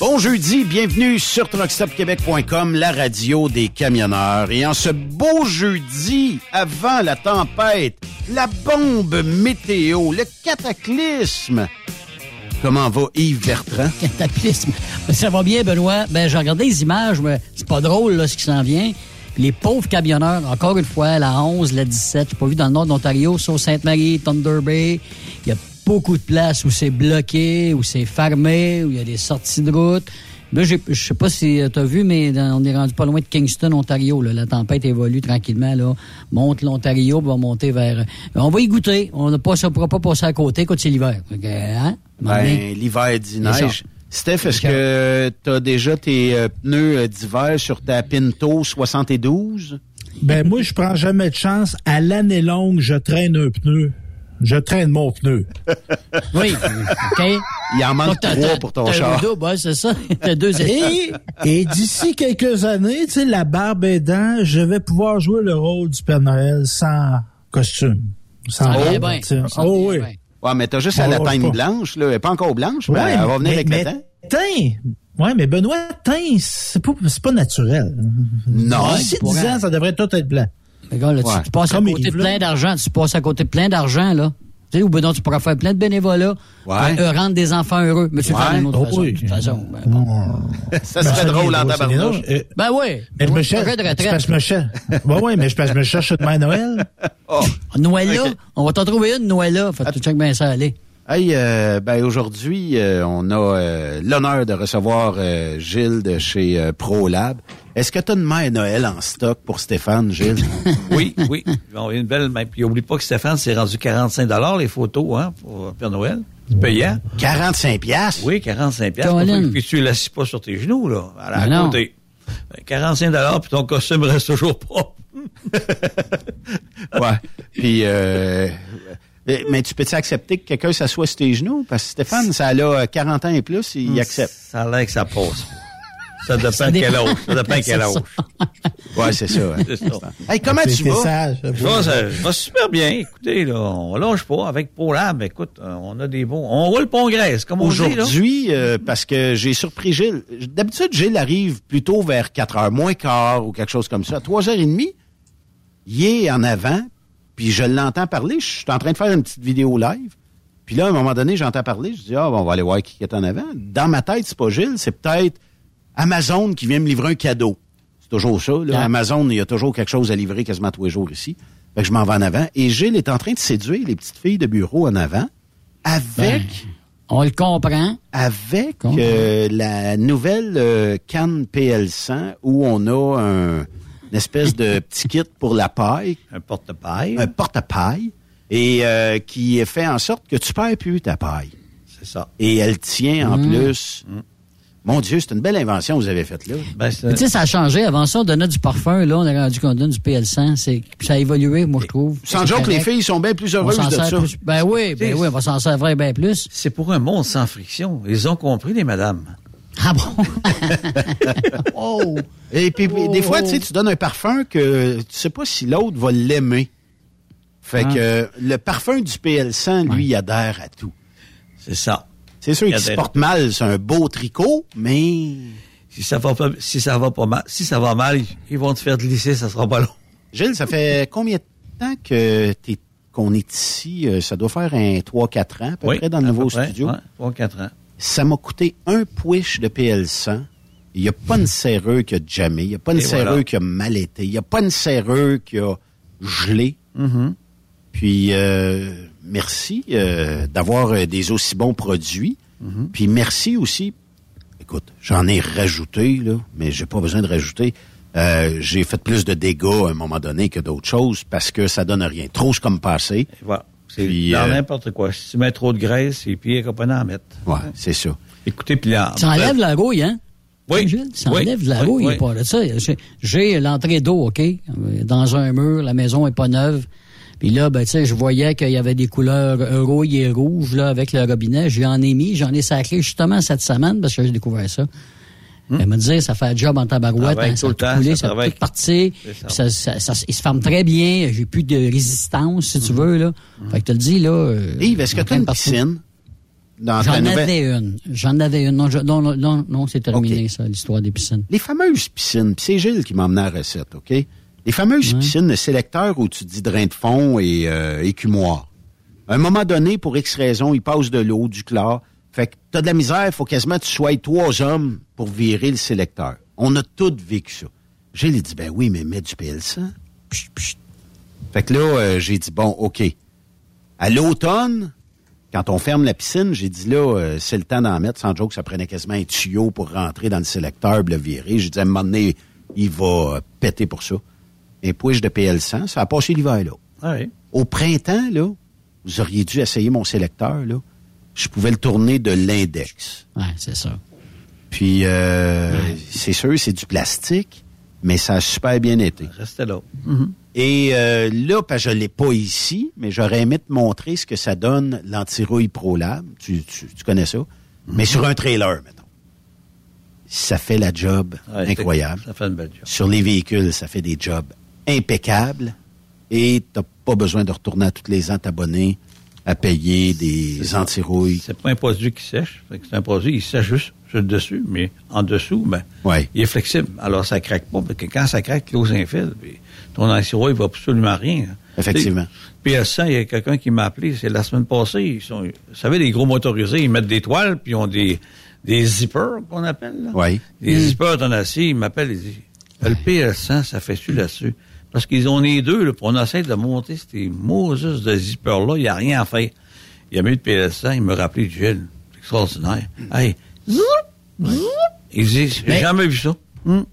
Bon jeudi, bienvenue sur truckstopquebec.com, la radio des camionneurs. Et en ce beau jeudi, avant la tempête, la bombe météo, le cataclysme. Comment va Yves Bertrand? Cataclysme. Ça va bien, Benoît? Ben, j'ai regardé les images, mais c'est pas drôle, là, ce qui s'en vient. Les pauvres camionneurs, encore une fois, la 11, la 17, j'ai pas vu dans le nord d'Ontario, sur Sainte-Marie, Thunder Bay. Beaucoup de places où c'est bloqué, où c'est fermé, où il y a des sorties de route. Là, je sais pas si tu as vu, mais dans- on est rendu pas loin de Kingston, Ontario. Là. La tempête évolue tranquillement. Là. Monte l'Ontario, va monter vers... On va y goûter. On ne pourra pas passer à côté quand c'est l'hiver. Hein? Ben, l'hiver dit neige. Steph, est-ce que tu as déjà tes euh, pneus euh, d'hiver sur ta Pinto 72? Ben moi, je prends jamais de chance. À l'année longue, je traîne un pneu. Je traîne mon pneu. Oui, OK. Il en manque Donc, trois pour ton char. ouais, c'est ça. T'as deux. Et, et d'ici quelques années, tu sais, la barbe aidant, je vais pouvoir jouer le rôle du Père Noël sans costume. Sans vient robe, bien. Oh oui. bien. Ouais, mais t'as juste à la teinte blanche, là. Elle est pas encore blanche, mais Ouais, elle va venir mais- avec mais le temps. teint. Ouais, mais Benoît, teint, c'est pas, c'est pas naturel. Non. D'ici pour 10 elle. ans, ça devrait tout être blanc. Mais gars, là, tu- Ouais. tu, passes à Comme côté de plein d'argent. Tu passes à côté de plein d'argent, là. Tu sais, ou ben non, tu pourras faire plein de bénévolat. Ouais. Euh, rendre des enfants heureux. Mais tu le fais d'une autre Oh façon. oui. de toute façon. Ben, bon. Ça serait Ben, drôle en tabarnouche. drôle. Euh, Ben oui. Mais je me cherche. je me cherche. Ouais, ouais, mais je me cherche de Mère Noël. Noël là. On va t'en trouver une, Noël là. Fait que tu check bien ça aller. Hey, euh, ben aujourd'hui, euh, on a euh, l'honneur de recevoir euh, Gilles de chez euh, ProLab. Est-ce que tu as une mère Noël en stock pour Stéphane, Gilles? Oui, oui. On a une belle. Puis oublie pas que Stéphane s'est rendu 45 les photos hein, pour Père Noël. C'est payant. 45 piastres? Oui, 45 Colin. Puis tu l'assis pas sur tes genoux, là. À, la côté. Ben, 45 puis ton costume reste toujours propre. Ouais. Puis, euh, mais, tu peux-tu accepter que quelqu'un s'assoie sur tes genoux? Parce que Stéphane, ça a euh, 40 ans et plus, il accepte. Ça a l'air que ça passe. Ça dépend Ça de quel âge. Ça dépend de quel C'est âge. Ouais, c'est ça. C'est ça. Hey, comment tu vas? sage. Je vais, ça- je vais super bien. Écoutez, là, on lâche pas avec ProLab. Écoute, euh, on a des bons. On roule pont graisse, comme on. Aujourd'hui, euh, parce que j'ai surpris Gilles. D'habitude, Gilles arrive plutôt vers 4 heures moins quart ou quelque chose comme ça. À 3h30, il est en avant, puis je l'entends parler. Je suis en train de faire une petite vidéo live. Puis là, à un moment donné, j'entends parler. Je dis, ah, bon, on va aller voir qui est en avant. Dans ma tête, c'est pas Gilles, c'est peut-être Amazon qui vient me livrer un cadeau. C'est toujours ça. Là. Ah. Amazon, il y a toujours quelque chose à livrer quasiment tous les jours ici. Fait que je m'en vais en avant. Et Gilles est en train de séduire les petites filles de bureau en avant avec On le comprend. avec euh, la nouvelle euh, canne PL100 où on a un, une espèce de petit kit pour la paille, Un porte-paille. un porte-paille, et euh, qui fait en sorte que tu perds plus ta paille. C'est ça. Et elle tient en Mm. plus. Mon Dieu, c'est une belle invention que vous avez faite là. Ben, Tu sais, ça a changé. Avant ça, on donnait du parfum. Là, on a rendu qu'on donne du PL100. C'est, puis ça a évolué, moi, je trouve. Sans joke, les filles sont bien plus heureuses de ça. plus. Ben oui, ben oui, on va s'en servir bien plus. c'est pour un monde sans friction. Ils ont compris, les madames. Ah bon? oh! Et puis, des fois, tu sais, tu donnes un parfum que tu sais pas si l'autre va l'aimer. Fait Ah. que le parfum du PL100, lui, il adhère à tout. C'est ça. C'est sûr Il qu'il se adhère. porte mal, c'est un beau tricot, mais... Si ça va pas, si ça va pas mal, si ça va mal, ils vont te faire glisser, ça sera pas long. Gilles, ça fait combien de temps que t'es qu'on est ici? Euh, Ça doit faire un 3-4 ans, à peu Oui, près, dans le nouveau près, studio. ouais, trois, quatre ans. Ça m'a coûté un push de PL100. Il n'y a pas une serrure qui a jamais. Il n'y a pas une voilà. qui a mal été. Il n'y a pas une serrure qui a gelé. Mhm. Puis, euh, merci euh, d'avoir euh, des aussi bons produits. Mhm. Puis, merci aussi. Écoute, j'en ai rajouté, là, mais j'ai pas besoin de rajouter. Euh, j'ai fait plus de dégâts à un moment donné que d'autres choses parce que ça donne rien. Trop, c'est comme passé. Et voilà. C'est Puis, dans euh, n'importe quoi. Si tu mets trop de graisse, c'est pire qu'on peut en mettre. Ouais, c'est ça. Écoutez, puis là. Ça enlève la rouille, hein? Oui. Gilles, ça Oui. enlève la Oui, rouille, oui. il a pas de ça. J'ai- l'entrée d'eau, OK? Dans un mur, la maison est pas neuve. Puis là, ben, tu sais, je voyais qu'il y avait des couleurs rouille et rouge, là, avec le robinet. J'en ai mis, j'en ai sacré justement cette semaine parce que j'ai découvert ça. Elle me disait, ça fait un job en tabarouette, hein, tout ça a tout temps, coulé, ça ça a tout parti. Ça. Ça, ça, ça- il se ferme très bien, j'ai plus de résistance, si tu veux, là. Fait que tu le dis, là. euh, Yves, est-ce que tu as une partout. piscine? J'en nouvelle- avais une. J'en avais une. Non, je- non, non, non, non, c'est terminé, ça, l'histoire des piscines. Les fameuses piscines, puis c'est Gilles qui m'a emmené à la recette, OK? Les fameuses piscines, le sélecteur où tu dis drain de fond et euh, écumoire. À un moment donné, pour X raison, il passe de l'eau, du chlore. Fait que t'as de la misère, il faut quasiment que tu sois trois hommes pour virer le sélecteur. On a tous vécu ça. Il dit, ben oui, mais mets du PL100. Pchit, pchit. Fait que là, euh, j'ai dit, bon, OK. À l'automne, quand on ferme la piscine, j'ai dit là, euh, c'est le temps d'en mettre. Sans joke, ça prenait quasiment un tuyau pour rentrer dans le sélecteur, le virer. J'ai dit à un moment donné, il va péter pour ça. Un push de PL100, ça a passé l'hiver là. Ah oui. Au printemps, là, vous auriez dû essayer mon sélecteur, là. Je pouvais le tourner de l'index. Ouais, c'est ça. Puis, euh, c'est sûr, c'est du plastique, mais ça a super bien été. Restez là. Et euh, là, parce que je l'ai pas ici, mais j'aurais aimé te montrer ce que ça donne l'antirouille ProLab. Tu, tu, tu connais ça? Mais sur un trailer, mettons. Ça fait la job Ouais, incroyable. Ça fait une belle job. Sur les véhicules, ça fait des jobs impeccables. Et t'as pas besoin de retourner à tous les ans t'abonner à payer des antirouilles. C'est pas un produit qui sèche. C'est un produit, il sèche juste sur le dessus, mais en dessous, ben, Ouais. il est flexible. Alors, ça craque pas, parce que quand ça craque, l'eau s'infile. Ton anti-rouille, il va absolument rien. Effectivement. Puis à ça, il y a quelqu'un qui m'a appelé, c'est la semaine passée. Ils sont, vous savez, les gros motorisés, ils mettent des toiles, puis ils ont des, des zippers, qu'on appelle. Oui. Des zippers en acier, il m'appelle, il dit, le PL100, ça fait su là-dessus. Parce qu'ils ont les deux, là, on essaie de monter ces Moses de zippers-là, il n'y a rien à faire. Il a mis le PL100, il me rappelait Gilles. C'est extraordinaire. Hey, zoup, zoup. Il dit, j'ai Mais- jamais vu ça. Hum.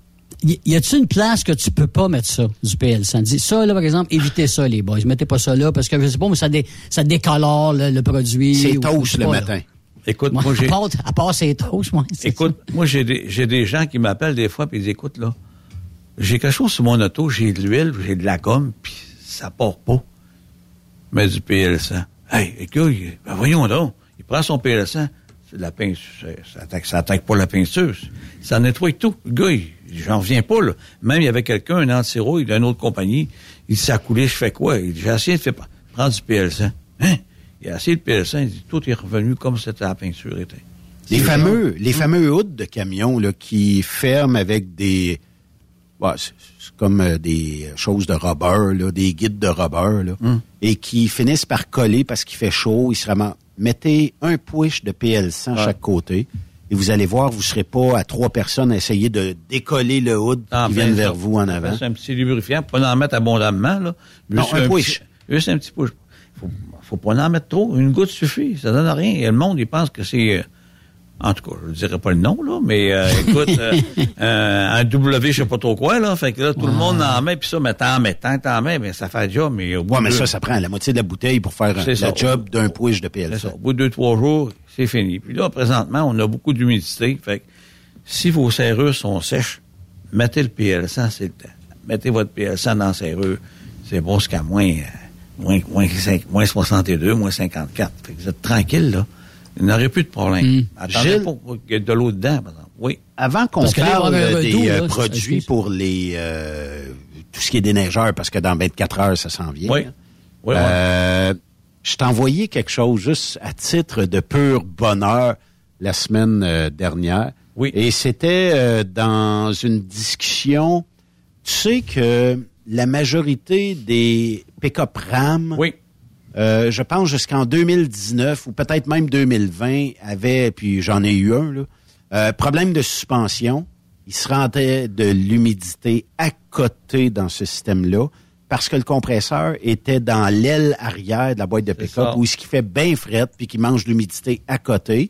Y, a-t-il une place que tu peux pas mettre ça, du PL100? Dis, ça, là, par exemple, évitez ça, les boys. Mettez pas ça là, parce que, je sais pas, mais ça, dé, ça décolore le, le produit. C'est toast le pas, là. matin. Écoute, Moi, moi, j'ai... à, part, à part c'est toast, moi. Écoute, moi, j'ai des, j'ai des gens qui m'appellent des fois, puis ils disent, écoute, là, j'ai quelque chose sur mon auto, j'ai de l'huile, j'ai de la gomme, puis ça part pas. Mais du PL100. Hey, écoute, ben voyons donc, il prend son PL100, c'est de la peinture, ça attaque, ça attaque pas la peinture, ça nettoie tout. Le gars, il- j'en reviens pas, là. Même, il y avait quelqu'un, un anti-rouille d'une autre compagnie, il dit, ça a coulé, je fais quoi? Il dit, j'ai essayé de faire, prendre du PL100. Hein? Il a essayé de PL100, il dit, tout est revenu comme c'était la peinture était. Les fameux, les fameux hoods de camions là, qui ferment avec des. C'est comme euh, des choses de rubber, là, des guides de rubber, là, et qui finissent par coller parce qu'il fait chaud. Ils se ramassent. Mettez un push de PL100 à chaque côté. Et vous allez voir, vous serez pas à trois personnes à essayer de décoller le hood Ah, qui ben, viennent ça. vers vous en avant. C'est un petit lubrifiant, pas en mettre abondamment, là. Non, Juste un push. petit- Juste un petit push. Faut, faut pas en mettre trop. Une goutte suffit. Ça donne rien. Et le monde, il pense que c'est, euh, en tout cas, je ne dirais pas le nom, là, mais euh, écoute, euh, euh, un W, je sais pas trop quoi, là. Fait que là, tout le monde en met, puis ça, mais t'en mets, t'en mets, mais ça fait déjà, mais au bout Ouais, mais ça, ça prend la moitié de la bouteille pour faire ça. job d'un push de c'est ça. PL100. Au bout de deux, trois jours, c'est fini. Puis là, présentement, on a beaucoup d'humidité. Fait que si vos serrures sont sèches, mettez le PL100, c'est le temps. Mettez votre PL100 dans la serrure. C'est bon jusqu'à moins, euh, moins, moins, cinq- moins 62, moins 54. Fait que vous êtes tranquille, là. Il n'aurait plus de problème. Mm. Attendez Gilles- pas qu'il y ait de l'eau dedans, par exemple. Oui. Avant qu'on là, parle des euh, là, produits pour les euh, tout ce qui est des neigeurs, parce que dans 24 heures, ça s'en vient. Oui. hein. Oui, oui. Euh, je t'ai envoyé quelque chose juste à titre de pur bonheur la semaine euh, dernière. Oui. Et c'était euh, dans une discussion. Tu sais que la majorité des pick-up RAM, Oui. Euh, je pense jusqu'en 2019 ou peut-être même 2020, avait, puis j'en ai eu un, là, euh, problème de suspension. Il se rendait de l'humidité à côté dans ce système-là parce que le compresseur était dans l'aile arrière de la boîte de pick-up où ce qui fait bien fret puis qui mange l'humidité à côté.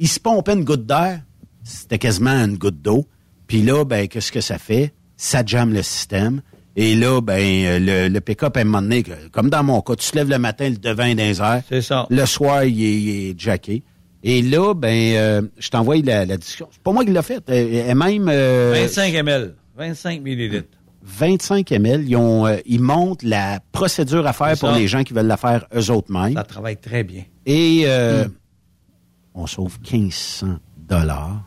Il se pompait une goutte d'air, c'était quasiment une goutte d'eau. Puis là, ben, qu'est-ce que ça fait? Ça jamme le système. Et là, ben, euh, le, le pick-up, à un moment donné, comme dans mon cas, tu te lèves le matin, le devin dans les airs. C'est ça. Le soir, il est, il est jacké. Et là, ben, euh, je t'envoie la, la discussion. C'est pas moi qui l'ai faite. Et même euh, 25 ml. 25 millilitres. 25 ml, ils, ont, euh, ils montrent la procédure à faire pour les gens qui veulent la faire eux autres mêmes. Ça travaille très bien. Et euh, Hmm. on sauve 1500 dollars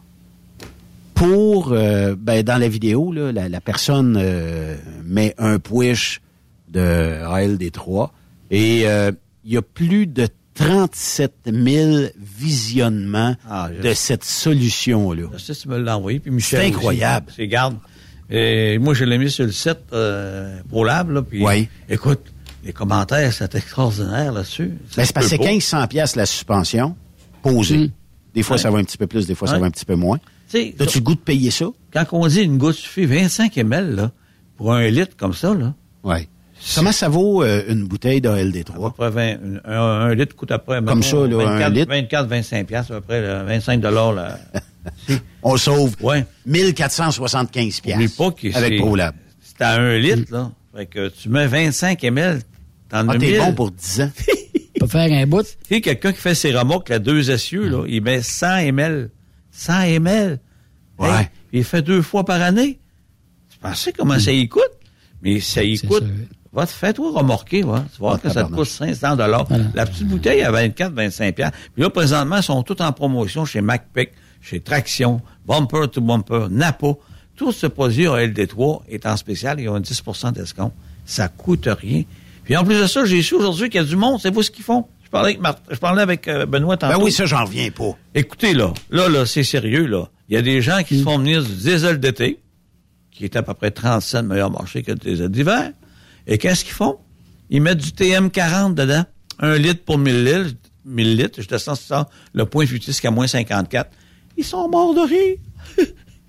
pour, euh, ben, dans la vidéo, là, la, la personne euh, met un push de ALD3 et euh, il y a plus de 37 000 visionnements Ah, de cette solution-là. Je sais si tu me l'as envoyé. Puis Michel C'est incroyable. C'est garde. Et moi, je l'ai mis sur le site euh, ProLab. Là, puis, Oui. Écoute, les commentaires, c'est extraordinaire là-dessus. Ben, c'est parce que peut c'est pas. 1500 pièces la suspension posée. Des fois, Ouais. ça va un petit peu plus, des fois, ça va un petit peu moins. Tu As-tu le goût de payer ça? Quand on dit une goutte suffit, 25 ml, là, pour un litre comme ça, là, Oui. Comment ça vaut euh, une bouteille à peu d'ALD3? près 20, un, un litre coûte à peu près Comme ça, là, un 24, litre. 24, 25 piastres, à peu près, là, 25 dollars. Là. On sauve Ouais. 1475 Oublie pièces pas que avec c'est- ProLab. C'est à un litre, là. Fait que tu mets 25 ml, t'en Ah, as t'es 1000. bon pour 10 ans. peut faire un bout. Tu sais, quelqu'un qui fait ses remorques à deux essieux, là, il met 100 ml. 100 ml. Ouais. Hey, il fait deux fois par année. Tu pensais comment ça y coûte? Mais ça y coûte. Va te fais-toi remorquer, va. Tu vas voir Ah, que ça te coûte 500 dollars. La petite bouteille à 24, 25 piastres. Puis là, présentement, ils sont tous en promotion chez MacPic, chez Traction, Bumper to Bumper, Napa. Tout ce produit à LD3 est en spécial. Ils ont un 10% d'escompte. Ça coûte rien. Puis en plus de ça, j'ai su aujourd'hui qu'il y a du monde. C'est vous ce qu'ils font. Je parlais avec, Marthe- je parlais avec euh, Benoît tantôt. Ben oui, ça, j'en reviens pas. Écoutez, là, là, là, c'est sérieux, là. Il y a des gens qui se font venir du diesel d'été, qui est à peu près 30 cents meilleur marché que le diesel d'hiver. Et qu'est-ce qu'ils font? Ils mettent du TM40 dedans. Un litre pour 1000 litres. 1000 litres. Je descends ça, le point futis jusqu'à moins 54. Ils sont morts de rire. Ils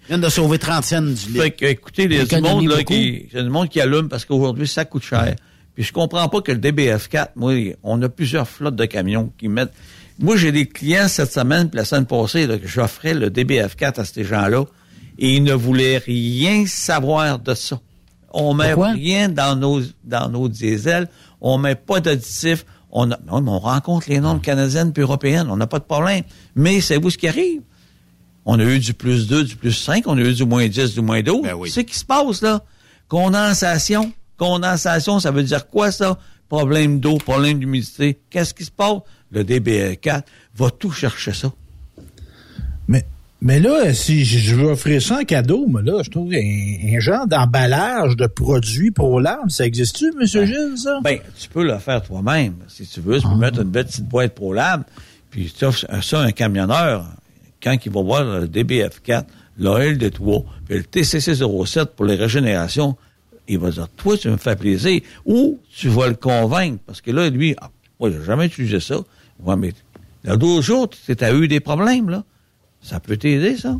viennent de sauver 30 cents du litre. Fait que, écoutez, il y a du monde, là, qui, il y a du monde qui allume parce qu'aujourd'hui, ça coûte cher. Puis je comprends pas que le DBF4, moi, on a plusieurs flottes de camions qui mettent. Moi, j'ai des clients cette semaine, puis la semaine passée, là, que j'offrais le DBF4 à ces gens-là, et ils ne voulaient rien savoir de ça. On met Pourquoi? rien dans nos, dans nos diesels, on met pas d'additifs, on, a- non, mais on rencontre les normes canadiennes puis européennes, on n'a pas de problème. Mais c'est vous ce qui arrive? On a eu du plus 2, du plus 5, on a eu du moins 10, du moins 12. Ben oui. C'est ce qui se passe, là. Condensation. Condensation, ça veut dire quoi, ça? Problème d'eau, problème d'humidité. Qu'est-ce qui se passe? Le DBE4 va tout chercher ça. Mais, mais là, si je veux offrir ça en cadeau, mais là, je trouve un, un genre d'emballage de produits pour l'arbre, ça existe-tu, M. Gilles, ça? Ben, tu peux le faire toi-même, si tu veux. Tu peux mettre une belle petite boîte ProLab, puis tu offres ça à un camionneur, quand il va voir le DBF4, l'OL de 3, puis le TCC07 pour les régénérations, il va dire, toi, tu me fais plaisir, ou tu vas le convaincre, parce que là, lui, ah, moi, j'ai jamais utilisé ça. Ouais, mais il y a d'autres jours, tu as eu des problèmes, là. Ça peut t'aider, ça.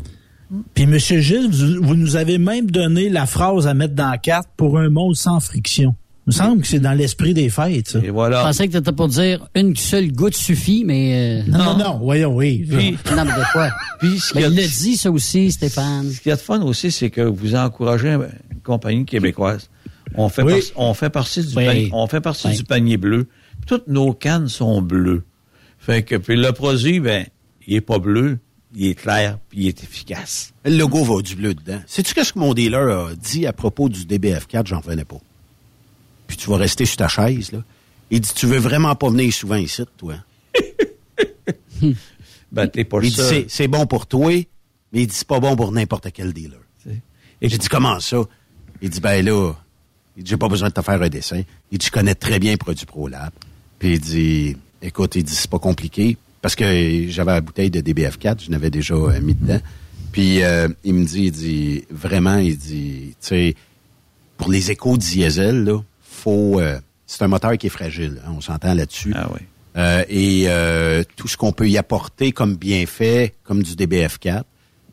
Puis, M. Gilles, vous, vous nous avez même donné la phrase à mettre dans la carte pour un monde sans friction. Il me semble que c'est dans l'esprit des fêtes, ça. Et Je voilà. pensais que t'étais pour dire une seule goutte suffit, mais... euh, Non, non, non, voyons, oui. Puis, non, mais de quoi? puis ce qu'il y il a- l'a dit, ça aussi, Stéphane. Ce qu'il y a de fun aussi, c'est que vous encouragez une compagnie québécoise. On fait, Oui. par- on fait partie du Oui. panier, on fait partie Oui. du panier bleu. Toutes nos cannes sont bleues. Fait que puis le produit, ben, il est pas bleu, il est clair, puis il est efficace. Le logo va du bleu dedans. Sais-tu qu'est-ce que mon dealer a dit à propos du DBF4? J'en revenais pas. Puis tu vas rester sur ta chaise, là. Il dit, tu veux vraiment pas venir souvent ici, toi? ben, t'es pas Il dit, seul. c'est- c'est bon pour toi, mais il dit, c'est pas bon pour n'importe quel dealer. Et j'ai dit, comment ça? Il dit, ben là, il dit, j'ai pas besoin de te faire un dessin. Il dit, je connais très bien les produits ProLab. Puis il dit, écoute, il dit, c'est pas compliqué. Parce que j'avais la bouteille de DBF4, je n'avais déjà euh, mis dedans. Puis euh, il me dit, il dit, vraiment, il dit, tu sais, pour les échos diesel, là, faut, euh, c'est un moteur qui est fragile. hein, on s'entend là-dessus. Ah oui. Euh, et euh, tout ce qu'on peut y apporter comme bienfait, comme du DBF4,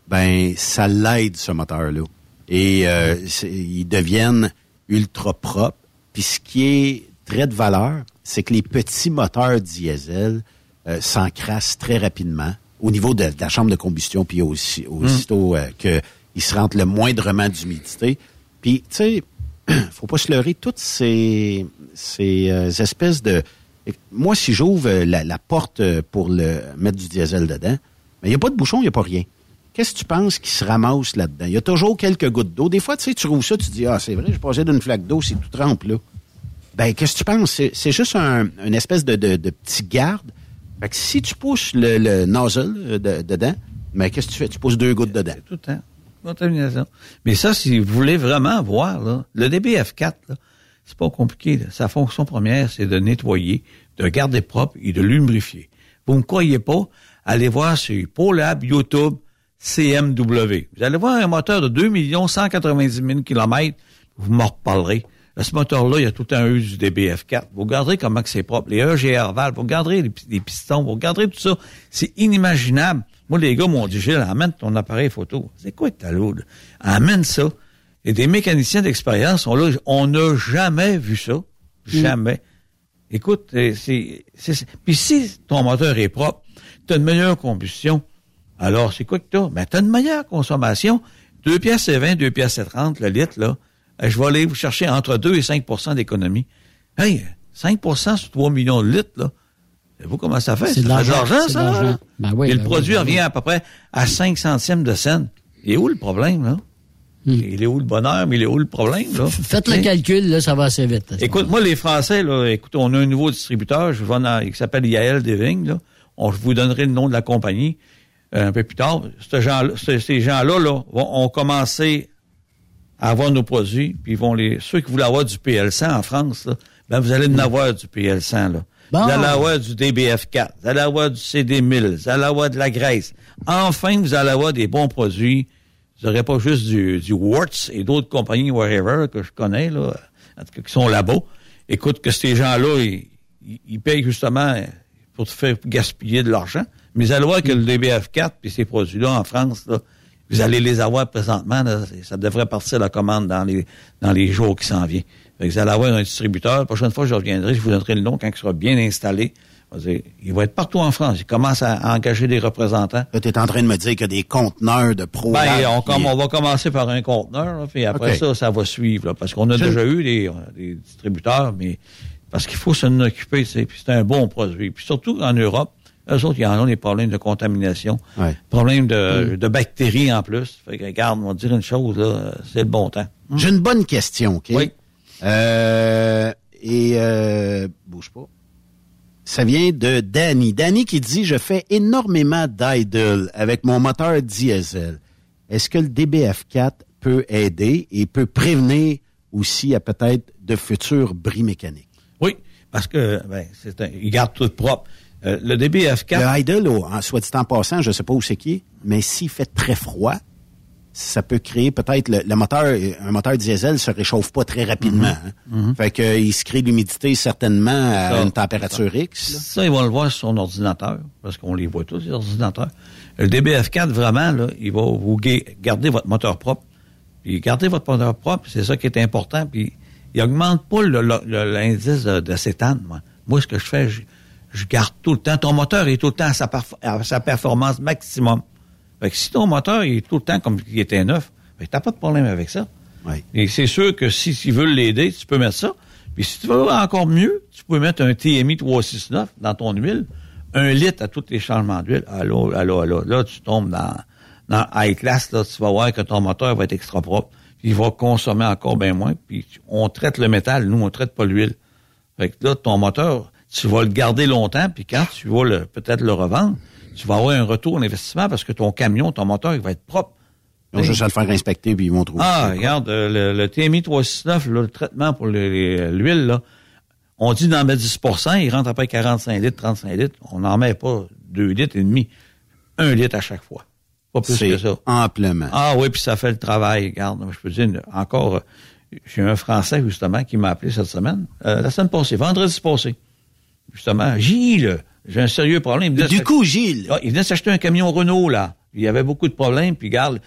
ben ça l'aide ce moteur-là. Et euh, ils deviennent ultra propres. Puis ce qui est très de valeur, c'est que les petits moteurs diesel euh, s'encrassent très rapidement au niveau de, de la chambre de combustion, puis aussi aussitôt euh, que il se rentre le moindrement d'humidité. Puis tu sais, faut pas se leurrer toutes ces ces euh, espèces de moi si j'ouvre euh, la, la porte euh, pour le mettre du diesel dedans, mais il y a pas de bouchon, il y a pas rien. Qu'est-ce que tu penses qui se ramasse là-dedans? Il y a toujours quelques gouttes d'eau. Des fois, tu sais, tu rouvres ça, tu dis ah c'est vrai, je passais d'une flaque d'eau, c'est tout trempe là. Ben qu'est-ce que tu penses? C'est, juste un, une espèce de, petit garde. Fait que si tu pousses le, le nozzle euh, de- dedans, mais qu'est-ce que tu fais? Tu pousses deux gouttes dedans. Tout le temps. Contamination. Mais ça, si vous voulez vraiment voir, là, le DBF4, là, c'est pas compliqué. Sa fonction première, c'est de nettoyer, de garder propre et de lubrifier. Vous ne me croyez pas? Allez voir sur ProLab, YouTube, CMW. Vous allez voir un moteur de 2 190 000 km, vous m'en reparlerez. Ce moteur-là, il y a tout un E du DBF4. Vous regarderez comment que c'est propre. Les EGR valves, vous regarderez les, pi- les pistons, vous regarderez tout ça. C'est inimaginable. Moi, les gars m'ont dit, Gilles, amène ton appareil photo. C'est quoi ta lourde? Amène ça. Et des mécaniciens d'expérience sont là. On n'a jamais vu ça. Jamais. Écoute, euh, c'est, puis si ton moteur est propre, tu as une meilleure combustion. Alors, c'est quoi que tu as? Ben, tu as une meilleure consommation. 2 pièces et 20, 2 pièces et 30 le litre, là. Euh, Je vais aller vous chercher entre 2 et 5% d'économie. Hey, 5% sur 3 millions de litres, là. Savez-vous comment ça fait? C'est de l'argent, ça, là. Ben oui, Et ben le oui, produit ben revient oui. à peu près à 5 centièmes de scène. Il est où le problème, là? Il est où le bonheur, mais il est où le problème, là? Faites le calcul, là, ça va assez vite. Écoute, moi, les Français, là, écoute, on a un nouveau distributeur, je vais dans- qui s'appelle Yael Deving, là. On, je vous donnerai le nom de la compagnie un peu plus tard. Ce gens ce- ces gens-là, là, vont, ont commencé à avoir nos produits, puis ils vont les. Ceux qui voulaient avoir du PL100 en France, là, ben vous allez en avoir du PL100, là. Bon. Vous allez avoir du DBF4, vous allez avoir du CD1000, vous allez avoir de la graisse. Enfin, vous allez avoir des bons produits. Vous n'aurez pas juste du, du Warts et d'autres compagnies, whatever, que je connais, là, en tout cas, qui sont là-bas. Écoute, que ces gens-là, ils- ils payent justement pour te faire gaspiller de l'argent. Mais vous allez voir que le DBF4 puis ces produits-là en France, là, vous allez les avoir présentement. là, ça devrait partir la commande dans les dans les jours qui s'en viennent. Fait que vous allez avoir un distributeur. La prochaine fois, je reviendrai, je vous donnerai le nom quand il sera bien installé. Il va être partout en France. Il commence à, à engager des représentants. Tu es en train de me dire qu'il y a des conteneurs de pro. Ben, on, va commencer par un conteneur, là, puis après ça, ça va suivre, là, parce qu'on a Je- déjà eu des, des distributeurs, mais parce qu'il faut s'en occuper, c'est, puis c'est un bon produit. Puis surtout en Europe, eux autres, ils en ont des problèmes de contamination, Ouais. problèmes de, de bactéries en plus. Fait que, regarde, on va dire une chose, là, c'est le bon temps. J'ai une bonne question, OK? Oui. Euh, et euh, bouge pas. Ça vient de Danny. Danny qui dit Je fais énormément d'idle avec mon moteur diesel. Est-ce que le DBF4 peut aider et peut prévenir aussi à peut-être de futurs bris mécaniques? Oui, parce que, ben, c'est un, ils gardent tout propre. Euh, le DBF4, Le idle, oh, en soit dit en passant, je ne sais pas où c'est qui mais s'il fait très froid, ça peut créer peut-être le, le moteur, un moteur diesel se réchauffe pas très rapidement. hein. Fait que il se crée l'humidité certainement à Ça, une température X. là. Ça, ils vont le voir sur son ordinateur, parce qu'on les voit tous, les ordinateurs. Le DBF4, vraiment, là, il va vous ga- garder votre moteur propre. Puis garder votre moteur propre, c'est ça qui est important. Puis il augmente pas l'indice de, de cétane. Moi. Moi, ce que je fais, je, je garde tout le temps. Ton moteur est tout le temps à sa, à sa performance maximum. Fait que si ton moteur est tout le temps comme il était neuf, ben, t'as pas de problème avec ça. Et c'est sûr que si tu veux l'aider, tu peux mettre ça. Puis si tu veux encore mieux, tu peux mettre un TMI 369 dans ton huile, un litre à tous les changements d'huile. Allô, allô, allô. Là, tu tombes dans, dans high class, là, tu vas voir que ton moteur va être extra propre. Il va consommer encore bien moins. Puis on traite le métal, nous, on traite pas l'huile. Fait que là, ton moteur, tu vas le garder longtemps, puis quand tu vas le peut-être le revendre, tu vas avoir un retour en investissement parce que ton camion, ton moteur, il va être propre. Ils ont juste à le faire inspecter puis ils vont trouver. Ah, regarde, euh, le, le TMI 369, là, le traitement pour les- l'huile, là, on dit d'en mettre 10% il rentre après 45 litres, 35 litres. On n'en met pas 2 litres et demi. 1 litre à chaque fois. Pas plus que ça. amplement. Ah oui, puis ça fait le travail. Regarde, je peux dire, encore, euh, j'ai un Français, justement, qui m'a appelé cette semaine, euh, la semaine passée, vendredi passé. Justement, Gilles, j'ai un sérieux problème. Du coup, Gilles, ah, il venait s'acheter un camion Renault, là. Il y avait beaucoup de problèmes, puis regarde,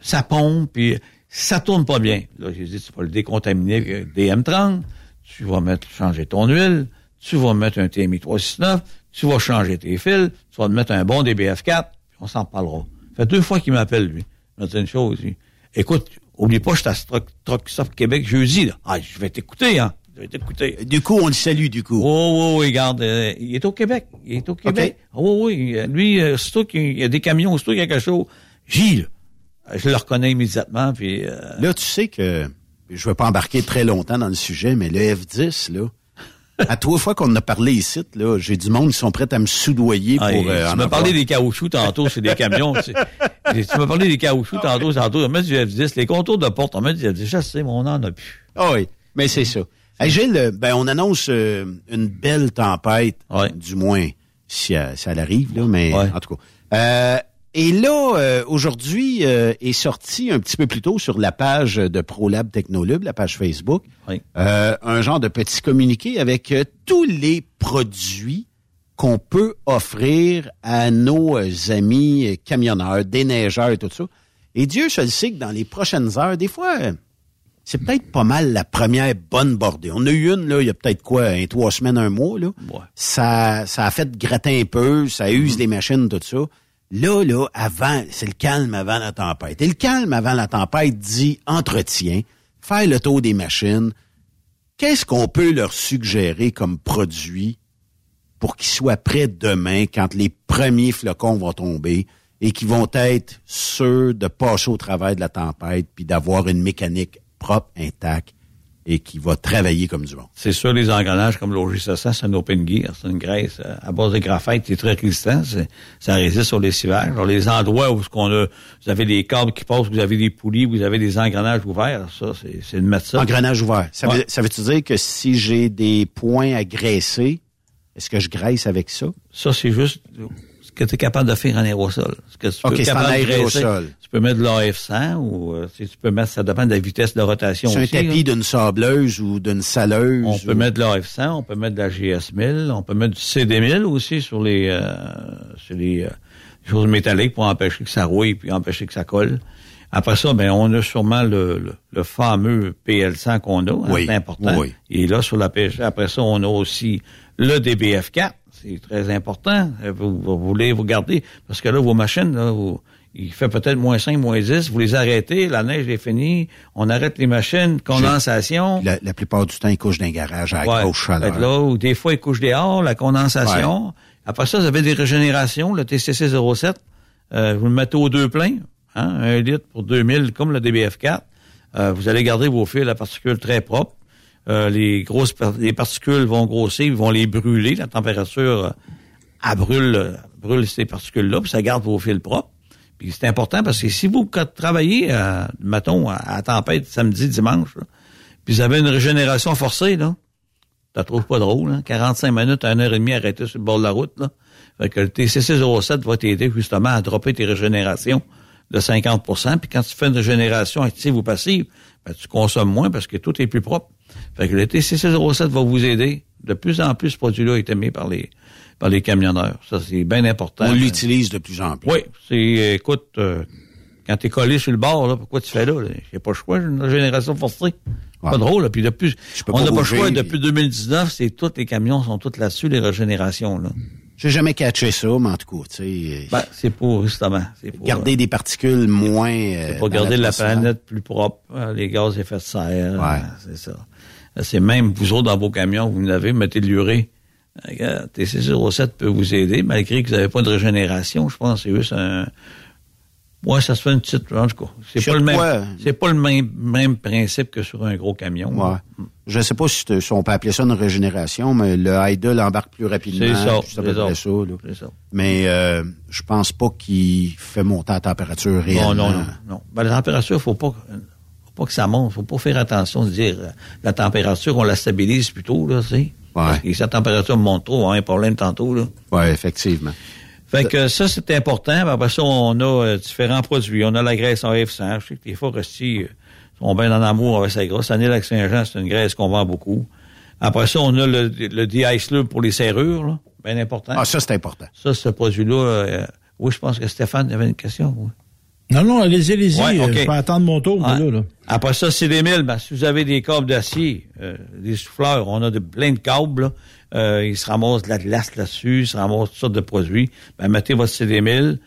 ça pompe, puis ça tourne pas bien. Là, j'ai dit, tu vas le décontaminer avec des M30, tu vas mettre, changer ton huile, tu vas mettre un TMI 369, tu vas changer tes fils, tu vas te mettre un bon DBF4, puis on s'en parlera. Ça fait deux fois qu'il m'appelle, lui. Dit une chose, il- écoute, oublie pas, je suis à Truck, Truck Stop Québec jeudi, là. Ah, je vais t'écouter, hein. Je vais t'écouter. du coup, on le salue, du coup. Oh, oui, oui, regarde, euh, il est au Québec. Il est au Québec. Oh, oui, oui. euh, Lui, euh, surtout qu'il y a des camions, surtout qu'il y a quelque chose. Gilles, euh, je le reconnais immédiatement, puis... euh, Là, tu sais que je ne vais pas embarquer très longtemps dans le sujet, mais le F10, là, à trois fois qu'on en a parlé ici, là, j'ai du monde qui sont prêts à me soudoyer ah, pour. euh, en tu m'as parlé des caoutchoucs tantôt, c'est des camions. tu, tu m'as parlé des caoutchoucs tantôt, tantôt. On met du F10, les contours de porte, on met du F10. Je sais, mais on en a plus. Ah oui, mais c'est ça. Hey, Gilles, euh, ben, on annonce euh, une belle tempête, du moins, si, elle- si elle arrive, là, mais en tout cas. Euh, et là, euh, aujourd'hui, euh, est sorti un petit peu plus tôt sur la page de ProLab Technolub, la page Facebook, euh, un genre de petit communiqué avec tous les produits qu'on peut offrir à nos amis camionneurs, déneigeurs et tout ça. Et Dieu se le sait que dans les prochaines heures, des fois, c'est peut-être pas mal la première bonne bordée. On a eu une, là, il y a peut-être quoi, un, trois semaines, un mois, là. Ça, ça a fait gratter un peu, ça use les machines, tout ça. Là, là, avant, c'est le calme avant la tempête. Et le calme avant la tempête dit entretien, faire le tour des machines. Qu'est-ce qu'on peut leur suggérer comme produit pour qu'ils soient prêts demain quand les premiers flocons vont tomber et qu'ils vont être sûrs de passer au travers de la tempête puis d'avoir une mécanique propre, intacte? Et qui va travailler comme du monde. C'est sûr, les engrenages comme l'OG700, c'est un open gear, c'est une graisse à base de graphite qui est très résistant. c'est- Ça résiste sur les civages. Alors, les endroits où ce qu'on a, vous avez des câbles qui passent, vous avez des poulies, vous avez des engrenages ouverts, ça, c'est c'est de mettre ça. Engrenage ouvert. Ça, Ouais. veut, ça veut-tu dire que si j'ai des points à graisser, est-ce que je graisse avec ça? Ça, c'est juste que tu es capable de faire en aérosol. Que tu peux c'est en de aérosol. Tu peux mettre de l'AF100 ou euh, tu peux mettre, ça dépend de la vitesse de rotation C'est un tapis d'une sableuse ou d'une saleuse? On peut mettre de l'AF100, on peut mettre de la GS1000, on peut mettre du CD1000 aussi sur les, euh, sur les euh, choses métalliques pour empêcher que ça rouille puis empêcher que ça colle. Après ça, ben on a sûrement le, le, le fameux PL100 qu'on a, hein, Oui, c'est important. oui. Et là, sur la pêche, après ça, on a aussi le DBF4. C'est très important. Euh, Vous, vous voulez vous garder, parce que là, vos machines, là, vous- il fait peut-être moins 5, moins 10, vous les arrêtez, la neige est finie, on arrête les machines, condensation. La, la plupart du temps, ils couchent dans un garage à Ouais. grosse chaleur. Là, ou des fois, ils couchent dehors, la condensation. Après ça, vous avez des régénérations, le TCC 07. Euh, vous le mettez aux deux pleins, hein, un litre pour 2000, comme le DBF4. Euh, vous allez garder vos fils à particules très propres. Euh, les grosses les particules vont grossir, ils vont les brûler. La température, euh, elle brûle, euh, brûle ces particules-là, puis ça garde vos fils propres. Puis c'est important parce que si vous travaillez, euh, mettons, à, à tempête samedi, dimanche, puis vous avez une régénération forcée, là, tu trouves pas drôle, hein? 45 minutes à 1h30 arrêté sur le bord de la route, là. Fait que le TCC07 va t'aider justement à dropper tes régénérations de 50% Puis quand tu fais une régénération active ou passive, ben, tu consommes moins parce que tout est plus propre. Fait que le TCC07 va vous aider. De plus en plus, ce produit-là est aimé par les, par les camionneurs. Ça, c'est bien important. On l'utilise de plus en plus. Oui, c'est, écoute, euh, quand t'es collé sur le bord, là, pourquoi tu fais là? là? J'ai pas le choix, j'ai une régénération forcée. Pas drôle, là. Puis depuis, on n'a pas le choix. puis- Depuis 2019, c'est tous les camions sont tous là-dessus, les régénérations, là. J'ai jamais catché ça, mais en tout cas, tu sais. Ben, c'est pour, justement. Pour, garder des particules moins. euh, C'est pour garder la planète plus propre, hein, les gaz à effet de serre. hein, C'est ça. C'est même, vous autres, dans vos camions, vous n'avez, mettez de l'urée. Regarde, TC07 peut vous aider, malgré que vous n'avez pas de régénération. Je pense que c'est juste un, Ouais, ça se fait une petite, en tout cas. C'est pas le même, c'est pas le même, même principe que sur un gros camion. Ouais. Je sais pas si, on peut appeler ça une régénération, mais le idle embarque plus rapidement. C'est ça, C'est ça. Mais euh, je pense pas qu'il fait monter la température Non, réellement. non, non, non. Ben, la température, faut pas, faut pas que ça monte. Faut pas faire attention de dire, euh, la température, on la stabilise plutôt, là, tu sais. Parce que si la température monte trop, on avoir un problème tantôt, là. Oui, effectivement. Fait que ça, c'est important. Après ça, on a euh, différents produits. On a la graisse en F100. Je sais que les forestiers euh, sont bien en amour avec sa graisse. Année lac Saint-Jean, c'est une graisse qu'on vend beaucoup. Après ça, on a le, le lube pour les serrures, là. Bien important. Ah, ça, c'est important. Ça, ce produit-là, euh, oui, je pense que Stéphane avait une question. Oui. Non, non, allez-y, allez-y. Ouais. Je peux attendre mon tour, là, là. Après ça, c'est des milles. Ben, si vous avez des câbles d'acier, euh, des souffleurs, on a de, plein de câbles. Là. Euh, il se ramasse de la glace là-dessus, il se ramasse toutes sortes de produits. Ben, mettez votre CD1000.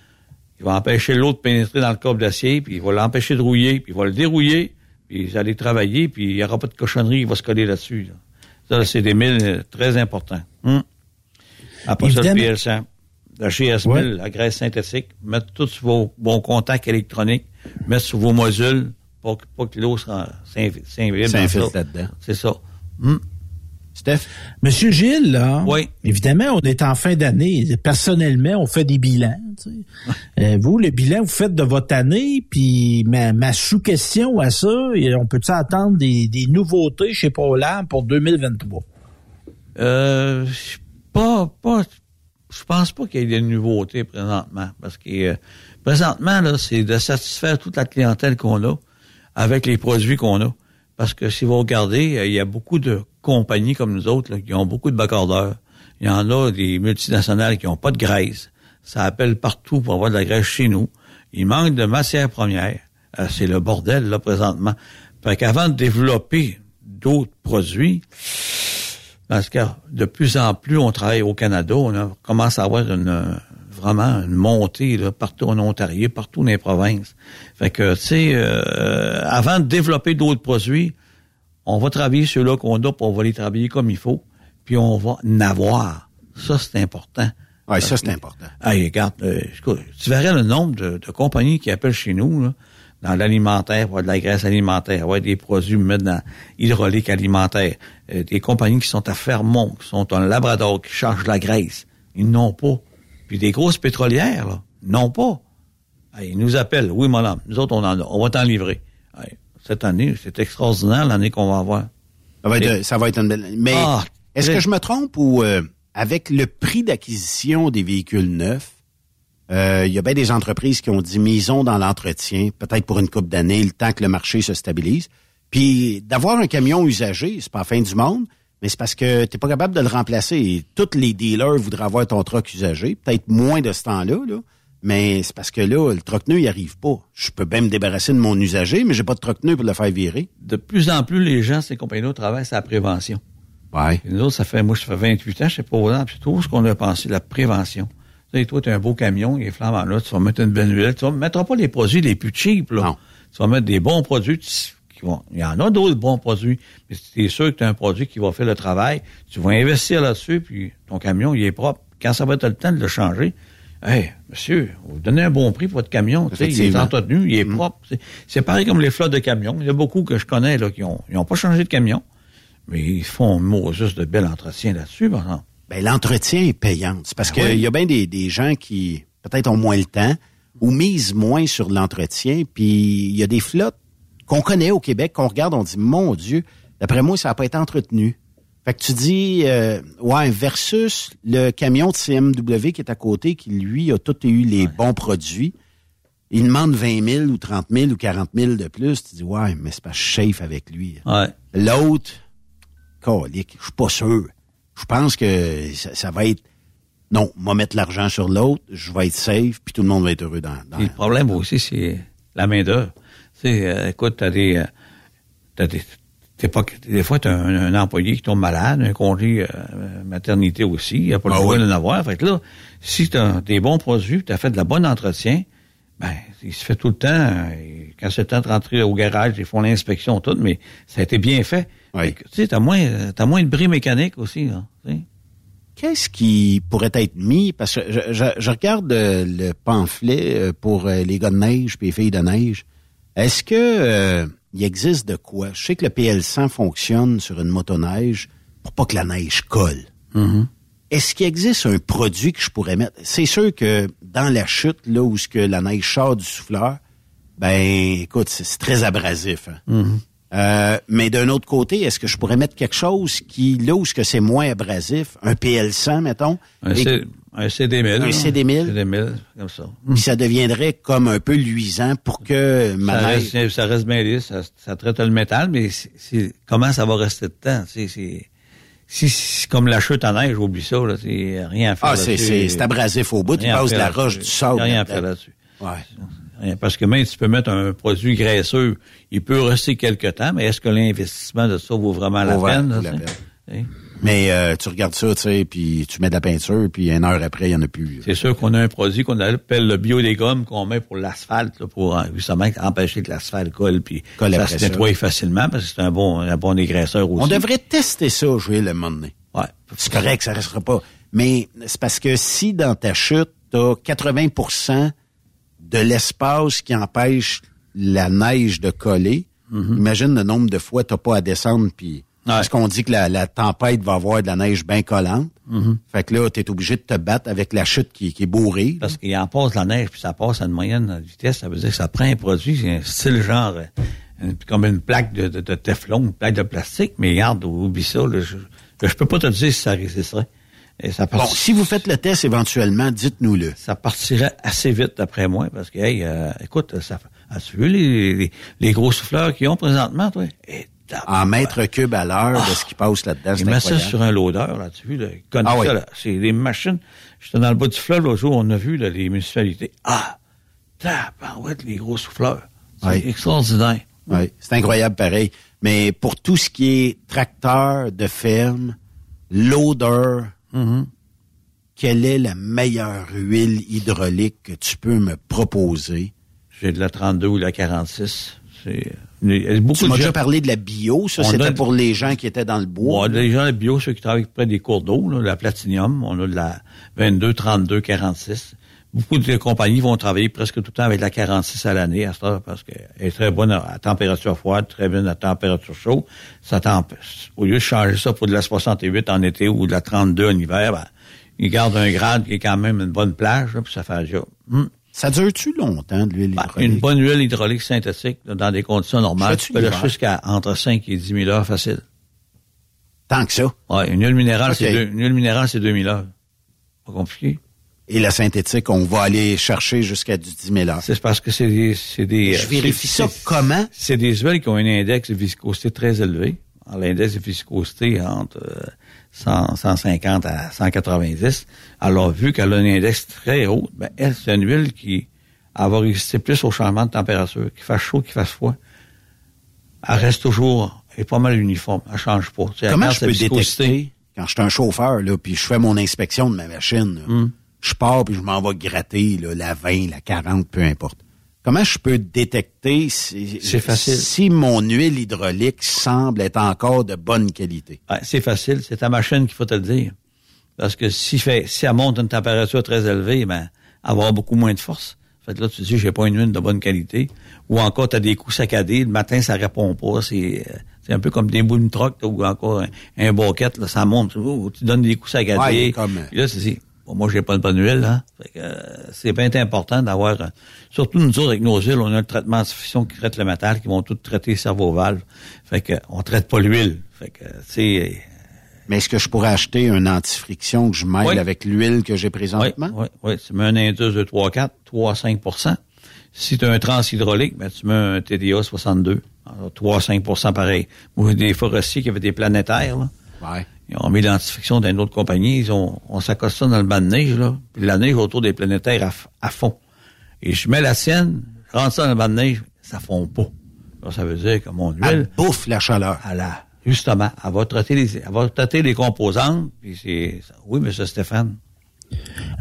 Il va empêcher l'eau de pénétrer dans le câble d'acier, puis il va l'empêcher de rouiller, puis il va le dérouiller, puis vous allez travailler, puis il n'y aura pas de cochonnerie qui va se coller là-dessus. là. Ça, le CD1000, euh, très important. Hum. Après ça, le Évidemment. PL100. La GS1000, Ouais. la graisse synthétique, mettre tous vos bons contacts électroniques, mettre sur vos modules, pour que, que l'eau s'invite. S'infiltre là-dedans. C'est ça. Hum. Steph? Monsieur Gilles, là, Oui. évidemment, on est en fin d'année. Personnellement, on fait des bilans. tu sais. Euh, vous, le bilan, vous faites de votre année, puis ma, ma sous-question à ça, on peut-tu attendre des, des nouveautés chez Polar pour 2023? Euh, je- pas, pas, je pense pas qu'il y ait des nouveautés présentement, parce que euh, présentement là, c'est de satisfaire toute la clientèle qu'on a avec les produits qu'on a. Parce que si vous regardez, euh, il y a beaucoup de compagnies comme nous autres là, qui ont beaucoup de baccordeurs. Il y en a des multinationales qui ont pas de graisse. Ça appelle partout pour avoir de la graisse chez nous. Il manque de matières premières. Euh, c'est le bordel là présentement. Fait qu'avant de développer d'autres produits, parce que de plus en plus, on travaille au Canada, on a, commence à avoir une, vraiment une montée là, partout en Ontario, partout dans les provinces. Fait que, tu sais, euh, avant de développer d'autres produits, on va travailler ceux-là qu'on a, puis on va les travailler comme il faut, puis on va en avoir. Ça, c'est important. Oui, ça, c'est important. Hey, regarde, euh, tu verrais le nombre de, de compagnies qui appellent chez nous, là, dans l'alimentaire, de la graisse alimentaire, avoir des produits mettre dans hydraulique alimentaire, euh, des compagnies qui sont à Fermont, qui sont en Labrador, qui chargent la graisse. Ils n'ont pas. Puis des grosses pétrolières, là, n'ont pas. Ils nous appellent. Oui, madame, nous autres, on en a. On va t'en livrer. Cette année, c'est extraordinaire l'année qu'on va avoir. Ça va être, Et- ça va être une belle... Mais Ah, est-ce que je me trompe ou euh, avec le prix d'acquisition des véhicules neufs, euh, il y a bien des entreprises qui ont dit misons dans l'entretien, peut-être pour une coupe d'années, le temps que le marché se stabilise. Puis d'avoir un camion usagé, c'est pas la fin du monde, mais c'est parce que tu pas capable de le remplacer. Et tous les dealers voudraient avoir ton truck usagé, peut-être moins de ce temps-là, là. Mais c'est parce que là, le troc neuf, il arrive pas. Je peux bien me débarrasser de mon usager, mais j'ai pas de troc neuf pour le faire virer. De plus en plus, les gens, ces compagnies-là, travaillent sur la prévention. Ouais. Et nous autres, ça fait, moi, ça fait 28 ans, je sais pas aux puis tout ce qu'on a pensé, la prévention. Tu sais, toi, tu as un beau camion, il est flambant là, tu vas mettre une belle huile, tu vas mettre pas les produits les plus cheap, là. Non. Tu vas mettre des bons produits, tu- qui vont, il y en a d'autres bons produits, mais si tu es sûr que tu as un produit qui va faire le travail, tu vas investir là-dessus, puis ton camion, il est propre. Quand ça va être le temps de le changer, hey, monsieur, vous donnez un bon prix pour votre camion, tu sais, il est entretenu, il est propre. C'est- pareil comme les flottes de camions. Il y a beaucoup que je connais, là, qui ont, ils ont pas changé de camion, mais ils font juste de bel entretien là-dessus, par exemple. Ben, l'entretien est payant. C'est parce Ah qu'il oui. y a bien des, des gens qui, peut-être, ont moins le temps ou misent moins sur l'entretien. Puis, il y a des flottes qu'on connaît au Québec, qu'on regarde, on dit, mon Dieu, d'après moi, ça n'a pas été entretenu. Fait que tu dis, euh, ouais, versus le camion de CMW qui est à côté, qui, lui, a tout eu les bons produits. Il demande 20 000 ou 30 000 ou 40 000 de plus. Tu dis, ouais, mais c'est pas safe avec lui. Ouais. L'autre, calique, je suis pas sûr. Je pense que ça, ça va être, non, moi mettre l'argent sur l'autre, je vais être safe, puis tout le monde va être heureux dans, dans le problème aussi, c'est la main-d'œuvre. Tu sais, euh, écoute, t'as des. euh, t'as des t'es pas, des fois, t'as un, un employé qui tombe malade, un congé euh, maternité aussi, il a pas le Ah droit d'en avoir. Fait que là, si t'as des bons produits, t'as fait de la bonne entretien, ben, il se fait tout le temps. et quand c'est le temps de rentrer au garage, ils font l'inspection, tout, mais ça a été bien fait. Oui. Tu sais, t'as moins, t'as moins de bris mécaniques aussi, là. qu'est-ce qui pourrait être mis? Parce que je, je- je regarde euh, le pamphlet euh, pour les gars de neige puis les filles de neige. Est-ce que euh, il existe de quoi? Je sais que le PL100 fonctionne sur une motoneige pour pas que la neige colle. Est-ce qu'il existe un produit que je pourrais mettre? C'est sûr que dans la chute, là où ce que la neige sort du souffleur, ben écoute, c'est très abrasif. hein. Euh, mais d'un autre côté, est-ce que je pourrais mettre quelque chose qui, là où ce que c'est moins abrasif, un PL100, mettons, et un CD1000. Un là. CD1000. CD1000, comme ça. puis ça deviendrait comme un peu luisant pour que ma Ça reste, ça reste bien lisse, ça, ça traite le métal, mais comment ça va rester de temps? C'est, si comme la chute en neige, oublie ça, là, c'est rien à faire Ah, c'est, abrasif au bout, tu passes de la roche, du sable. Rien à faire là-dessus. Ouais. Parce que même si tu peux mettre un produit graisseux, il peut rester quelque temps, mais est-ce que l'investissement de ça vaut vraiment la Vaut peine? la sais? Hein? Mais euh, tu regardes ça, tu sais, puis tu mets de la peinture, puis une heure après, il n'y en a plus. C'est sûr qu'on a un produit qu'on appelle le biodégum qu'on met pour l'asphalte, pour euh, justement empêcher que l'asphalte colle, puis Colle ça se nettoie facilement parce que c'est un bon, un bon dégraisseur aussi. On devrait tester ça, jouer le moment donné. Ouais. C'est correct, ça restera pas. Mais c'est parce que si dans ta chute, t'as 80% de l'espace qui empêche la neige de coller, imagine le nombre de fois t'as pas à descendre puis parce qu'on dit que la, la tempête va avoir de la neige bien collante. Fait que là, t'es obligé de te battre avec la chute qui, qui est bourrée. Parce qu'il en passe la neige, puis ça passe à une moyenne vitesse, ça veut dire que ça prend un produit, c'est un style genre, euh, une- comme une plaque de, de, de Teflon, une plaque de plastique, mais regarde, oublie ça, là, je, je peux pas te dire si ça résisterait. Et ça Bon, si vous faites le test éventuellement, dites-nous-le. ça partirait assez vite d'après moi, parce que, hey, euh, écoute, ça, as-tu vu les, les, les gros souffleurs qu'ils ont présentement, toi? Et En mètres cubes à l'heure de ce qui passe là-dedans, Ils mettent ça sur un loader, là, tu connaissent Ah oui. C'est des machines. J'étais dans le bas du fleuve l'autre jour, on a vu, là, les municipalités. Ah! Tabarouette, les gros souffleurs. C'est Oui. extraordinaire. Oui, c'est incroyable pareil. Mais pour tout ce qui est tracteur de ferme, l'odeur, Mm-hmm. quelle est la meilleure huile hydraulique que tu peux me proposer? J'ai de la 32 ou de la 46. C'est, il a beaucoup Tu m'as déjà parlé de la bio, ça c'était pour les gens qui étaient dans le bois. Ouais, les gens de bio, ceux qui travaillent près des cours d'eau, la platinium, on a de la 22, 32, 46. Beaucoup de compagnies vont travailler presque tout le temps avec la 46 à l'année à ça parce qu'elle est très bonne à température froide, très bonne à température chaude. Ça temp- au lieu de changer ça pour de la 68 en été ou de la 32 en hiver, ben, ils gardent un grade qui est quand même une bonne plage, là, puis ça fait. Hum. Ça dure-tu longtemps de l'huile Ben, hydraulique? une bonne huile hydraulique synthétique, dans des conditions normales, tu peux l'hiver? jusqu'à entre 5 et 10 000 heures facile. Tant que ça? Ouais, une huile minérale, c'est deux- une huile minérale, c'est 2000 heures. Pas compliqué. Et la synthétique, on va aller chercher jusqu'à du 10 000 heures. C'est parce que c'est des, c'est des. Je euh, vérifie ça comment? C'est des huiles qui ont un index de viscosité très élevé. L'index de viscosité entre euh, 100, 150 à 190. Alors, vu qu'elle a un index très haut, ben, elle, c'est une huile qui elle va résister plus au changement de température, qu'il fasse chaud, qu'il fasse froid. Elle reste toujours, elle est pas mal uniforme, elle change pas. Tu sais, elle Comment je peux détecter quand je suis un chauffeur là, puis je fais mon inspection de ma machine, là, Hmm. je pars puis je m'en vais gratter là, la 20, la 40, peu importe. Comment je peux détecter si, C'est si mon huile hydraulique semble être encore de bonne qualité? Ouais, c'est facile, c'est ta machine qu'il faut te le dire. Parce que si, fait, si elle monte à une température très élevée, ben, elle va avoir beaucoup moins de force. Fait que là, tu te dis, j'ai pas une huile de bonne qualité. Ou encore, tu as des coups saccadés, le matin, ça répond pas. C'est euh, c'est un peu comme des boules de troc, ou encore un, un boquette, là, ça monte. Oh, tu donnes des coups saccadés. Ouais, comme, euh, là, dis, bon, moi, j'ai pas de bonne huile. Hein. Fait que, euh, c'est bien important d'avoir... euh, surtout nous autres, avec nos huiles, on a un traitement de qui traite le métal, qui vont tout traiter les cerveaux-valves. Fait que on traite pas l'huile. Fait que, tu sais... Mais est-ce que je pourrais acheter un antifriction que je mêle Oui. avec l'huile que j'ai Oui, présentement? oui, oui. Tu mets un indice de 3, 4, 3 à 5 Si tu as un trans hydraulique, ben, tu mets un TDA 62. Alors, 3 à 5 pareil. Moi, des forestiers qui avaient des planétaires, là. Ouais. Ils ont mis l'identification d'une autre compagnie. Ils ont, on s'accoste ça dans le banc de neige, là. Puis la neige autour des planétaires à, fond. Et je mets la sienne, je rentre ça dans le banc de neige, ça fond pas. Alors, ça veut dire que mon Elle huile, bouffe la chaleur. elle a, justement, elle va traiter les, elle va traiter les composantes, puis c'est, oui, monsieur Stéphane.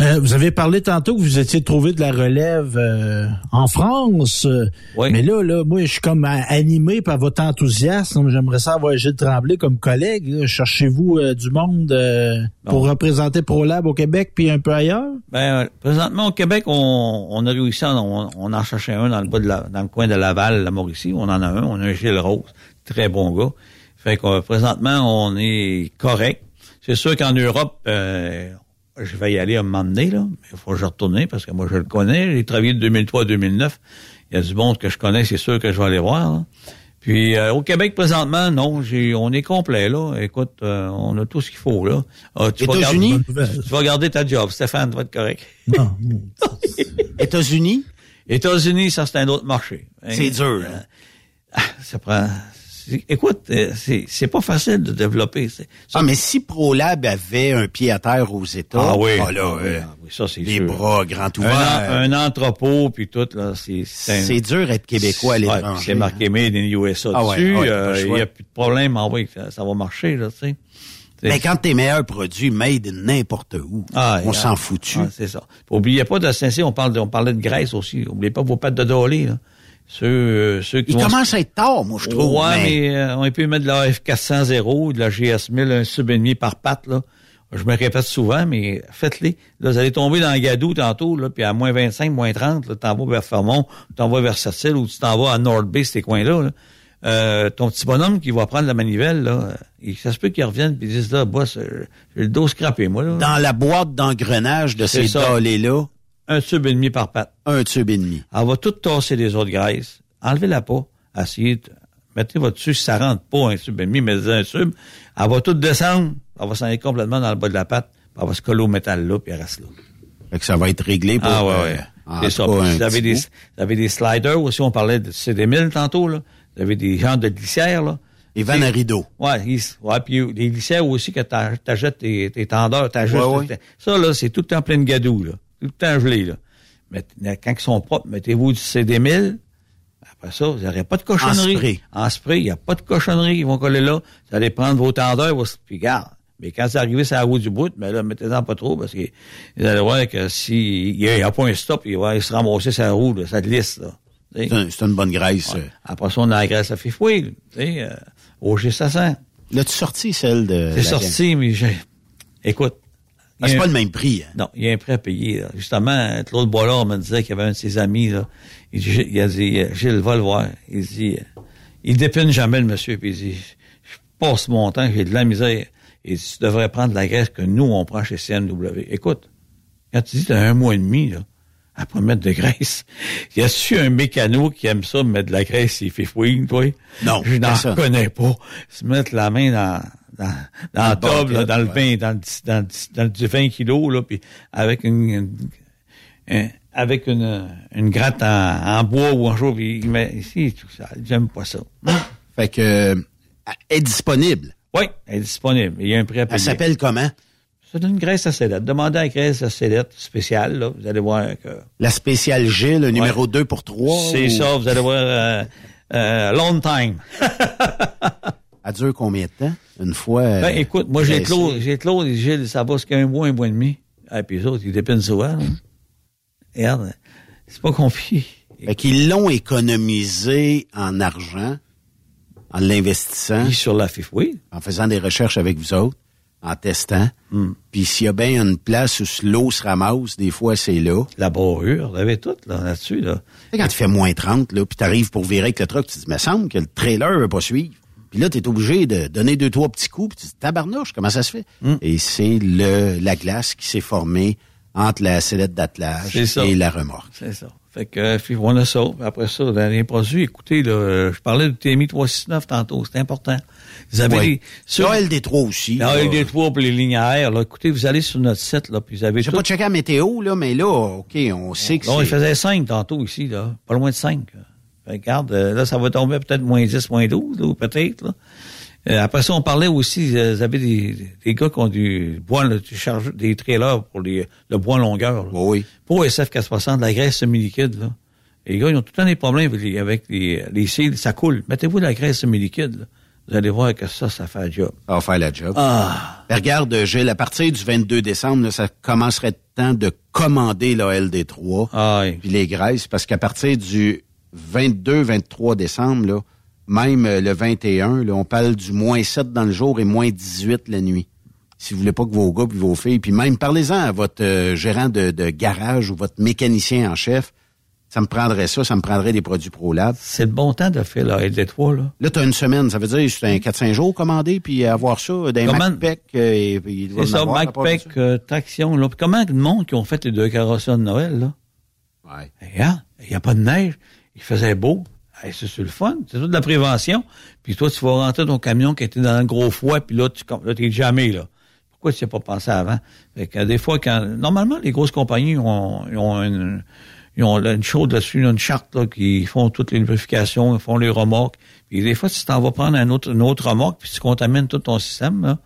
Euh, vous avez parlé tantôt que vous étiez trouvé de la relève euh, en France. Euh, Mais là, là, moi, je suis comme animé par votre enthousiasme. J'aimerais ça avoir Gilles Tremblay comme collègue. Cherchez-vous du monde pour représenter ProLab au Québec puis un peu ailleurs? Ben, présentement, au Québec, on, a réussi, on, on en cherchait un dans le bas de la, dans le coin de Laval, la Mauricie. On en a un. On a un Gilles Rose. Très bon gars. Fait que présentement, on est correct. C'est sûr qu'en Europe, je vais y aller à un moment donné, là. Il faut que je retourne parce que moi, je le connais. J'ai travaillé de 2003 à 2009. Il y a du monde que je connais, c'est sûr que je vais aller voir. Puis euh, au Québec présentement, non, j'ai, on est complet là. Écoute, euh, on a tout ce qu'il faut là. Ah, tu États-Unis, tu vas garder ta job, Stéphane, tu vas être correct. Non. États-Unis? États-Unis, ça c'est un autre marché. C'est dur. Hein? Ah, ça prend écoute, euh, c'est pas facile de développer. Ah, mais si ProLab avait un pied à terre aux États, ah oui, ah, là, euh, ça c'est les bras grands ouverts. Un, un, entrepôt puis tout là, c'est c'est dur d'être québécois à l'étranger. c'est marqué hein. Made in USA ah, dessus. Euh, il n'y a plus de problème, en vrai, ça, va marcher là, tu sais. Mais quand tes meilleurs produits made n'importe où, on s'en foutu. c'est ça. Oubliez pas de on parle on parlait de graisse aussi. Oubliez pas vos pattes de là. Ceux, euh, ceux qui Il commence à être tard, moi, je trouve. Ouais, mais, euh, on peut mettre de la F400 de la GS1000, un sub et demi par patte, là. Je me répète souvent, mais faites-les. Là, vous allez tomber dans le gadou tantôt, là, puis à moins 25, moins 30, là, t'en vas vers Fermont, t'en vas vers Sept-Îles, ou tu t'en vas à North Bay, ces coins-là, Euh, ton petit bonhomme qui va prendre la manivelle, là, il, ça se peut qu'il revienne puis dise là, boss, euh, j'ai le dos scrappé, moi, là. Dans la boîte d'engrenage de ces dolés-là, un tube et demi par patte. Un tube et demi. Elle va tout tasser les autres graisses. Enlevez-la pas. Asseyez, de... mettez votre dessus. Si ça rentre pas un tube et demi, mettez un tube. Elle va tout descendre. Elle va s'en aller complètement dans le bas de la patte. Elle va se coller au métal là, puis elle reste là. Fait que ça va être réglé pour... Ah ouais, ouais. Euh, C'est ça. Vous avez, des, vous avez des sliders aussi. On parlait de CD1000 tantôt, là. Vous avez des gens de glissières, là. Les vannes à rideau. Ouais, ouais, puis les glissières aussi que t'achètes tes, tes tendeurs, t'ajustes. Ouais, ouais. Ça, là, c'est tout en plein gadou, là tout le temps gelé, là. Mais quand ils sont propres, mettez-vous du CD1000. Après ça, vous n'aurez pas de cochonnerie. En spray. En spray, il n'y a pas de cochonnerie qui vont coller là. Vous allez prendre vos tendeurs, puis garde. Mais quand c'est arrivé sur la roue du bout, mais là, mettez-en pas trop, parce que vous allez voir que s'il n'y a, pas un stop, il va se ramasser sa roue, là, ça glisse, là. C'est une bonne graisse. Après ça, on a la graisse à fifouille, euh, au G500. L'as-tu sorti, celle de... C'est sorti, mais j'ai... Écoute, ah, c'est pas le même prix. Hein? Non, il y a un prix à payer. Là. Justement, Claude Boilard me disait qu'il y avait un de ses amis. Là. Il, dit, il a dit, Gilles, va le voir. Il dit, il dépine jamais le monsieur. Puis il dit, je passe mon temps, j'ai de la misère. Et tu devrais prendre la graisse que nous, on prend chez CNW. Écoute, quand tu dis que tu as un mois et demi, là, à pas mettre de graisse. Y a-tu un mécano qui aime ça, mettre de la graisse et fait fouine, toi? Non. Je n'en connais pas. Se mettre la main dans, dans, dans, le tube, là, dans le vin, dans, dans, dans du 20 kilos, là, puis avec une, avec une, une gratte en, en, bois ou en jour, puis mais ici, tout ça, j'aime pas ça. Fait que, euh, elle est disponible. Oui, elle est disponible. Il y a un prix à payer. Elle s'appelle comment? C'est une graisse à. Demandez la graisse à spéciale, là. Vous allez voir que... La spéciale G, le numéro 2 pour 3? C'est ça, vous allez voir, euh, euh, long time. Elle dure combien de temps? Une fois. Euh, ben, écoute, moi, j'ai Claude, j'ai Claude et Gilles, ça va jusqu'à un mois, un mois et demi. Et puis les autres, ils dépendent souvent. Hein. Regarde, c'est pas compliqué. Fait qu'ils l'ont économisé en argent, en l'investissant. sur la FIF, oui. En faisant des recherches avec vous autres, en testant. Hmm. Puis s'il y a bien une place où l'eau se ramasse, des fois, c'est là. La borure, vous avez tout là, là-dessus. Là. Quand tu fais moins 30, là, puis t'arrives pour virer avec le truck, tu te dis, mais semble que le trailer va pas suivre. Puis là, tu es obligé de donner deux, trois petits coups, puis tu te dis, tabarnouche, comment ça se fait? Hmm. Et c'est le la glace qui s'est formée entre la sellette d'attelage et la remorque. C'est ça. Fait que, on a ça. Après ça, dans les produits, écoutez, là, je parlais du TMI 369 tantôt, c'est important. Vous avez oui. sur... LD3 aussi. LD3 pour les lignes à air, là. Écoutez, vous allez sur notre site, là, puis vous avez J'ai pas checké la météo, là, mais là, OK, on sait que c'est... Non, il faisait 5 tantôt ici, là. Pas loin de 5. Regarde, euh, là, ça va tomber peut-être moins 10, moins 12, ou peut-être. Euh, après ça, on parlait aussi, euh, vous avez des, des gars qui ont du bois, charge, des trailers pour les, le bois longueur. Là. Oui. Pour SF 460, de la graisse semi-liquide. Là. les gars, ils ont tout le temps des problèmes avec les, avec les, les cils, ça coule. Mettez-vous de la graisse semi-liquide. Vous allez voir que ça, ça fait le job. Ça va faire la job. Ah. Ben, regarde, Gilles, à partir du 22 décembre, là, ça commencerait le temps de commander la LD3 Ah, oui. puis les graisses, parce qu'à partir du 22-23 décembre, là, même euh, le 21, là, on parle du moins 7 dans le jour et moins 18 la nuit. Si vous voulez pas que vos gars puis vos filles, puis même parlez-en à votre euh, gérant de, de garage ou votre mécanicien en chef, ça me prendrait ça, ça me prendrait des produits ProLab. C'est le bon temps de faire la LD3, là. Là, tu as une semaine, ça veut dire que c'est un 4-5 jours commandé, puis avoir ça d'un Comment- MacPack. euh, C'est ça, MacPack, euh, traction, là. Puis comment le monde qui ont fait les deux carrosseries de Noël, là? Ouais. Regarde, il n'y a pas de neige, il faisait beau. C'est le fun, c'est toute de la prévention. Puis toi, tu vas rentrer ton camion qui était dans le gros froid, puis là, tu là, t'es jamais là. Pourquoi tu n'y as pas pensé avant? Fait que, des fois, quand normalement, les grosses compagnies ont, ont une, ils ont une chose là-dessus, une charte là, qui font toutes les lubrifications, ils font les remorques. Puis des fois, si tu t'en vas prendre un autre, une autre remorque, puis tu contamines tout ton système, là,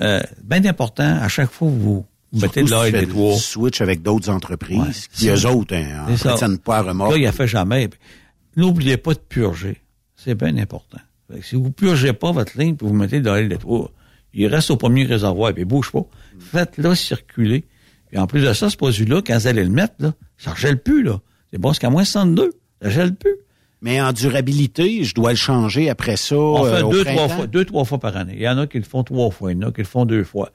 euh, bien important, à chaque fois, vous, de tu des fais le switch avec d'autres entreprises Ouais, qui, eux autres, hein, ça. entretiennent pas à. Là, il a fait jamais. N'oubliez pas de purger. C'est bien important. Si vous purgez pas votre ligne puis vous mettez dans l'île tour, il reste au premier réservoir puis il bouge pas. Faites-le circuler. Puis en plus de ça, ce produit-là, quand vous allez le mettre, là, ça gèle plus, là. C'est bon, c'est qu'à moins 62. Ça gèle plus. Mais en durabilité, je dois le changer après ça. On euh, fait au deux, trois fois, deux, trois fois par année. Il y en a qui le font trois fois, il y en a qui le font deux fois.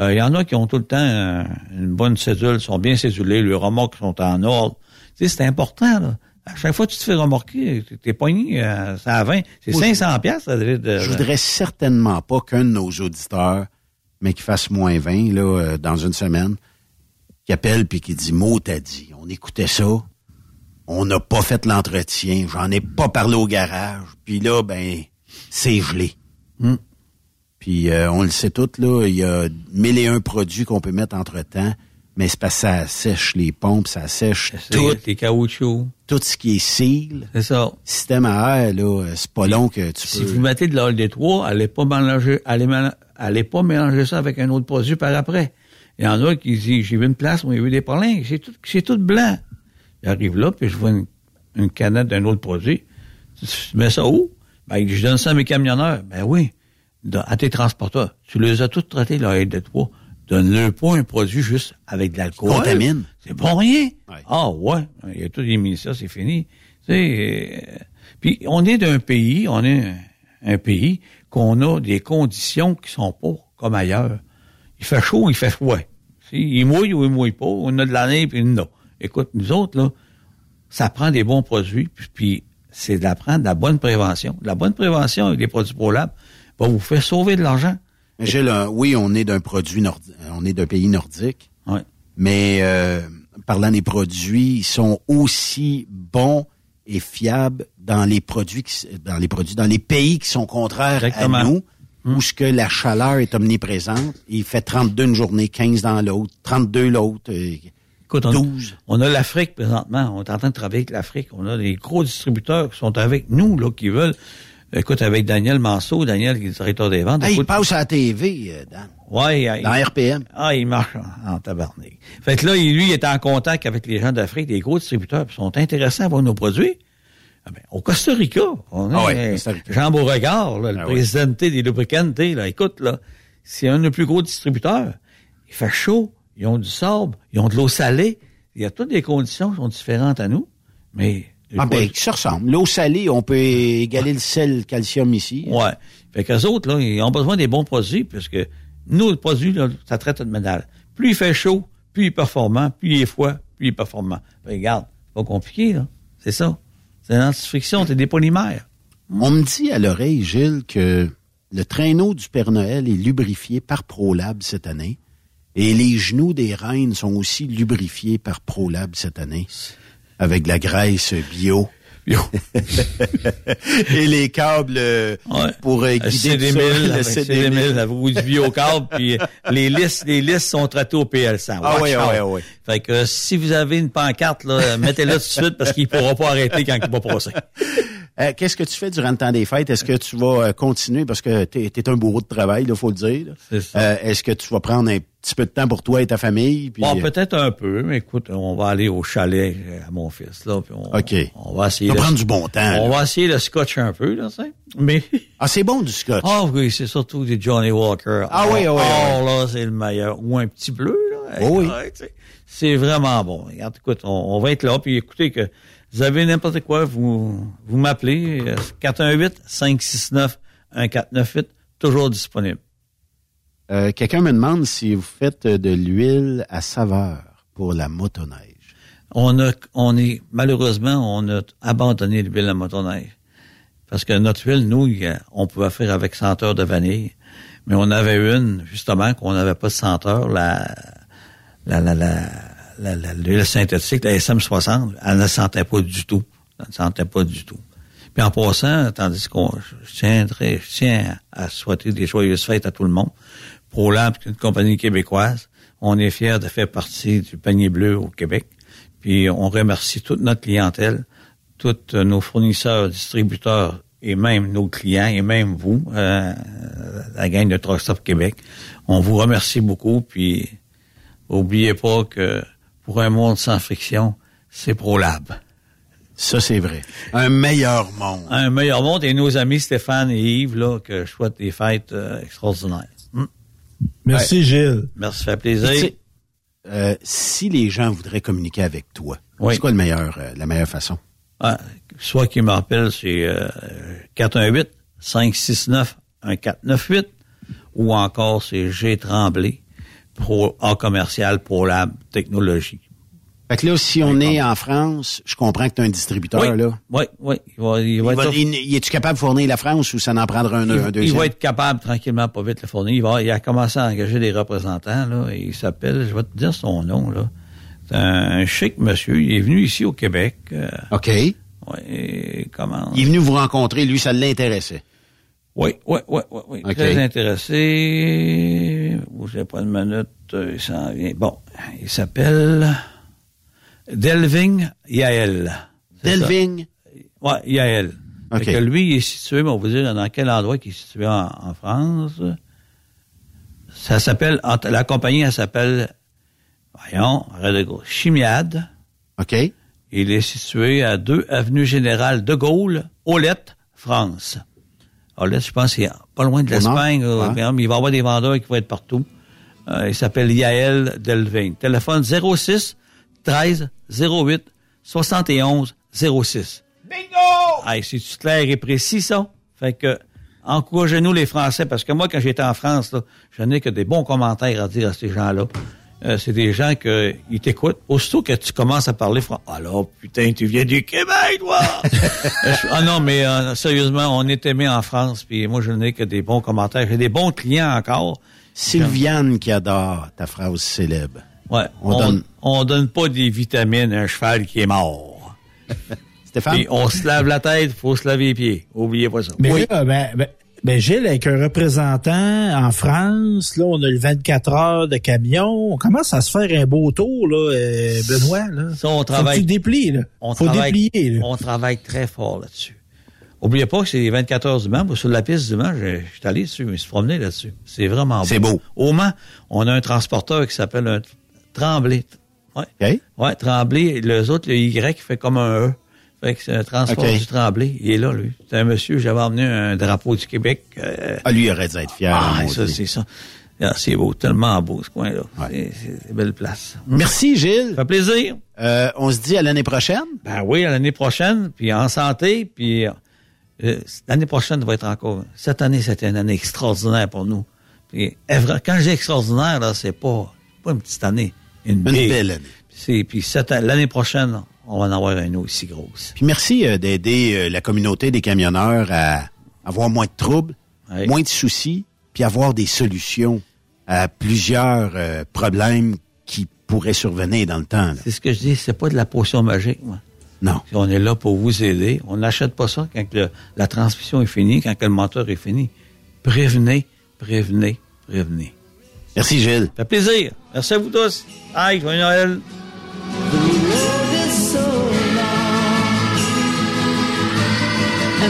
Euh, il y en a qui ont tout le temps euh, une bonne cédule, sont bien cédulés, les remorques sont en ordre. Tu sais, c'est important, là. À chaque fois que tu te fais remorquer, t'es pogné, euh, ça à 20. C'est Moi, je- 500 piastres, ça devait de, Je voudrais certainement pas qu'un de nos auditeurs, mais qui fasse moins 20 là, dans une semaine, qui appelle puis qui dit Mot t'as dit. On écoutait ça. On n'a pas fait l'entretien. J'en ai pas parlé au garage. Puis là, ben, c'est gelé. Hmm. Puis euh, on le sait tout, là, il y a mille et un produits qu'on peut mettre entre-temps, mais c'est parce que ça sèche les pompes, ça sèche tout, les caoutchoucs. tout ce qui est seal. C'est ça. Système à air, là, c'est pas long que tu Si peux... vous mettez de l'huile des trois, allez pas mélanger, allez, pas mélanger ça avec un autre produit par après. Il y en a qui disent, j'ai vu une place où il y a eu des problèmes, c'est tout, c'est tout blanc. J'arrive là, puis je vois une, une canette d'un autre produit. Tu, mets ça où? Ben, je donne ça à mes camionneurs. Ben oui. À tes transporteurs. Tu les as tous traités, la haie de trois. Donne-leur pas un produit juste avec de l'alcool. Contamine. C'est bon rien. Ouais. Ah ouais. Il a tout émis ça, c'est fini. Tu sais, euh, puis on est d'un pays, on est un, un pays qu'on a des conditions qui sont pas comme ailleurs. Il fait chaud, il fait froid. Il mouille ou il mouille pas. On a de la neige, puis il en a. Écoute, nous autres, là, ça prend des bons produits, puis, puis c'est de la prendre de la bonne prévention. La bonne prévention avec des produits ProLab va vous faire sauver de l'argent. Gilles, euh, oui, on est d'un produit nordique, on est d'un pays nordique, mais euh, parlant des produits, ils sont aussi bons et fiables dans les produits, qui, dans les produits, dans les pays qui sont contraires Exactement. à nous, où ce que la chaleur est omniprésente. Il fait 32 une journée, 15 dans l'autre, 32 l'autre, euh, Écoute, on, 12. on a l'Afrique présentement. On est en train de travailler avec l'Afrique. On a des gros distributeurs qui sont avec nous, là, qui veulent. Écoute, avec Daniel Manceau, Daniel qui est directeur des ventes. Hey, il passe à la TV, euh, Dan, ouais, il- dans RPM. Ah, il marche en, en tabarnak. Fait que là, il- lui, il est en contact avec les gens d'Afrique, des gros distributeurs, puis ils sont intéressés à voir nos produits. Ah ben, au Costa Rica, on a Ah ouais, euh, Rica. Jean Beauregard, là, le Ah ouais. président des lubricantes, là, écoute, là, c'est un des plus gros distributeurs. Il fait chaud, ils ont du sable, ils ont de l'eau salée. Il y a toutes des conditions qui sont différentes à nous, mais... Ah ben, se ressemble. L'eau salée, on peut égaler le sel, le calcium ici. Ouais. Fait qu'eux autres, là, ils ont besoin des bons produits, puisque nous, le produit, là, ça traite de médaille. Plus il fait chaud, plus il est performant, plus il est froid, plus il est performant. Regarde, pas compliqué, là. C'est ça. C'est l'antifiction, c'est des polymères. On me dit à l'oreille, Gilles, que le traîneau du Père Noël est lubrifié par ProLab cette année. Et les genoux des reines sont aussi lubrifiés par ProLab cette année. Avec de la graisse bio. Yo. Et les câbles euh, Ouais. pour euh, Le guider tout ça, CD1000, le avec CD1000. CD1000, la roue du biocâble, puis euh, les listes, les listes sont traitées au PL100. Ah Watch ouais, out. ouais, ouais. Fait que euh, si vous avez une pancarte, là, mettez-la tout de suite parce qu'il pourra pas arrêter quand il va passer. Euh, Qu'est-ce que tu fais durant le temps des fêtes? Est-ce que tu vas euh, continuer, parce que tu es, un bourreau de travail, il faut le dire. Euh, Est-ce que tu vas prendre un petit peu de temps pour toi et ta famille? Puis... Bon, peut-être un peu, mais écoute, on va aller au chalet à mon fils. Là, puis on, OK. On va essayer On de- va prendre du bon temps. On là. va essayer le scotch un peu, là, sais. Mais... Ah, c'est bon du scotch. Ah oui, c'est surtout des Johnny Walker. Ah oui, oui, Oh, là, c'est le meilleur. Ou un petit bleu, là. Oh oui. C'est vraiment bon. Regarde, écoute, on, on va être là. Puis écoutez que vous avez n'importe quoi, vous, vous m'appelez. euh, 418-569-1498. Toujours disponible. Euh, Quelqu'un me demande si vous faites de l'huile à saveur pour la motoneige. On a, on est, malheureusement, on a abandonné l'huile à motoneige. Parce que notre huile, nous, on pouvait faire avec senteur de vanille. Mais on avait une, justement, qu'on n'avait pas de senteur, la, la, la- l'huile synthétique, la SM60, elle ne sentait pas du tout. Elle ne sentait pas du tout. Puis en passant, tandis qu'on, je tiens, je tiens à souhaiter des joyeuses fêtes à tout le monde. ProLab, une compagnie québécoise, on est fiers de faire partie du panier bleu au Québec. Puis on remercie toute notre clientèle, tous nos fournisseurs, distributeurs et même nos clients et même vous, euh, la gang de Truck Stop Québec. On vous remercie beaucoup. Puis oubliez pas que pour un monde sans friction, c'est ProLab. Ça, c'est vrai. Un meilleur monde. Un meilleur monde et nos amis Stéphane et Yves, là, que je souhaite des fêtes euh, extraordinaires. Hmm. Merci, Gilles. Merci, ça fait plaisir. euh, si les gens voudraient communiquer avec toi, Oui. c'est quoi le meilleur, euh, la meilleure façon? Ah, soit qui me rappelle, c'est euh, 418-569-1498 ou encore c'est G Tremblay, pro, en commercial pour la technologie. Fait que là, si on est en France, je comprends que tu es un distributeur, Oui, là. oui, oui. Il va, il va Il va- être, il- il- es-tu capable de fournir la France ou ça n'en prendra un, il- un il deuxième? va être capable tranquillement, pas vite, le fournir. Il, va, il a commencé à engager des représentants, là, et il s'appelle, je vais te dire son nom, là. C'est un chic monsieur. Il est venu ici au Québec. euh, OK. et comment? Il est venu vous rencontrer, lui, ça l'intéressait. Oui, oui, oui, oui, oui. OK. Très intéressé. Bougez pas une minute, euh, il s'en vient. Bon, il s'appelle Delving Yael. Delving? Ouais, Yael. OK. Fait que lui, il est situé, mais on va vous dire dans quel endroit il est situé en, en France. Ça s'appelle, la compagnie, elle s'appelle, voyons, Chimiade. OK. Il est situé à 2 Avenue Générale de Gaulle, Olette, France. Olette, je pense, c'est pas loin de l'Espagne. euh, ouais. mais Il va y avoir des vendeurs qui vont être partout. Euh, il s'appelle Yael Delving. Téléphone 06 13 08 71 06. Bingo! Hey, c'est clair et précis, ça? Fait que, encouragez-nous les Français, parce que moi, quand j'étais en France, là, je n'ai que des bons commentaires à dire à ces gens-là. Euh, c'est des gens que ils t'écoutent. Aussitôt que tu commences à parler français, alors putain, tu viens du Québec, toi! Euh, je- ah non, mais euh, sérieusement, on est aimé en France, puis moi, je n'ai que des bons commentaires. J'ai des bons clients encore. Sylviane qui adore ta phrase célèbre. Ouais, On on, donne- on donne pas des vitamines à un cheval qui est mort. Stéphane? Puis on se lave la tête, faut se laver les pieds. Oubliez pas ça. Mais là, ben, ben, ben, Gilles, avec un représentant en France, là, on a le 24 heures de camion. On commence à se faire un beau tour, là, euh, Benoît. Là. Ça, on Faut travaille- que tu déplies, là. On Faut travaille, déplier, là. on travaille très fort là-dessus. Oubliez pas que c'est les 24 heures du Mans. Moi, sur la piste du Mans, je je suis allé dessus, mais se promener là-dessus. C'est vraiment beau. C'est beau. Au Mans, on a un transporteur qui s'appelle un Tremblay. Ouais. OK. Ouais, Tremblay. Les autres, le Y fait comme un E. Fait que c'est un transport du Tremblay. Il est là, lui. C'est un monsieur, j'avais emmené un drapeau du Québec. euh, Ah, lui, il aurait dû être fier. ah, ça, c'est ça. Ah, c'est beau, tellement beau, ce coin-là. Ouais. C'est- une belle place. Merci, Gilles. Ça fait plaisir. Euh, on se dit à l'année prochaine? Ben oui, à l'année prochaine, puis en santé, puis euh, l'année prochaine va être encore. Cette année, c'était une année extraordinaire pour nous. Puis, quand je dis extraordinaire, là, c'est pas, pas une petite année, une, Une belle année. Puis an- l'année prochaine, on va en avoir une aussi grosse. Puis merci euh, d'aider euh, la communauté des camionneurs à avoir moins de troubles, moins de soucis, puis avoir des solutions à plusieurs euh, problèmes qui pourraient survenir dans le temps. C'est ce que je dis, c'est pas de la potion magique, moi. Non. On est là pour vous aider. On n'achète pas ça quand le- la transmission est finie, quand le moteur est fini. Prévenez, prévenez, prévenez. Merci, Gilles. Ça fait plaisir. Merci à vous tous. Aïe, joyeux Noël.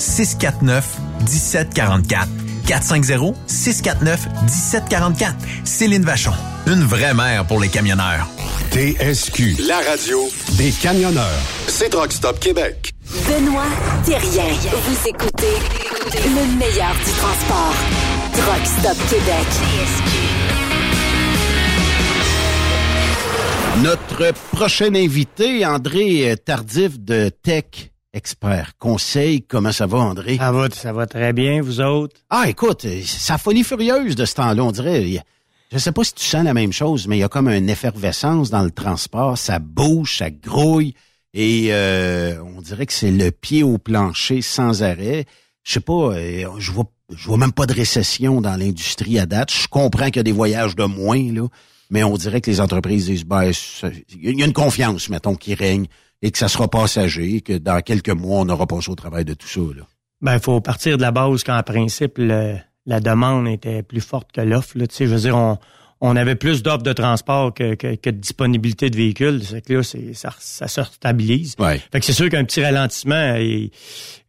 649 1744. 450-649-1744. Céline Vachon. Une vraie mère pour les camionneurs. TSQ, la radio des camionneurs. C'est Truck Stop Québec. Benoît Thérien. Vous écoutez le meilleur du transport. Truck Stop Québec. Notre prochain invité, André Tardif de Tech expert conseil. Comment ça va, André? Ça va, ça va très bien, vous autres? Ah, écoute, euh, la folie furieuse de ce temps-là, on dirait. Je sais pas si tu sens la même chose, mais il y a comme une effervescence dans le transport. Ça bouge, ça grouille. Et euh, on dirait que c'est le pied au plancher sans arrêt. Je sais pas, euh, je vois je vois même pas de récession dans l'industrie à date. Je comprends qu'il y a des voyages de moins, là, mais on dirait que les entreprises disent ben, il y a une confiance, mettons, qui règne et que ça sera passager, et que dans quelques mois, on aura passé au travail de tout ça. Là. Ben, il faut partir de la base qu'en principe, le- la demande était plus forte que l'offre. Tu sais, je veux dire, on, on avait plus d'offres de transport que, que, que de disponibilité de véhicules. C'est que là, c'est, ça, ça se stabilise. Ouais. Fait que c'est sûr qu'un petit ralentissement, et,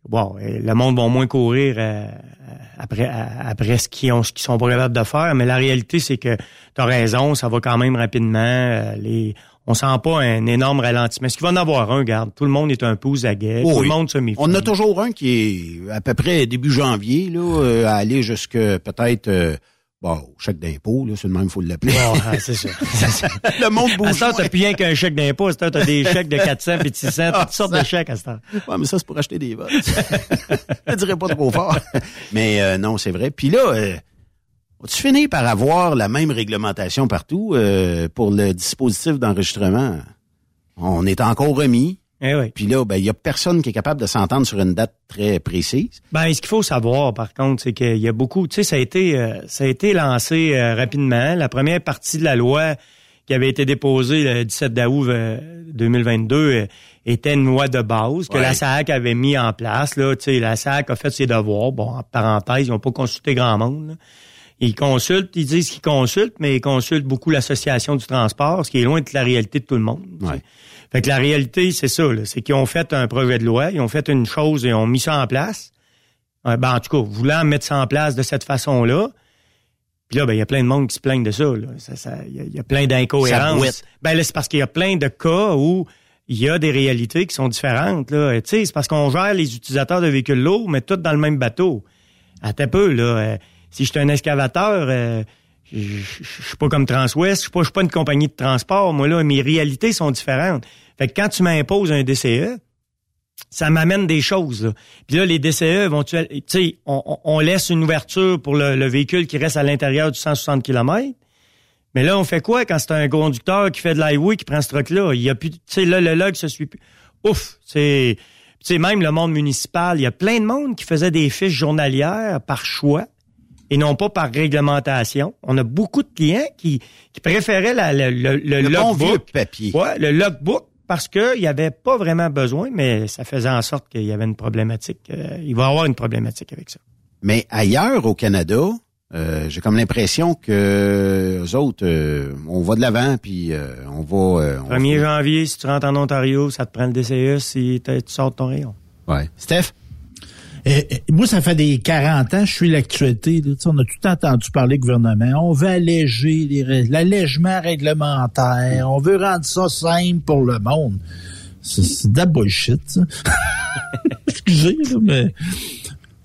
bon, et le monde va moins courir euh, après, après ce qu'ils ont, ce qu'ils sont pas capables de faire. Mais la réalité, c'est que tu as raison, ça va quand même rapidement. euh, les, on sent pas un énorme ralentissement. Est-ce qu'il va en avoir un, garde? Tout le monde est un peu aux aguets. Oh tout oui. le monde se méfie. On a toujours un qui est à peu près début janvier, là, euh, à aller jusque peut-être euh, bon, chèque d'impôt, là, c'est le même, faut l'appeler. Bon, ah, c'est ça. le monde À bouge. ce temps, t'as plus rien qu'un chèque d'impôt. À ce t'as des chèques de 400 puis de 600, Ah, toutes sortes de chèques à ce temps. Ouais, mais ça, c'est pour acheter des votes. Je dirais pas trop fort. Mais euh, non, c'est vrai. Puis là, euh, tu finis par avoir la même réglementation partout euh, pour le dispositif d'enregistrement? On est encore remis. Eh oui. Puis là, ben, il y a personne qui est capable de s'entendre sur une date très précise. Ben, ce qu'il faut savoir, par contre, c'est qu'il y a beaucoup, tu sais, ça a été, euh, ça a été lancé euh, rapidement. La première partie de la loi qui avait été déposée le 17 août euh, 2022 euh, était une loi de base que Ouais. la SAC avait mis en place. Là, tu sais, la SAC a fait ses devoirs. Bon, en parenthèse, ils n'ont pas consulté grand monde. là. Ils consultent, ils disent qu'ils consultent, mais ils consultent beaucoup l'association du transport, ce qui est loin de la réalité de tout le monde. Fait que la réalité, c'est ça, c'est qu'ils ont fait un projet de loi, ils ont fait une chose et ont mis ça en place. Euh, ben, en tout cas, voulant mettre ça en place de cette façon-là. Puis là, ben, il y a plein de monde qui se plaignent de ça. là. Ça- ça- Il y, a- il y a plein d'incohérences. Ben là, c'est parce qu'il y a plein de cas où il y a des réalités qui sont différentes. Là. Tu sais, c'est parce qu'on gère les utilisateurs de véhicules lourds, mais tous dans le même bateau. Un peu, là. Si je suis un excavateur, euh, je je- suis pas comme Transwest, je suis pas, suis pas une compagnie de transport. Moi, là, mes réalités sont différentes. Fait que quand tu m'imposes un DCE, ça m'amène des choses. Là. Puis là, les DCE vont, tu sais, on, on- on laisse une ouverture pour le, le véhicule qui reste à l'intérieur du 160 km. Mais là, on fait quoi quand c'est un conducteur qui fait de l'highway qui prend ce truc-là? Il y a plus, tu sais, là, le log se suit plus. Ouf! C'est, tu sais, même le monde municipal, il y a plein de monde qui faisait des fiches journalières par choix et non pas par réglementation. On a beaucoup de clients qui, qui préféraient la- le, le, le Le bon vieux logbook. papier. Ouais, le logbook parce qu'il n'y avait pas vraiment besoin, mais ça faisait en sorte qu'il y avait une problématique. euh, il va y avoir une problématique avec ça. Mais ailleurs au Canada, euh, j'ai comme l'impression que eux autres, euh, on va de l'avant, puis euh, on va... on 1er janvier, si tu rentres en Ontario, ça te prend le DCE si tu sors de ton rayon. Ouais. Steph? Eh, eh, moi, ça fait des 40 ans, je suis l'actualité. On a tout entendu parler gouvernement. On veut alléger l'allègement réglementaire. On veut rendre ça simple pour le monde. C'est de la bullshit, ça. Excusez, mais...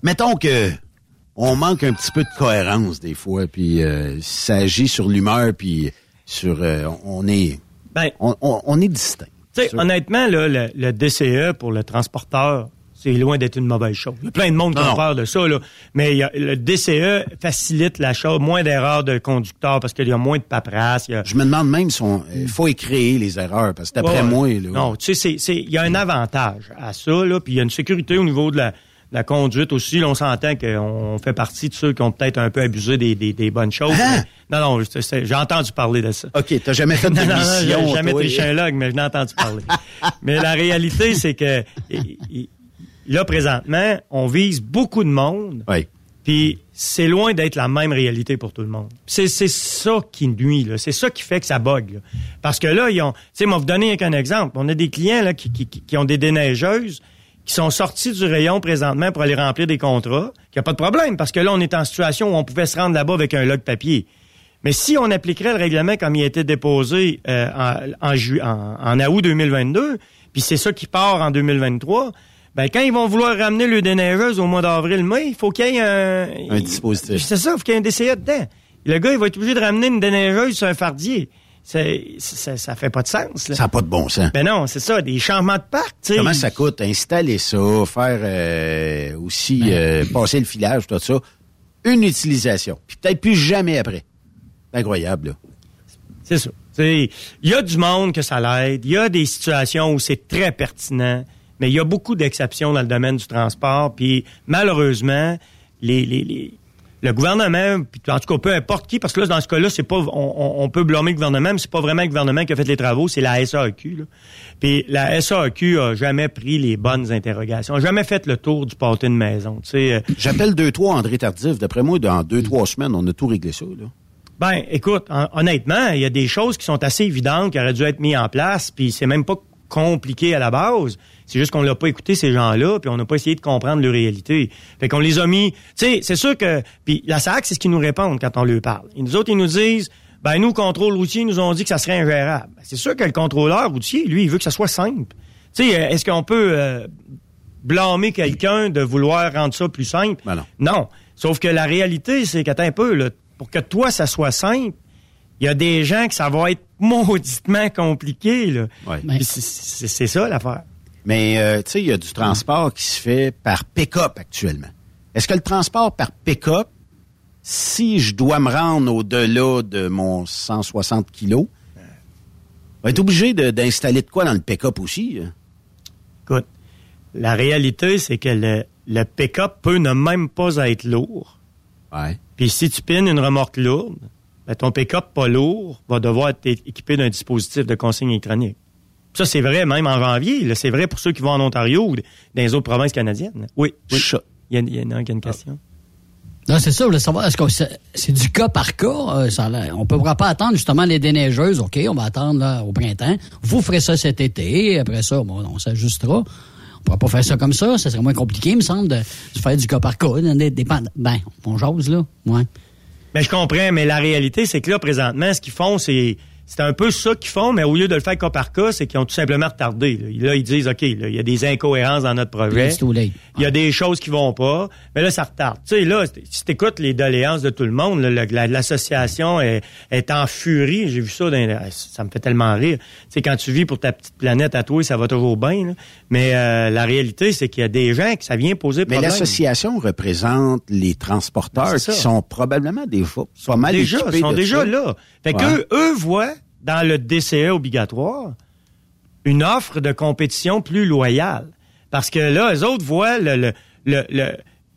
Mettons que on manque un petit peu de cohérence des fois, puis euh, ça agit sur l'humeur, puis sur... euh, on est... Ben, on, on- on est distinct. Tu sais, honnêtement, là, le, le DCE pour le transporteur, c'est loin d'être une mauvaise chose. Il y a plein de monde qui Non, a peur de ça, là. mais il y a- le DCE facilite la chose, moins d'erreurs de conducteurs parce qu'il y a moins de paperasse. il y a- Je me demande même si on... Il faut écrire les erreurs, parce que d'après Ouais, moi... Là, Non, tu sais, il y a un avantage à ça, là, puis il y a une sécurité au niveau de la, de la conduite aussi. Là, on s'entend qu'on fait partie de ceux qui ont peut-être un peu abusé des, des- des bonnes choses. Hein? mais- non, non, j'ai entendu parler de ça. OK, t'as jamais fait de non, non, non, jamais toi. triché un log, mais j'en ai entendu parler. mais la réalité, c'est que là, présentement, on vise beaucoup de monde. Oui. Puis c'est loin d'être la même réalité pour tout le monde. C'est c'est ça qui nuit, là. C'est ça qui fait que ça bug. là. Parce que là, ils ont. Tu sais, moi, vous donner un exemple. On a des clients là, qui, qui, ont des déneigeuses qui sont sortis du rayon présentement pour aller remplir des contrats. Il n'y a pas de problème, parce que là, on est en situation où on pouvait se rendre là-bas avec un log papier. Mais si on appliquerait le règlement comme il a été déposé euh, en, en, en août 2022, puis c'est ça qui part en 2023, ben quand ils vont vouloir ramener le déneigeuse au mois d'avril-mai, il faut qu'il y ait un... Un dispositif. C'est ça, il faut qu'il y ait un DCA dedans. Le gars, il va être obligé de ramener une déneigeuse sur un fardier. ça, ça fait pas de sens. Là. Ça n'a pas de bon sens. Ben non, c'est ça, des changements de parc. Comment ça coûte? Installer ça, faire euh, aussi Ben. euh, passer le filage, tout ça? Une utilisation. Puis peut-être plus jamais après. C'est incroyable, là. C'est ça. Il y a du monde que ça l'aide. Il y a des situations où c'est très pertinent. Mais il y a beaucoup d'exceptions dans le domaine du transport. Puis malheureusement, les, les, les- le gouvernement, puis en tout cas peu importe qui, parce que là, dans ce cas-là, c'est pas, on, on- peut blâmer le gouvernement, mais c'est pas vraiment le gouvernement qui a fait les travaux, c'est la SAQ. Là. Puis la SAQ a jamais pris les bonnes interrogations, a jamais fait le tour du pâté de maison. Euh, J'appelle 2-3 André Tardif. D'après moi, dans 2-3 semaines, on a tout réglé ça, là. Ben, écoute, hon- honnêtement, il y a des choses qui sont assez évidentes qui auraient dû être mises en place, puis c'est même pas compliqué à la base. C'est juste qu'on l'a pas écouté ces gens-là, puis on n'a pas essayé de comprendre leur réalité. Fait qu'on les a mis. Tu sais, c'est sûr que. Puis la SAC, c'est ce qu'ils nous répondent quand on leur parle. Et nous autres, ils nous disent. Ben nous, contrôle routier, nous ont dit que ça serait ingérable. Ben, c'est sûr que le contrôleur routier, lui, il veut que ça soit simple. Tu sais, est-ce qu'on peut euh, blâmer quelqu'un de vouloir rendre ça plus simple? Ben non. Non. Sauf que la réalité, c'est qu'attends un peu, là, pour que toi, ça soit simple, il y a des gens que ça va être mauditement compliqué. Là. Ouais. Puis c'est- ça l'affaire. Mais, euh, tu sais, il y a du transport qui se fait par pick-up actuellement. Est-ce que le transport par pick-up, si je dois me rendre au-delà de mon 160 kilos, va être obligé de- d'installer de, quoi dans le pick-up aussi? hein? Écoute, la réalité, c'est que le, le pick-up peut ne même pas être lourd. Ouais. Puis si tu pines une remorque lourde, ben, ton pick-up pas lourd va devoir être équipé d'un dispositif de consigne électronique. Ça, c'est vrai même en janvier. là. C'est vrai pour ceux qui vont en Ontario ou dans les autres provinces canadiennes. Oui. oui. Il y, a, il y en a qui a une question. Non, c'est ça, je voulais savoir, est-ce que c'est, c'est du cas par cas? euh, ça a on ne pourra pas attendre justement les déneigeuses, OK, on va attendre là, au printemps. Vous ferez ça cet été, après ça, bon, on s'ajustera. On pourra pas faire ça comme ça, ça serait moins compliqué, il me semble, de, de faire du cas par cas. Des- dépend- Ben, on jase, là, ouais. Mais je comprends, mais la réalité, c'est que là, présentement, ce qu'ils font, c'est. C'est un peu ça qu'ils font, mais au lieu de le faire cas par cas, c'est qu'ils ont tout simplement retardé. Là, Là, ils disent, OK, là, il y a des incohérences dans notre projet. Il y a des choses qui vont pas, mais là, ça retarde. Tu sais, là, si t'écoutes les doléances de tout le monde, l'association est, est en furie. J'ai vu ça, dans, ça me fait tellement rire. Tu sais, quand tu vis pour ta petite planète à toi, ça va toujours bien, là. mais euh, la réalité, c'est qu'il y a des gens que ça vient poser Mais problème. l'association représente les transporteurs Ben, qui sont probablement des fois pas mal déjà, équipés ils sont de déjà ça. là. Fait Ouais. qu'eux, eux voient dans le DCE obligatoire une offre de compétition plus loyale. Parce que là, eux autres voient le,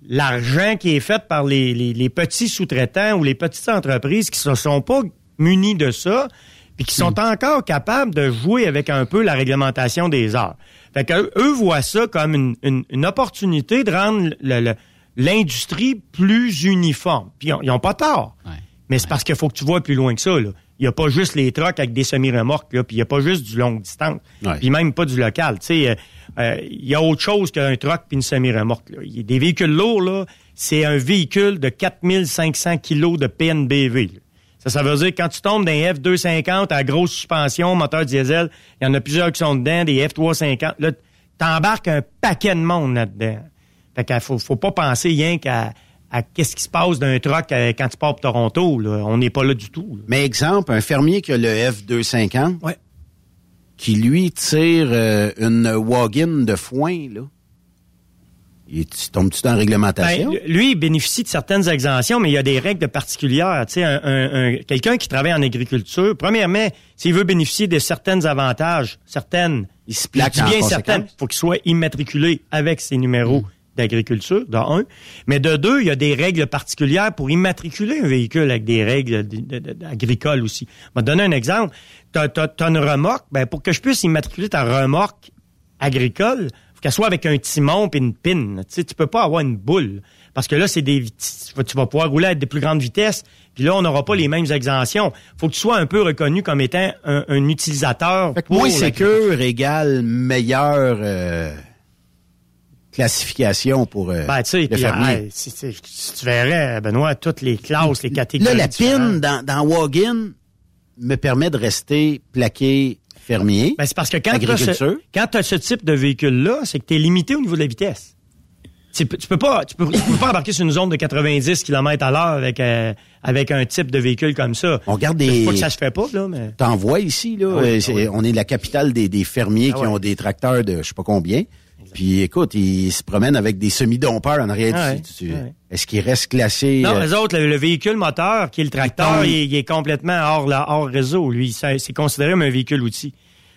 l'argent qui est fait par les, les- les petits sous-traitants ou les petites entreprises qui ne sont pas munis de ça, puis qui sont encore capables de jouer avec un peu la réglementation des heures. Fait que eux voient ça comme une, une- une opportunité de rendre l'industrie plus uniforme. Puis ils n'ont pas tort. Mais c'est parce qu'il faut que tu vois plus loin que ça. Là. Il n'y a pas juste les trucks avec des semi-remorques, là, puis il n'y a pas juste du longue distance, puis même pas du local. Tu sais, euh, euh, il y a autre chose qu'un truck puis une semi-remorque. Il des véhicules lourds, là, c'est un véhicule de 4500 kilos de PNBV. là. Ça, ça veut dire que quand tu tombes d'un F250 à grosse suspension, moteur diesel, il y en a plusieurs qui sont dedans, des F350. Là, t'embarques un paquet de monde là-dedans. Fait qu'il faut, faut pas penser rien qu'à à qu'est-ce qui se passe d'un truck euh, quand tu pars pour Toronto. Là? On n'est pas là du tout. là. Mais exemple, un fermier qui a le F250, qui lui tire euh, une wagon de foin, là. Il tu tombes-tu dans la réglementation? Ben, lui, il bénéficie de certaines exemptions, mais il y a des règles particulières. Tu sais, un, un- un- quelqu'un qui travaille en agriculture, premièrement, s'il veut bénéficier de certains avantages, certaines, il se plaque bien certaines, faut qu'il soit immatriculé avec ses numéros d'agriculture, de un. Mais de deux, il y a des règles particulières pour immatriculer un véhicule avec des règles agricoles aussi. Je vais te donner un exemple. Tu as, une remorque, ben, pour que je puisse immatriculer ta remorque agricole, faut qu'elle soit avec un timon et une pine. Tu sais, tu peux pas avoir une boule. Parce que là, c'est des tu vas- pouvoir rouler à des plus grandes vitesses, puis là, on n'aura pas les mêmes exemptions. faut que tu sois un peu reconnu comme étant un, un utilisateur. Fait que pour moins sécure égale meilleure euh, classification pour euh, Ben, le fermier. si, tu verrais, Benoît, toutes les classes, les catégories. Là, la différentes. pin dans, dans Wagon me permet de rester plaqué fermier. Ben, c'est parce que quand tu as ce, type de véhicule-là, c'est que tu es limité au niveau de la vitesse. Tu, peux- tu peux pas, tu peux, tu peux pas embarquer sur une zone de 90 km à l'heure avec euh, avec un type de véhicule comme ça. On regarde Je des... pas que ça se fait pas là, mais T'en vois ici, là. Ah oui, euh, ah oui. On est la capitale des, des fermiers Ah qui ouais. ont des tracteurs de je sais pas combien. Puis écoute, ils se promènent avec des semi-dompeurs en arrière. Ah ouais, tu- ah ouais. Est-ce qu'ils restent classés? non, euh, les autres, le, le véhicule moteur qui est le tracteur, il, est- il est complètement hors la, hors réseau. Lui, c'est considéré comme un véhicule outil.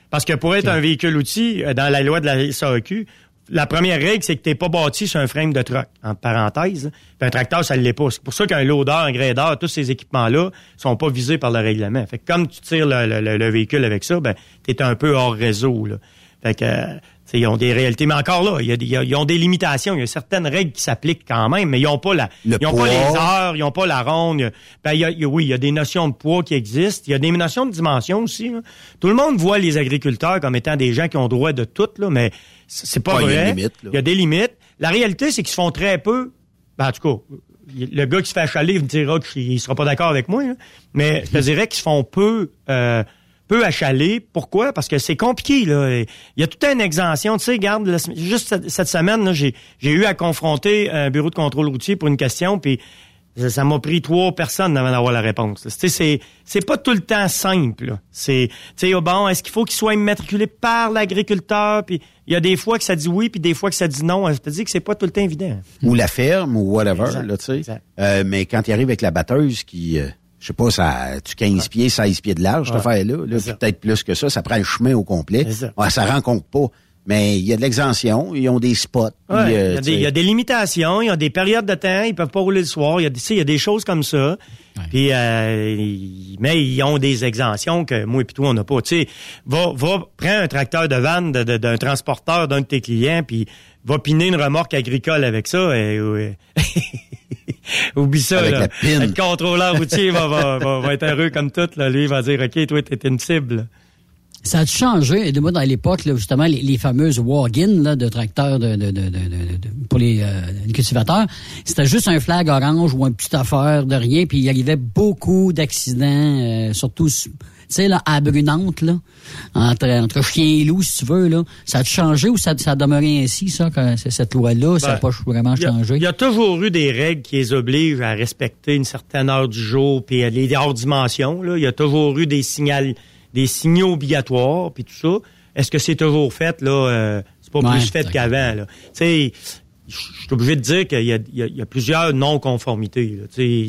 Parce que pour être un véhicule outil euh, dans la loi de la SAQ, la première règle, c'est que t'es pas bâti sur un frame de truck, en parenthèse. Puis un tracteur, ça ne l'est pas. C'est pour ça qu'un loader, un grader, tous ces équipements-là sont pas visés par le règlement. Fait que comme tu tires le, le- le- le véhicule avec ça, ben, t'es un peu hors réseau, là. Fait que, euh, tu ils ont des réalités. Mais encore là, il y a des- il y a- ils ont des limitations. Il y a certaines règles qui s'appliquent quand même, mais ils ont pas la, Le ils ont poids. pas les heures, ils ont pas la ronde. Ben, il y a- oui, il y a des notions de poids qui existent. Il y a des notions de dimension aussi. là. Tout le monde voit les agriculteurs comme étant des gens qui ont droit de tout, là, mais c'est pas Ouais, il y vrai. a limite, là. Il y a des limites. La réalité, c'est qu'ils se font très peu. Ben, en tout cas, le gars qui se fait achaler me dira qu'il sera pas d'accord avec moi, là. mais je te dirais qu'ils se font peu. euh, peu achaler. Pourquoi? Parce que c'est compliqué. Là. Il y a toute une exemption. Tu sais, sem- juste cette, cette semaine, là, j'ai, eu à confronter un bureau de contrôle routier pour une question, puis ça m'a pris trois personnes avant d'avoir la réponse. là. Tu sais, c'est, c'est pas tout le temps simple. C'est, tu sais, oh, bon, est-ce qu'il faut qu'il soit immatriculé par l'agriculteur? Puis il y a des fois que ça dit oui, puis des fois que ça dit non. Je te dis que c'est pas tout le temps évident. ou la ferme ou whatever, Exact, là, tu sais. Euh, mais quand il arrive avec la batteuse qui, euh, je sais pas, ça, tu 15 pieds, 16 pieds de large, cette Ouais. affaire-là, là, peut-être plus que ça, ça prend le chemin au complet. Ça. Ouais, ça rencontre pas. Mais il y a de l'exemption, ils ont des spots. Ouais, euh, il, y a des, sais. il y a des limitations, il y a des périodes de temps, ils peuvent pas rouler le soir, il y a, des- y a choses comme ça. Puis, euh, mais ils ont des exemptions que moi et toi, on n'a pas. Tu sais, va, va, prends un tracteur de vanne de- de- d'un transporteur d'un de tes clients, puis va piner une remorque agricole avec ça. Et, ouais. Oublie ça. Avec là. la pine. Le contrôleur routier va, va, va, va être heureux comme tout. Là. Lui, il va dire, OK, toi, t'es une cible. Ça a changé? De moi, dans l'époque, là, justement, les, les fameuses walk-in là, de tracteurs de, de, de, de- pour les, euh, les cultivateurs, c'était juste un flag orange ou une petite affaire de rien, puis il y arrivait beaucoup d'accidents, euh, surtout, tu sais, là, à Brunante, là, entre, entre chien et loup, si tu veux, là. Ça a changé ou ça, ça a demeuré ainsi, ça, quand c'est- cette loi-là? ça n'a Ben, pas vraiment changé? Il y, a toujours eu des règles qui les obligent à respecter une certaine heure du jour, puis les hors dimensions. Là. Il y a toujours eu des signaux, des signaux obligatoires, puis tout ça. Est-ce que c'est toujours fait là euh, C'est pas Ouais, plus fait qu'avant. là. Tu sais, je suis obligé de dire qu'il y y y a plusieurs non-conformités.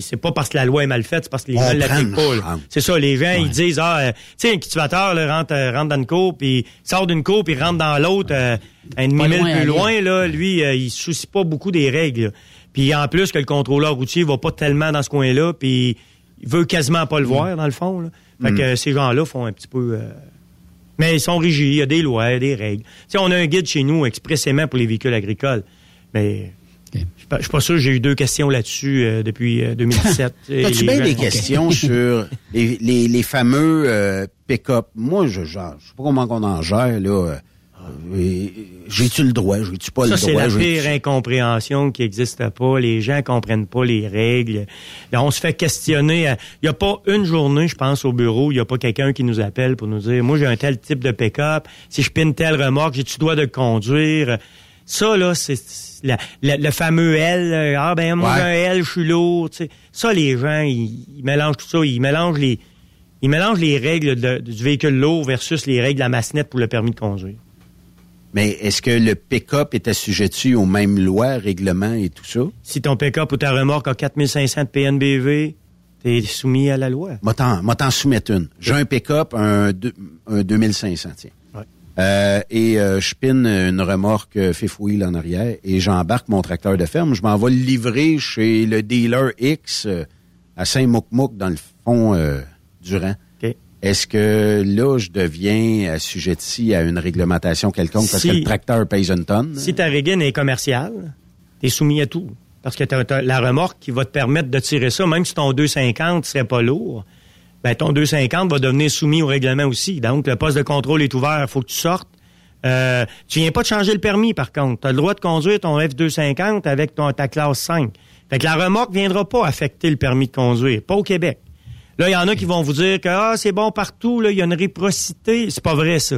C'est pas parce que la loi est mal faite, c'est parce que les gens ne l'appliquent pas. C'est ça, les gens, ils disent, ah, euh, tu sais, un cultivateur là, rentre, euh, rentre dans une cour, puis sort d'une cour, puis rentre dans l'autre, euh, un demi-mille plus loin, là, lui, euh, il se soucie pas beaucoup des règles. Puis en plus que le contrôleur routier va pas tellement dans ce coin-là, puis il veut quasiment pas le voir, dans le fond. Là. Fait que euh, ces gens-là font un petit peu... euh, Mais ils sont rigides, il y a des lois, il y a des règles. Sais, on a un guide chez nous expressément pour les véhicules agricoles. Mais je suis pas- je suis pas sûr que j'ai eu deux questions là-dessus euh, depuis euh, 2017. Et As-tu bien gens- des questions sur les, les, les fameux euh, pick-up? Moi, je ne sais pas comment on en gère, là. Euh, J'ai-tu le droit? J'ai-tu pas Ça, le c'est droit? la J'ai-tu- pire incompréhension qui n'existe pas. Les gens comprennent pas les règles. Là, on se fait questionner. Il n'y a pas une journée, je pense, au bureau, il n'y a pas quelqu'un qui nous appelle pour nous dire, moi, j'ai un tel type de pick-up. Si je pine telle remorque, j'ai-tu droit de le conduire? Ça, là, c'est c'est la- la- le fameux L. euh, Ah, ben, moi, Ouais. j'ai un L, je suis lourd. Ça, les gens, ils, ils mélangent tout ça. Ils mélangent les, ils mélangent les règles de- du véhicule lourd versus les règles de la massinette pour le permis de conduire. Mais est-ce que le pick-up est assujetti aux mêmes lois, règlements et tout ça? Si ton pick-up ou ta remorque a 4500 de PNBV, t'es soumis à la loi. Moi, t'en soumettre une. J'ai un pick-up, un, un 2500, tiens. Ouais. Euh, et euh, je pine une remorque euh, wheel en arrière et j'embarque mon tracteur de ferme. Je m'en vais le livrer chez le dealer X euh, à Saint-Mouc-Mouc, dans le fond euh, du rang. Est-ce que là, je deviens assujetti à une réglementation quelconque parce Si- que le tracteur pèse une tonne? Si ta régine est commerciale, t'es soumis à tout. Parce que t'as, t'as la remorque qui va te permettre de tirer ça, même si ton 250 serait pas lourd, ben ton 250 va devenir soumis au règlement aussi. Donc, le poste de contrôle est ouvert, il faut que tu sortes. Euh, tu viens pas de changer le permis, par contre. Tu as le droit de conduire ton F250 avec ton, ta classe 5. Fait que la remorque viendra pas affecter le permis de conduire, pas au Québec. Là, il y en a qui vont vous dire que ah, c'est bon partout, là, il y a une réciprocité. C'est pas vrai, ça.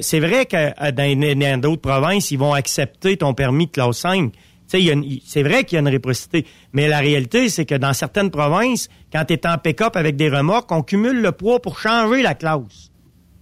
C'est vrai que euh, dans d'autres provinces, ils vont accepter ton permis de classe 5. Tu sais, il y a une- c'est vrai qu'il y a une réciprocité, mais la réalité, c'est que dans certaines provinces, quand tu es en pick-up avec des remorques, on cumule le poids pour changer la classe.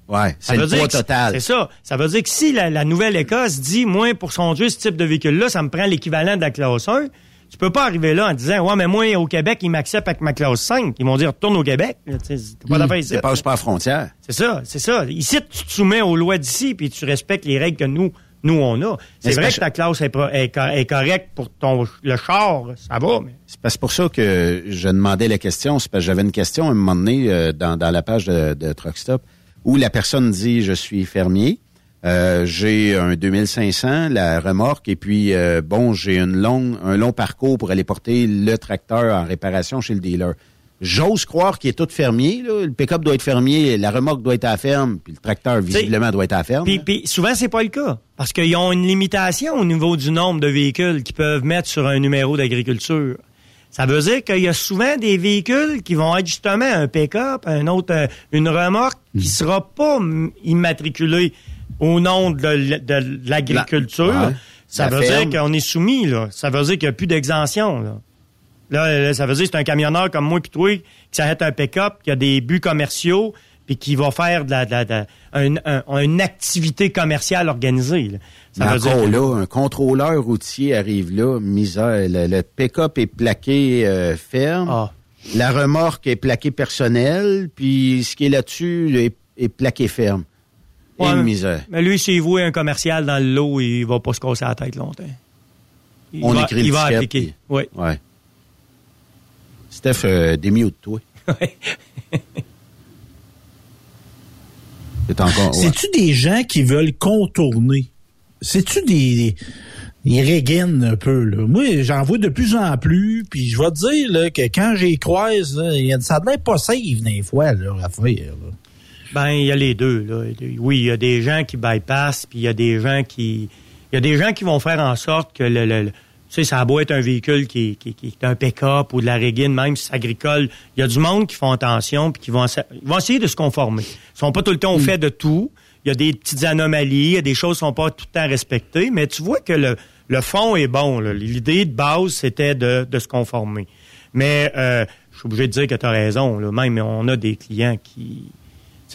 Ouais, c'est le poids total. C'est ça. Ça veut dire que si la, la Nouvelle-Écosse dit, moi, pour conduire ce type de véhicule-là, ça me prend l'équivalent de la classe 1, tu peux pas arriver là en disant, ouais, mais moi, au Québec, ils m'acceptent avec ma classe 5. Ils vont dire, retourne au Québec. Tu sais, c'est pas ici. Passe pas à frontière. C'est ça, c'est ça. Ici, tu te soumets aux lois d'ici, puis tu respectes les règles que nous, nous on a. C'est vrai que ta classe est, est co- est correcte pour ton le char, ça va, mais C'est parce- pour ça que je demandais la question. C'est parce que j'avais une question à un moment donné euh, dans, dans la page de, de Truck Stop où la personne dit je suis fermier, euh, j'ai un 2500, la remorque, et puis euh, bon, j'ai une longue, un long parcours pour aller porter le tracteur en réparation chez le dealer. J'ose croire qu'il est tout fermier. Là. Le pick-up doit être fermier, la remorque doit être à la ferme, puis le tracteur visiblement doit être à la ferme. Puis, puis souvent, c'est pas le cas. Parce qu'ils ont une limitation au niveau du nombre de véhicules qu'ils peuvent mettre sur un numéro d'agriculture. Ça veut dire qu'il y a souvent des véhicules qui vont être justement un pick-up, un autre, euh, une remorque qui sera pas immatriculée au nom de, l'agriculture. La- ouais. Ça La veut ferme. dire qu'on est soumis, là. Ça veut dire qu'il n'y a plus d'exemption, là. Là, là, ça veut dire que c'est un camionneur comme moi puis toi qui s'arrête un pick-up, qui a des buts commerciaux, puis qui va faire de la, de la- de la- un- un- une activité commerciale organisée. là. Ça Mais veut dire que- là, un contrôleur routier arrive là, misère. Le, le pick-up est plaqué euh, ferme. Ah. La remorque est plaquée personnel, puis ce qui est là-dessus est, est plaqué ferme. Et Ouais, une misère. Mais lui, s'il voit un commercial dans le lot, il va pas se casser la tête longtemps. Il On va, écrit il va appliquer. puis- Oui. Ouais. Steph, euh, démute toi? C'est encore. ouais. C'est-tu des gens qui veulent contourner? C'est-tu des, des, des un peu, là? Moi, j'en vois de plus en plus, puis je vais te dire, là, que quand j'y croise, là, ça a l'air pas safe, des fois, là, à faire, là. Ben, il y a les deux. Là. Oui, il y a des gens qui bypassent, puis il y a des gens qui. Il y a des gens qui vont faire en sorte que le. le- le- tu sais, ça a beau être un véhicule qui, qui, qui est un pick-up ou de la régine, même si c'est agricole. Il y a du monde qui font attention puis qui vont, ils vont essayer de se conformer. Ils sont pas tout le temps au fait de tout. Il y a des petites anomalies, il y a des choses qui sont pas tout le temps respectées, mais tu vois que le, le fond est bon. là. L'idée de base, c'était de, de se conformer. Mais euh, je suis obligé de dire que tu as raison. Là. Même on a des clients qui,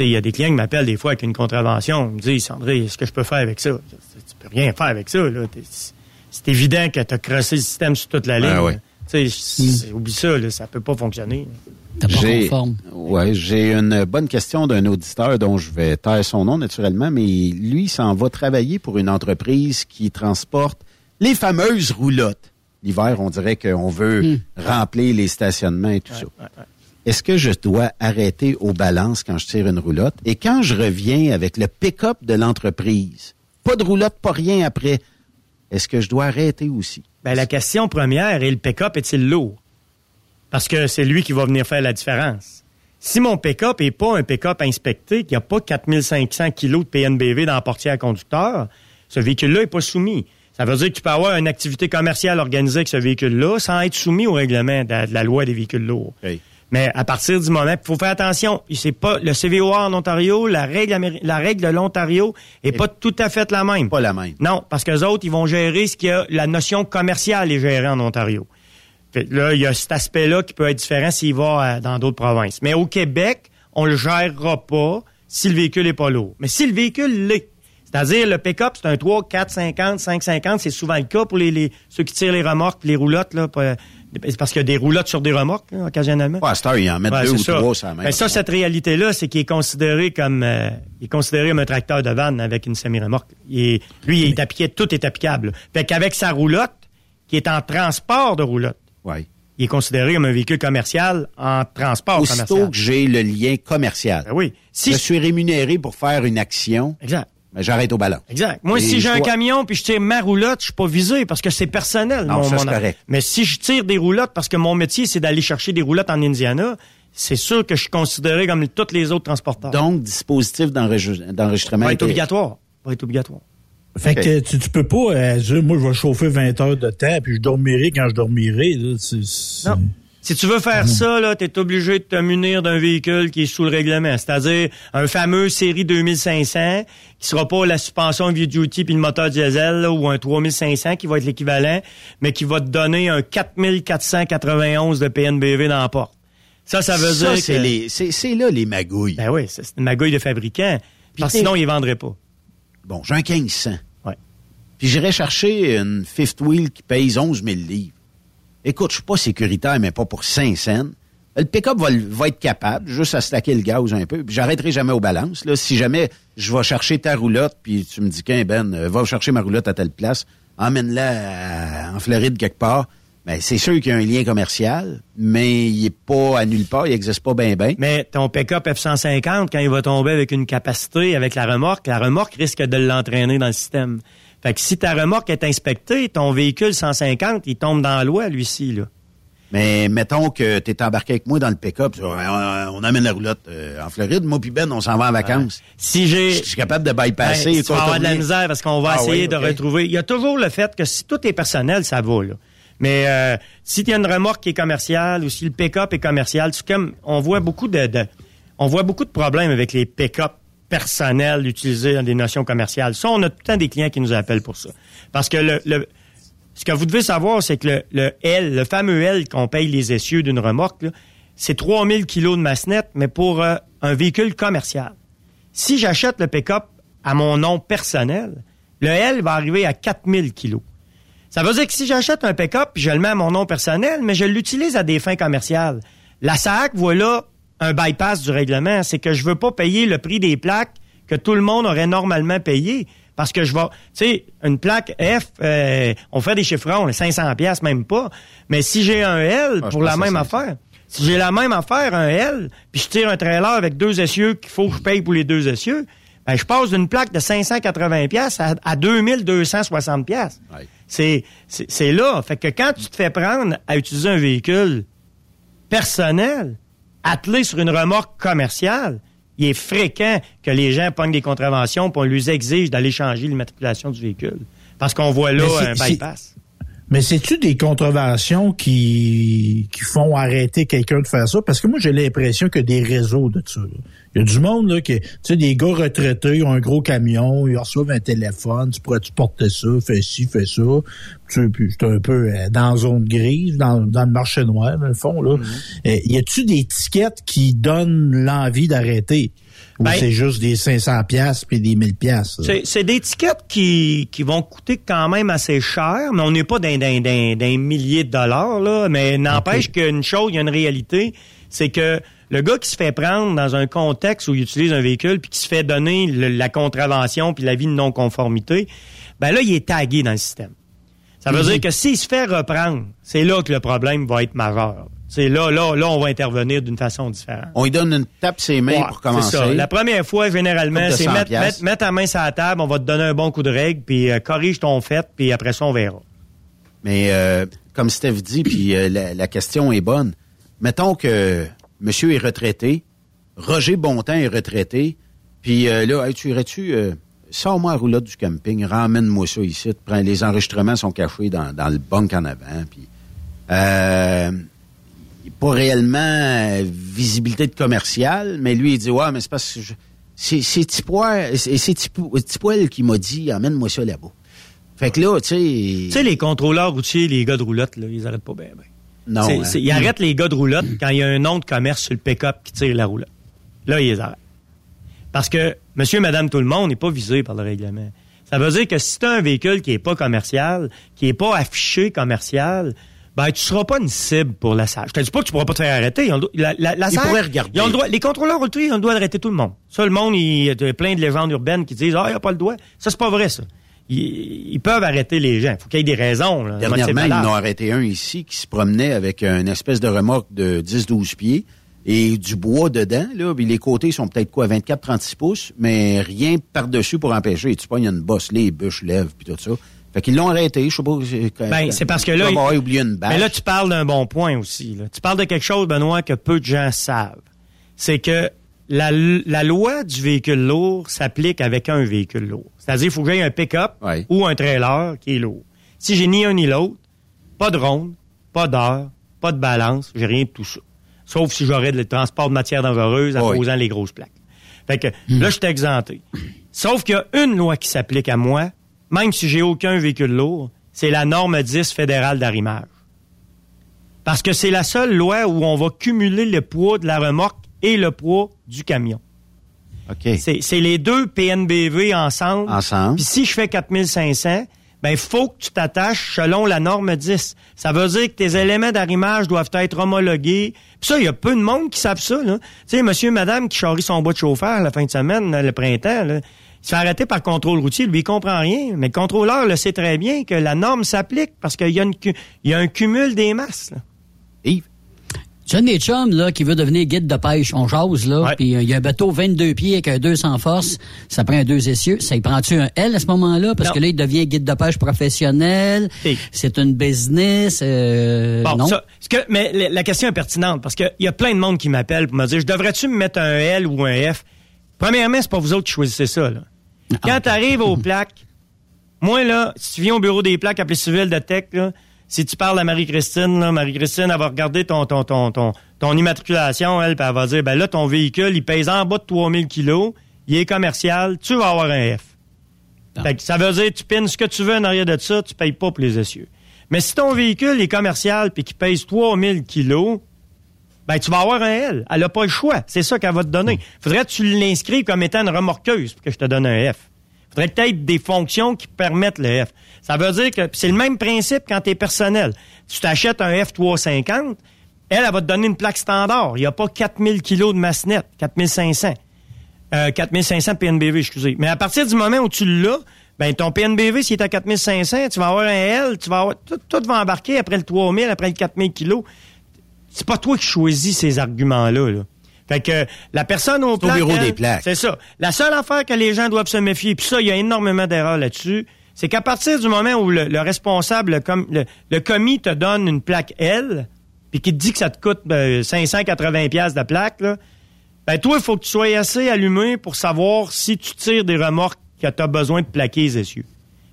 il y a des clients qui m'appellent des fois avec une contravention. Ils me disent, André, est-ce que je peux faire avec ça? Tu peux rien faire avec ça. C'est évident que tu as crossé le système sur toute la ligne. Ah ouais. Tu sais, c'est- Oublie ça, là, ça peut pas fonctionner. J'ai ouais, j'ai une bonne question d'un auditeur dont je vais taire son nom naturellement, mais lui il s'en va travailler pour une entreprise qui transporte les fameuses roulottes. L'hiver, on dirait qu'on veut remplir les stationnements et tout ça. Est-ce que je dois arrêter aux balances quand je tire une roulotte? Et quand je reviens avec le pick-up de l'entreprise, pas de roulotte, pas rien après, est-ce que je dois arrêter aussi? Ben, la question première est le pick-up est-il lourd? Parce que c'est lui qui va venir faire la différence. Si mon pick-up n'est pas un pick-up inspecté, qu'il n'y a pas 4500 kilos de PNBV dans la portière conducteur, ce véhicule-là n'est pas soumis. Ça veut dire que tu peux avoir une activité commerciale organisée avec ce véhicule-là sans être soumis au règlement de la, de la loi des véhicules lourds. Mais à partir du moment, il faut faire attention, c'est pas le CVOA en Ontario, la règle, la règle de l'Ontario est pas tout à fait la même. Pas la même. Non, parce que autres, ils vont gérer ce qu'il y a, la notion commerciale est gérée en Ontario. Fait que là, il y a cet aspect-là qui peut être différent s'il va euh, dans d'autres provinces. Mais au Québec, on le gérera pas si le véhicule est pas lourd. Mais si le véhicule l'est, c'est-à-dire le pick-up, c'est un 3, 4, 50, 5, 50, c'est souvent le cas pour les, les- ceux qui tirent les remorques, les roulottes, là, pas- c'est parce qu'il y a des roulottes sur des remorques, là, occasionnellement. Ouais, heure, ils en mettent deux ou trois, ça Ben, ça, cette réalité-là, c'est qu'il est considéré comme euh, il est considéré comme un tracteur de vanne avec une semi-remorque. Il lui, il est appliqué, tout est applicable. Fait qu'avec sa roulotte, qui est en transport de roulotte, Ouais. il est considéré comme un véhicule commercial en transport Aussitôt commercial. que j'ai le lien commercial, Ben oui. Si je suis rémunéré pour faire une action, exact. Ben, j'arrête au ballon. Exact. Moi, Et si j'ai un dois- camion puis je tire ma roulotte, je suis pas visé parce que c'est personnel. Non, mon- ça, mon correct. Mais si je tire des roulottes parce que mon métier, c'est d'aller chercher des roulottes en Indiana, c'est sûr que je suis considéré comme tous les autres transporteurs. Donc, dispositif d'enregistre- d'enregistrement. va être obligatoire. Va être obligatoire. Fait que tu, tu peux pas euh, dire, moi, je vais chauffer 20 heures de temps, puis je dormirai quand je dormirai. là. Non. Si tu veux faire ça, là, t'es obligé de te munir d'un véhicule qui est sous le règlement, c'est-à-dire un fameux série 2500 qui sera pas la suspension heavy duty puis le moteur diesel là, ou un 3500 qui va être l'équivalent, mais qui va te donner un 4491 de PNBV dans la porte. Ça, ça veut Ça, dire c'est que... les- c'est c'est là les magouilles. Ben oui, c'est une magouille de fabricant. Parce que sinon, ils vendraient pas. Bon, j'ai un 1500. Ouais. Puis j'irais chercher une fifth wheel qui pèse 11 000 livres. Écoute, je suis pas sécuritaire, mais pas pour 5 cents. Le pick-up va, être capable, juste à stacker le gaz un peu. J'arrêterai jamais aux balances. Là. Si jamais je vais chercher ta roulotte, puis tu me dis qu'un Ben, euh, va chercher ma roulotte à telle place, emmène-la en Floride quelque part. Ben, c'est sûr qu'il y a un lien commercial, mais il est pas à nulle part, il n'existe pas bien bien. Mais ton pick-up F-150, quand il va tomber avec une capacité, avec la remorque, la remorque risque de l'entraîner dans le système. Fait que si ta remorque est inspectée, ton véhicule 150, il tombe dans la loi, lui-ci, là. Mais mettons que tu es embarqué avec moi dans le pick-up, on, on amène la roulotte euh, en Floride, moi puis Ben, on s'en va en vacances. Si j'ai... Je suis capable de bypasser. Ben, tu vas avoir de la misère parce qu'on va Ah essayer oui, de retrouver. Il y a toujours le fait que si tout est personnel, ça va, là. Mais euh, si tu as une remorque qui est commerciale ou si le pick-up est commercial, c'est comme on voit beaucoup de, de- on voit beaucoup de problèmes avec les pick-up personnels utilisés dans des notions commerciales. Ça, on a tout le temps des clients qui nous appellent pour ça. Parce que ce que vous devez savoir, c'est que le, L, le fameux L qu'on paye les essieux d'une remorque, c'est 3000 kilos de masse nette, mais pour euh, un véhicule commercial. Si j'achète le pick-up à mon nom personnel, le L va arriver à 4000 kilos. Ça veut dire que si j'achète un pick-up, je le mets à mon nom personnel, mais je l'utilise à des fins commerciales. La SAC, voilà un bypass du règlement. C'est que je veux pas payer le prix des plaques que tout le monde aurait normalement payé. Parce que je vais, tu sais, une plaque F, euh, on fait des chiffrons, les 500 pièces même pas. Mais si j'ai un L Ah, pour la même 500. affaire, si j'ai la même affaire, un L, puis je tire un trailer avec deux essieux qu'il faut que je paye pour les deux essieux, ben, je passe d'une plaque de 580 pièces à, à 2260 pièces. C'est, c'est là. Fait que quand tu te fais prendre à utiliser un véhicule personnel, attelé sur une remorque commerciale, il est fréquent que les gens pognent des contraventions puis on lui exige d'aller changer l'immatriculation du véhicule. Parce qu'on voit là un bypass. Mais c'est-tu des contraventions qui, qui font arrêter quelqu'un de faire ça? Parce que moi, j'ai l'impression qu'il y a des réseaux de ça. Il y a du monde, là, qui, tu sais, des gars retraités, ils ont un gros camion, ils reçoivent un téléphone, tu pourrais-tu porter ça, fais ci, fais ça. Tu puis c'est un peu euh, dans la zone grise, dans, dans le marché noir, dans le fond, là. Euh, y a-tu des tickets qui donnent l'envie d'arrêter? Ou Ben- c'est juste des 500 pièces puis des 1000 pièces? C'est, des tickets qui, qui vont coûter quand même assez cher, mais on n'est pas d'un, d'un, d'un, d'un millier de dollars, là. Mais n'empêche qu'une chose, il y a une réalité, c'est que le gars qui se fait prendre dans un contexte où il utilise un véhicule puis qui se fait donner le- la contravention puis l'avis de non-conformité, ben là, il est tagué dans le système. Ça veut Mhm. dire que s'il se fait reprendre, c'est là que le problème va être majeur. C'est là, là, là, on va intervenir d'une façon différente. On lui donne une tape ses mains Ouais, pour commencer. ça. La première fois, généralement, c'est 100 mettre, mettre, mettre ta main sur la table, on va te donner un bon coup de règle, puis euh, corrige ton fait, puis après ça, on verra. Mais euh, comme Steph dit, puis euh, la, la question est bonne. Mettons que monsieur est retraité, Roger Bontemps est retraité, puis euh, là, tu irais-tu, euh, sors-moi la roulotte du camping, ramène-moi ça ici, les enregistrements sont cachés dans, le bunk en avant, puis euh, pas réellement euh, visibilité de commercial, mais lui, il dit, ouais, mais c'est parce que je- c'est qui m'a dit, amène-moi ça là-bas. Fait que là, tu sais... Tu sais, les contrôleurs routiers, les gars de roulotte, là, ils arrêtent pas bien. Ben. Non, hein. ils arrêtent les gars de roulotte quand il y a un nom de commerce sur le pick-up qui tire la roulotte. Là, ils les arrêtent. Parce que monsieur, madame, tout le monde n'est pas visé par le règlement. Ça veut dire que si tu as un véhicule qui est pas commercial, qui est pas affiché commercial, ben, tu seras pas une cible pour la SAG. Je te dis pas que tu pourras pas te faire arrêter. Ils ont le La, la, la Ils SAG, pourraient regarder. ils ont le droit- les contrôleurs routiers ils ont le droit d'arrêter tout le monde. Ça, le monde, il y a plein de légendes urbaines qui disent, ah, il n'y a pas le droit. Ça, c'est pas vrai, ça. Ils, ils peuvent arrêter les gens. faut qu'il y ait des raisons. Là, Dernièrement, ils en ont arrêté un ici qui se promenait avec une espèce de remorque de 10-12 pieds et du bois dedans. Là, puis les côtés sont peut-être quoi, 24-36 pouces, mais rien par-dessus pour empêcher. Tu pognes une bosse, les bûches lèvent, puis tout ça. Fait qu'ils l'ont arrêté, je sais pas. c'est- Ben, c'est parce que là, Il il- oublié une bâche. Mais là, tu parles d'un bon point aussi. là. Tu parles de quelque chose, Benoît, que peu de gens savent. C'est que la, la loi du véhicule lourd s'applique avec un véhicule lourd. C'est-à-dire, il faut que j'aie un pick-up ou un trailer qui est lourd. Si j'ai ni un ni l'autre, pas de ronde, pas d'heure, pas de balance, j'ai rien de tout ça. Sauf si j'aurais le transport de matières dangereuses en Oui. posant les grosses plaques. Fait que là, je suis exempté. Sauf qu'il y a une loi qui s'applique à moi, même si j'ai aucun véhicule lourd, c'est la norme 10 fédérale d'arrimage. Parce que c'est la seule loi où on va cumuler le poids de la remorque et le poids du camion. OK. C'est les deux PNBV ensemble. Ensemble. Puis si je fais 4500, ben il faut que tu t'attaches selon la norme 10. Ça veut dire que tes éléments d'arrimage doivent être homologués. Puis ça, il y a peu de monde qui savent ça. là. Tu sais, monsieur, madame qui charrie son bois de chauffeur la fin de semaine, le printemps, là, il se fait arrêter par le contrôle routier, lui, il comprend rien. Mais le contrôleur le sait très bien que la norme s'applique parce qu'il y, a une cu- il y a un cumul des masses. là. Tu as un de mes chums, là, qui veut devenir guide de pêche. On jase, là. Puis euh, il y a un bateau 22 pieds avec un 200 force. Ça prend un deux essieux. Ça y prend-tu un L à ce moment-là? Parce Non. que là, il devient guide de pêche professionnel. C'est une business. euh, Bon, non? ça, que, mais la- la question est pertinente parce qu'il y a plein de monde qui m'appelle pour me dire, je devrais-tu me mettre un L ou un F? Premièrement, c'est pas vous autres qui choisissez ça. Là. Quand tu arrives aux plaques, moi, là, si tu viens au bureau des plaques appelé civil de tech, là, si tu parles à Marie-Christine, Marie-Christine, elle va regarder ton, ton, ton, ton, ton immatriculation, elle, puis elle va dire, ben là, ton véhicule, il pèse en bas de 3000 kilos, il est commercial, tu vas avoir un F. Fait que ça veut dire, tu pines ce que tu veux en arrière de ça, tu payes pas pour les essieux. Mais si ton véhicule est commercial puis qu'il pèse 3000 kilos, ben tu vas avoir un L. Elle a pas le choix. C'est ça qu'elle va te donner. Faudrait que tu l'inscrives comme étant une remorqueuse pour que je te donne un F. Faudrait que tu aies des fonctions qui permettent le F. Ça veut dire que c'est le même principe quand tu es personnel. Tu t'achètes un F350, elle, elle va te donner une plaque standard. Il n'y a pas 4000 kilos de masse nette, 4500. Euh, 4500 PNBV, excusez. Mais à partir du moment où tu l'as, ben ton PNBV, s'il est à 4500, tu vas avoir un L, tu vas avoir, tout, tout va embarquer après le 3000, après le 4000 kilos. C'est pas toi qui choisis ces arguments-là. Là. Fait que la personne au, bureau des plaques. C'est ça. La seule affaire que les gens doivent se méfier, puis ça, il y a énormément d'erreurs là-dessus, c'est qu'à partir du moment où le, le responsable, le, com- le- le commis te donne une plaque L, puis qu'il te dit que ça te coûte ben, 580 pièces de plaque, là, ben toi, il faut que tu sois assez allumé pour savoir si tu tires des remorques que tu as besoin de plaquer les essieux.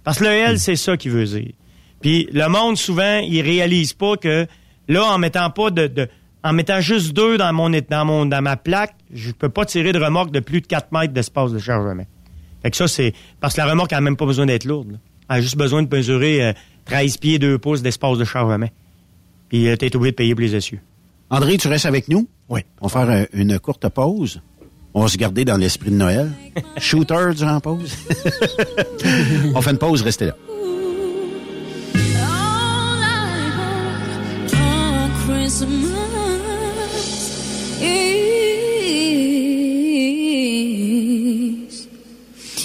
Parce que le L, c'est ça qu'il veut dire. Puis le monde, souvent, il réalise pas que là, en mettant pas de, de- en mettant juste deux dans mon dans mon dans ma plaque, je peux pas tirer de remorque de plus de 4 mètres d'espace de chargement. Fait que ça, c'est. Parce que la remorque a même pas besoin d'être lourde. là. Elle a juste besoin de mesurer euh, 13 pieds 2 pouces d'espace de chargement. Puis euh, t'es obligé de payer pour les essieux. André, tu restes avec nous? Oui. On va faire euh, une courte pause. On va se garder dans l'esprit de Noël. Shooter durant la pause? On fait une pause, restez là. Christmas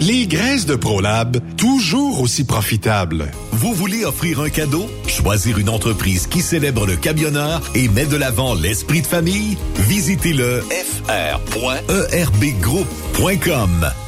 Les graisses de ProLab, toujours aussi profitables. Vous voulez offrir un cadeau? Choisir une entreprise qui célèbre le camionneur et met de l'avant l'esprit de famille? Visitez le fr.erbgroup.com.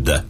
Фрейда.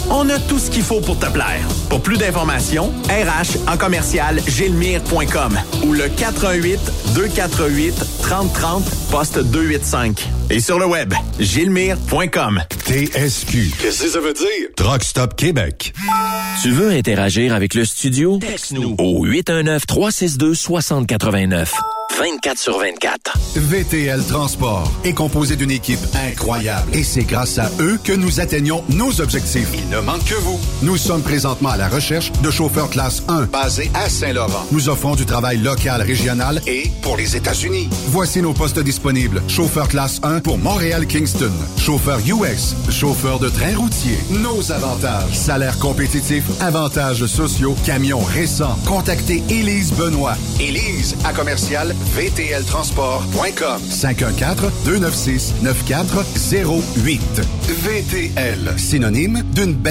On a tout ce qu'il faut pour te plaire. Pour plus d'informations, RH en commercial gilmire.com ou le 418 248 3030 poste 285. Et sur le web, gilmire.com. TSQ. Qu'est-ce que ça veut dire? Truck Stop Québec. Tu veux interagir avec le studio? Texte-nous au 819-362-6089. 24 sur 24. VTL Transport est composé d'une équipe incroyable et c'est grâce à eux que nous atteignons nos objectifs. Que vous. Nous sommes présentement à la recherche de chauffeurs classe 1 basés à Saint-Laurent. Nous offrons du travail local, régional et pour les États-Unis. Voici nos postes disponibles. Chauffeur classe 1 pour Montréal-Kingston. Chauffeur US. Chauffeur de train routier. Nos avantages. Salaire compétitif. Avantages sociaux. Camions récents. Contactez Élise Benoît. Élise à commercial vtltransport.com 514-296-9408. VTL, synonyme d'une belle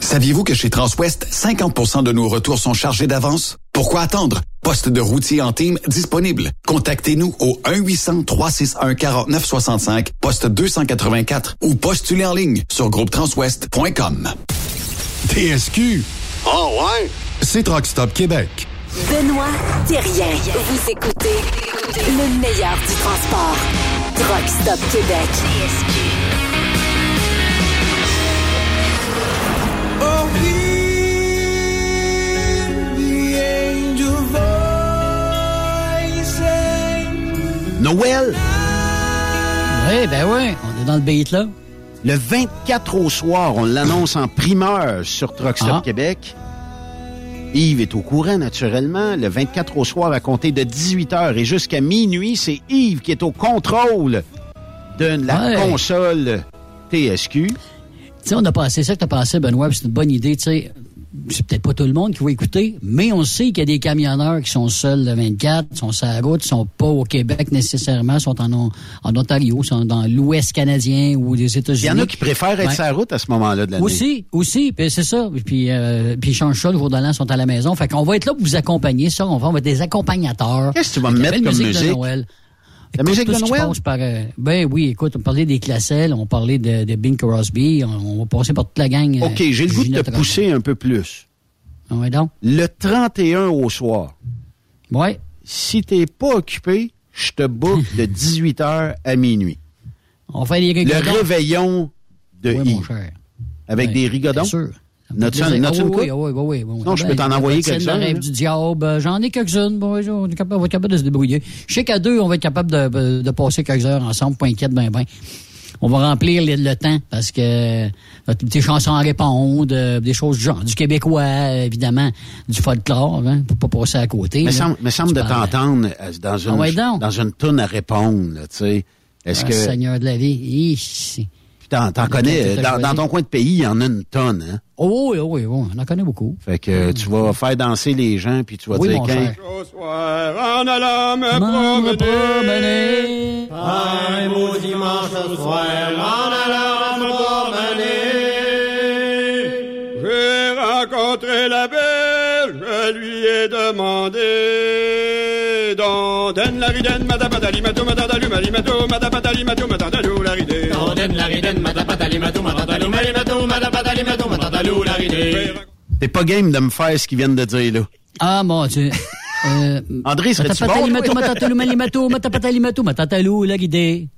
Saviez-vous que chez Transwest, 50% de nos retours sont chargés d'avance? Pourquoi attendre? Poste de routier en team disponible. Contactez-nous au 1-800-361-4965, poste 284 ou postulez en ligne sur groupetranswest.com. TSQ. Oh ouais? C'est Truck Stop Québec. Benoît Thérien. Vous écoutez le meilleur du transport. Truck Stop Québec. Noël. Oui, ben oui, on est dans le beat là. Le 24 au soir, on l'annonce en primeur sur Truck Stop Ah. Québec. Yves est au courant, naturellement. Le 24 au soir, à compter de 18h et jusqu'à minuit, c'est Yves qui est au contrôle de la Ouais. console TSQ. Tu sais, on a passé ça que tu as pensé, Benoît, c'est une bonne idée, tu sais. C'est peut-être pas tout le monde qui va écouter, mais on sait qu'il y a des camionneurs qui sont seuls le 24, sont sur la route, sont pas au Québec nécessairement, sont en, en Ontario, sont dans l'Ouest canadien ou des Il États-Unis. y en a qui préfèrent être sur la route à ce moment-là de l'année. Aussi, aussi, puis c'est ça. Puis, euh, puis ils changent ça le jour de l'an, sont à la maison. Fait qu'on va être là pour vous accompagner. Ça, on va, on va être des accompagnateurs. Qu'est-ce que tu vas me mettre comme musique? musique? de Noël. La Écoute, musique tout de ce Noël? par, euh, ben oui, écoute, on parlait des Classel, on parlait de, de Bing Crosby, on, on va passer par toute la gang. euh, OK, j'ai le goût de te pousser un peu plus. Ah ouais, donc? Le 31 au soir. Ouais. Si t'es pas occupé, je te book de 18h à minuit. On fait des Le rigodons. réveillon de Oui, mon Yves. cher. Avec Oui, des rigodons? bien sûr. N'as-tu Ah n'as-tu une oui, coupe? oui, oui, oui, oui. Sinon, je peux Ben, t'en envoyer Le rêve du diable, euh, j'en ai quelques-unes. Bon, on, est capable, on va être capable de se débrouiller. Je sais qu'à deux, on va être capable de, de passer quelques heures ensemble, pas inquiète, ben, ben. On va remplir le, le temps parce que euh, des chansons à répondre, euh, des choses du genre, du québécois, euh, évidemment, du folklore, hein, pour pas passer à côté. Mais semble, me semble de t'entendre euh, dans une, Ah ouais, dans une toune à répondre, tu sais. Est-ce Ah, que, Seigneur de la vie. Puis t'en, connais, t'as dans, ton coin de pays, il y en a une tonne, hein. Oh oui, oui, oui, on en connaît beaucoup. Fait que euh, tu vas faire danser les gens, puis tu vas Oui, dire qu'un- cher. En allant me M'en promener. promener. Un beau dimanche au soir, en allant me promener. J'ai rencontré la belle, je lui ai demandé. La riden, la la riden, la. T'es pas game de me faire ce qu'ils viennent de dire, là. Ah, mon Dieu. Euh, André, bon? Matatalu, la guidée.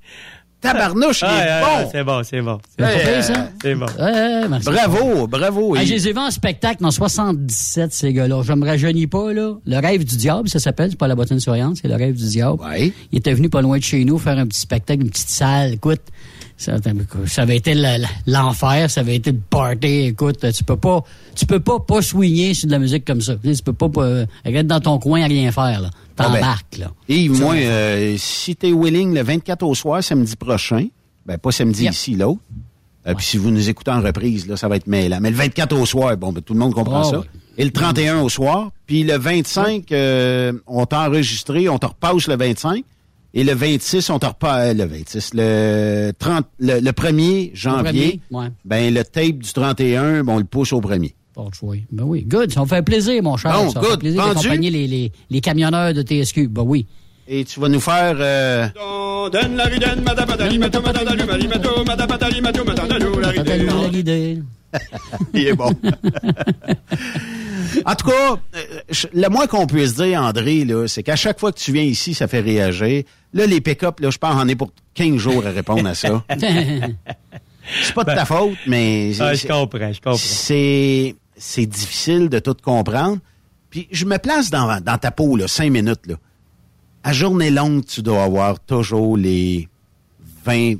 Tabarnouche, il Ah, est ah, bon! c'est bon, c'est bon. C'est pire, euh, bon. Ouais, merci. Bravo, bravo. Ah, je les ai vus en spectacle en 77, ces gars-là. Je me rajeunis pas, là. Le rêve du diable, ça s'appelle. C'est pas la bottine souriante, c'est le rêve du diable. Ouais. Il était venu pas loin de chez nous faire un petit spectacle, une petite salle. Écoute, ça, ça avait été l'enfer, ça avait été le party. Écoute, tu peux pas, tu peux pas pas swinguer sur de la musique comme ça. Tu peux pas, pas rester dans ton coin à rien faire, là. Ah, ben, et moi, euh, si t'es willing le 24 au soir, samedi prochain, ben pas samedi ici, l'autre. Euh, ouais. Puis si vous nous écoutez en reprise, là, ça va être mêlant. Mais le 24 au soir, bon, ben, tout le monde comprend ça. Et le 31 au soir. Puis le 25, euh, on t'a enregistré, on te repasse le 25. Et le 26, on te repasse euh, le 26. Le 30, le, 1er janvier, le ben le tape du 31, ben, on le pousse au 1er. Ben oui. Good, ça me fait plaisir, mon cher. Bon, ça me fait plaisir d'accompagner les, camionneurs de TSQ. Ben oui. Et tu vas nous faire. Il est bon. en tout cas, le moins qu'on puisse dire, André, c'est qu'à chaque fois que tu viens ici, ça fait réagir. Là, les pick-up, je pense, en est pour 15 jours à répondre à ça. c'est pas de ta faute, mais. Ah, je comprends, je comprends. C'est c'est difficile de tout comprendre. Puis je me place dans, ta peau, là, cinq minutes. Là. À journée longue, tu dois avoir toujours les 20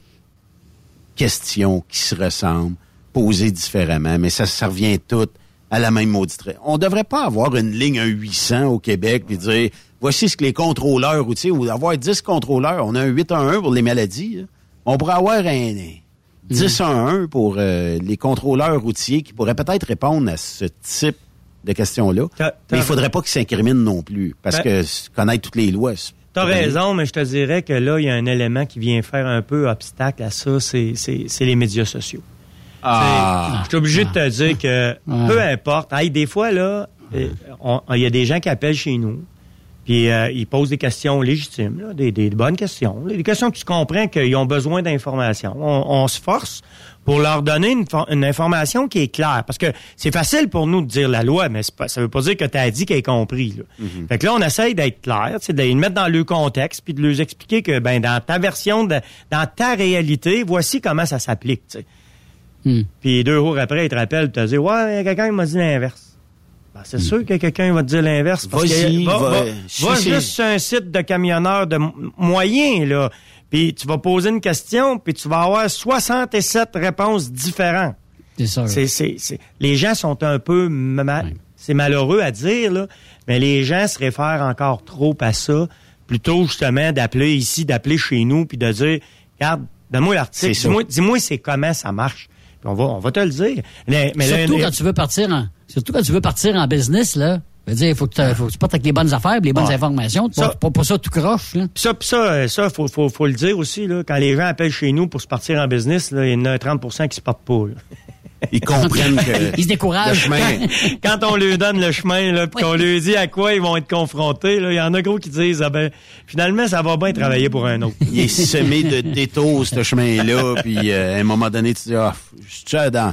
questions qui se ressemblent, posées différemment, mais ça, revient tout à la même maudite. On devrait pas avoir une ligne à 800 au Québec puis dire voici ce que les contrôleurs routiers ou avoir 10 contrôleurs, on a un 811 pour les maladies. On pourrait avoir un 10 1 pour euh, les contrôleurs routiers qui pourraient peut-être répondre à ce type de questions-là. Mais il faudrait pas qu'ils s'incriminent non plus parce Ben- que connaître toutes les lois. T'as raison, mais je te dirais que là, il y a un élément qui vient faire un peu obstacle à ça, c'est les médias sociaux. Ah. Je suis obligé de te dire que Ouais. peu importe. Hey, des fois, là, Euh, Il y a des gens qui appellent chez nous, puis euh, ils posent des questions légitimes, là, des, des bonnes questions, là, des questions que tu comprends qu'ils ont besoin d'informations. On, on se force pour leur donner une, une information qui est claire, parce que c'est facile pour nous de dire la loi, mais pas, ça veut pas dire que tu as dit qu'elle est compris. Là. Fait que là, on essaye d'être clair, c'est de les mettre dans le contexte, puis de leur expliquer que ben dans ta version, de, dans ta réalité, voici comment ça s'applique. tu sais. Puis deux jours après, ils te rappellent, tu te dis Ouais, quelqu'un qui m'a dit l'inverse. Ben, c'est sûr que quelqu'un va te dire l'inverse. parce Vas-y, que- va, va- va- si va c'est- juste sur un site de camionneurs de m- moyens, là. Puis tu vas poser une question, puis tu vas avoir 67 réponses différentes. C'est ça. C'est, c'est, c'est- les gens sont un peu ma- c'est malheureux à dire là, mais les gens se réfèrent encore trop à ça plutôt justement d'appeler ici, d'appeler chez nous puis de dire regarde, donne-moi l'article, dis-moi, dis-moi c'est comment ça marche. Puis on va on va te le dire. Mais, surtout là, quand tu veux partir en, surtout quand tu veux partir en business, là. Je veux dire, il faut que tu faut que tu partes avec les bonnes affaires, les bonnes Ouais. informations. Tu Ça- pas, pas, pas ça tout croche, là. Ça, ça, euh, ça, faut, faut, faut le dire aussi, là. Quand les gens appellent chez nous pour se partir en business, là, il y en a 30% qui se partent pas, là. Ils comprennent que. Ils se découragent. Le chemin- Quand on leur donne le chemin, là, puis qu'on leur dit à quoi ils vont être confrontés, là, il y en a gros qui disent, ah ben, finalement, ça va bien travailler pour un autre. Il est semé de détours, ce chemin-là, puis euh, à un moment donné, tu dis, ah, je suis dans...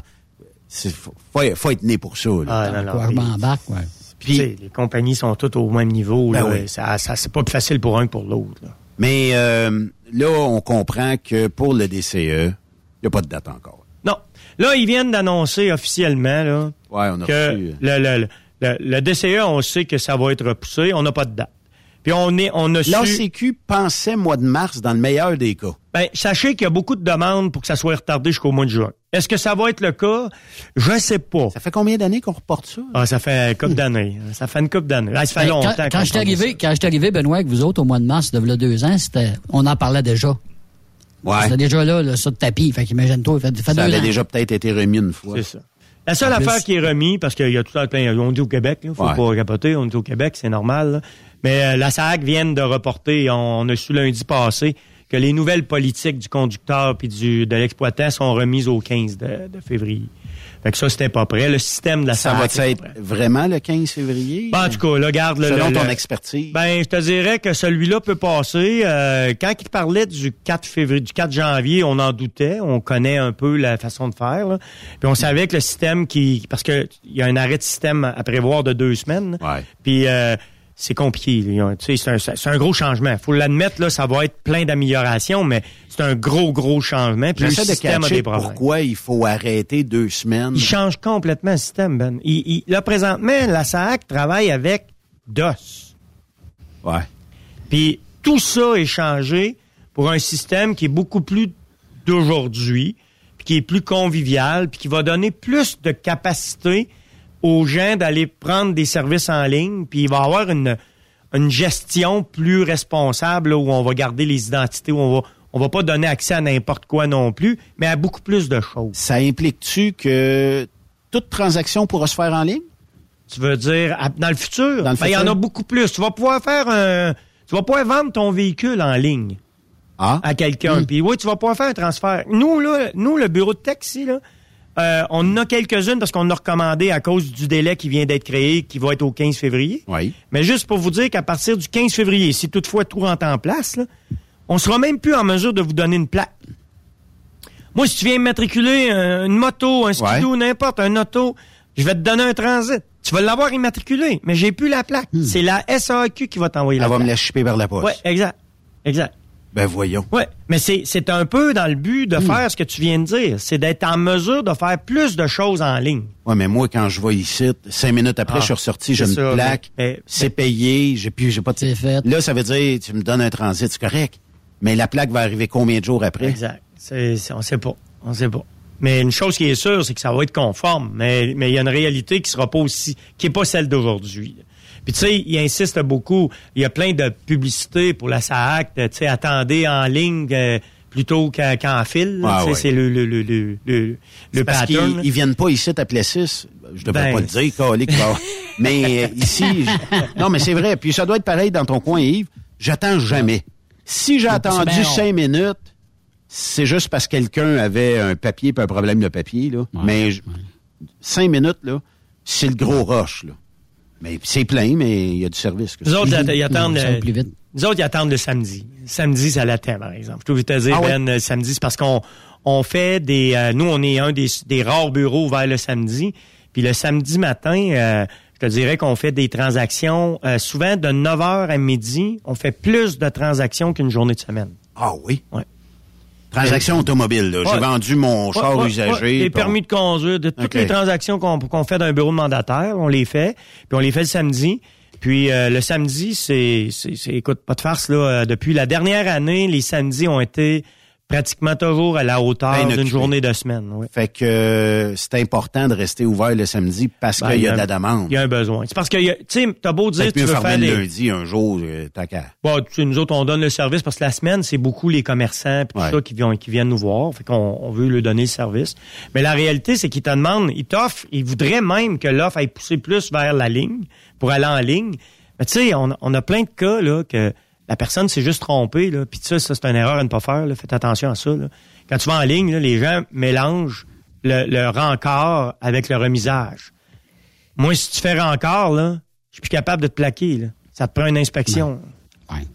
c'est- Faut, être né pour ça, là. Ah, ouais. Puis, les compagnies sont toutes au même niveau, Ben là. oui. Ça, ça, c'est pas plus facile pour un que pour l'autre, là. Mais euh, là, on comprend que pour le DCE, il n'y a pas de date encore. Non. Là, ils viennent d'annoncer officiellement, là, Ouais, on a que reçu... euh, le, le, le, le DCE, on sait que ça va être repoussé. On n'a pas de date. Puis on est, on a su... L'ACQ pensait mois de mars dans le meilleur des cas. Ben, sachez qu'il y a beaucoup de demandes pour que ça soit retardé jusqu'au mois de juin. Est-ce que ça va être le cas? Je sais pas. Ça fait combien d'années qu'on reporte ça? Ah, ça fait une couple d'années. Ça fait une couple d'années. Ah, ça fait Ben, longtemps. quand, quand je suis parle de arrivé, quand je suis arrivé, Benoît, avec vous autres, au mois de mars, de là deux ans, c'était, on en parlait déjà. Ouais. C'était déjà là, là, ça de tapis. Fait qu'imagine-toi, fait, fait Ça deux avait ans. déjà peut-être été remis une fois. C'est ça. La seule affaire qui est remise, parce qu'il y a tout le temps plein, on est au Québec, il faut Ouais. pas capoter, on est au Québec, c'est normal. là. Mais euh, la SAC vient de reporter, on, on a su lundi passé, que les nouvelles politiques du conducteur puis du de l'exploitant sont remises au 15 de, de février. Fait que ça, c'était pas prêt. Le système de la Ça va être vraiment le 15 février? Ben, en tout cas, là, garde le. Selon le- ton le- expertise. Ben, je te dirais que celui-là peut passer. Euh, quand il parlait du 4 février, du 4 janvier, on en doutait. On connaît un peu la façon de faire. là. Puis on savait que le système qui, parce que il y a un arrêt de système à prévoir de deux semaines. Ouais. Puis euh, c'est compliqué. là. Tu sais, c'est un, gros changement. Faut l'admettre là, ça va être plein d'améliorations, mais c'est un gros gros changement. Puis le J'essaie de système a des problèmes. pourquoi il faut arrêter deux semaines. Il change complètement le système, Ben. Il, il- là, présentement, la SAC travaille avec DOS. Ouais. Puis tout ça est changé pour un système qui est beaucoup plus d'aujourd'hui, puis qui est plus convivial, puis qui va donner plus de capacité aux gens d'aller prendre des services en ligne, puis il va y avoir une, une gestion plus responsable là, où on va garder les identités, où on va on va pas donner accès à n'importe quoi non plus, mais à beaucoup plus de choses. Ça implique-tu que toute transaction pourra se faire en ligne? Tu veux dire dans le futur? Dans le Ben, il y en a beaucoup plus. Tu vas pouvoir faire un. Tu vas pouvoir vendre ton véhicule en ligne Ah? à quelqu'un. Puis oui, tu vas pouvoir faire un transfert. Nous, là, nous, le bureau de taxi, là, euh, on en a quelques-unes parce qu'on a recommandé à cause du délai qui vient d'être créé, qui va être au 15 février. Oui. Mais juste pour vous dire qu'à partir du 15 février, si toutefois tout rentre en place, là, on sera même plus en mesure de vous donner une plaque. Moi, si tu viens immatriculer un- une moto, un skidoo, n'importe, un auto, je vais te donner un transit. Tu vas l'avoir immatriculé, mais j'ai plus la plaque. C'est la SAQ qui va t'envoyer la Hmm. Elle va plaque. me la chipper vers la poste. Ouais, exact. Exact. Ben voyons. Ouais, mais c'est c'est un peu dans le but Hmm. de faire ce que tu viens de dire, c'est d'être en mesure de faire plus de choses en ligne. Ouais, mais moi, quand je vais ici, cinq minutes après, Ah, je suis ressorti, une ça, plaque, mais- mais- c'est payé, j'ai plus, j'ai pas de... C'est fait. Là, ça veut dire, tu me donnes un transit, c'est correct. Mais la plaque va arriver combien de jours après? Exact. C'est, c'est- on sait pas. On sait pas. Mais une chose qui est sûre, c'est que ça va être conforme. Mais mais il y a une réalité qui sera pas aussi, qui est pas celle d'aujourd'hui. Puis tu sais, il insiste beaucoup. Il y a plein de publicités pour la SAAC. Tu sais, attendez en ligne euh, plutôt qu'en, qu'en fil. Ah ouais. C'est le le le le le, le Parce pattern. qu'ils ils viennent pas ici à Plessis. Je devrais Ben, pas le dire, calique. Mais euh, ici, je- non, mais c'est vrai. Puis ça doit être pareil dans ton coin, Yves. J'attends jamais. Si j'ai attendu bien long. cinq minutes, c'est juste parce que quelqu'un avait un papier puis un problème de papier, là. Mais cinq minutes, là, c'est le gros roche, là. Mais c'est plein, mais il y a du service. Nous autres, ils- attendent, Ça va plus vite. nous autres, ils attendent le samedi. Samedi, ça l'attend, par exemple. Je peux te dire, Ah oui? Ben, euh, samedi, c'est parce qu'on on fait des... euh, nous, on est un des, des rares bureaux ouverts le samedi. Puis le samedi matin, euh, je te dirais qu'on fait des transactions euh, souvent de 9h à midi. On fait plus de transactions qu'une journée de semaine. Ah oui? Ouais. Transaction automobile, là. J'ai Ouais. vendu mon char Ouais, ouais, usagé. ouais. Les on- permis de conduire, de toutes les transactions qu'on fait d'un bureau de mandataire, on les fait. Puis on les fait le samedi. Puis euh, le samedi, c'est, c'est, c'est- écoute, pas de farce là. euh, depuis la dernière année, les samedis ont été pratiquement toujours à la hauteur d'une journée de semaine. ouais. Fait que euh, c'est important de rester ouvert le samedi parce Ben, qu'il y a de la demande. Il y a un besoin. C'est parce que, tu sais, t'as beau dire tu mieux veux faire fermer le des... lundi un jour, euh, tant qu'à. Bon, tu sais, nous autres, on donne le service parce que la semaine, c'est beaucoup les commerçants pis tout Ouais. ça qui viennent, qui viennent nous voir. Fait qu'on on veut leur donner le service. Mais la réalité, c'est qu'ils te demandent, ils t'offrent, ils voudraient même que l'offre aille pousser plus vers la ligne pour aller en ligne. Mais tu sais, on, on a plein de cas là que la personne s'est juste trompée. Là. Puis ça, ça c'est une erreur à ne pas faire. Là. Faites attention à ça. Là. Quand tu vas en ligne, là, les gens mélangent le, le rencard avec le remisage. Moi, si tu fais rencard, là, je suis plus capable de te plaquer. Là. Ça te prend une inspection. Ouais.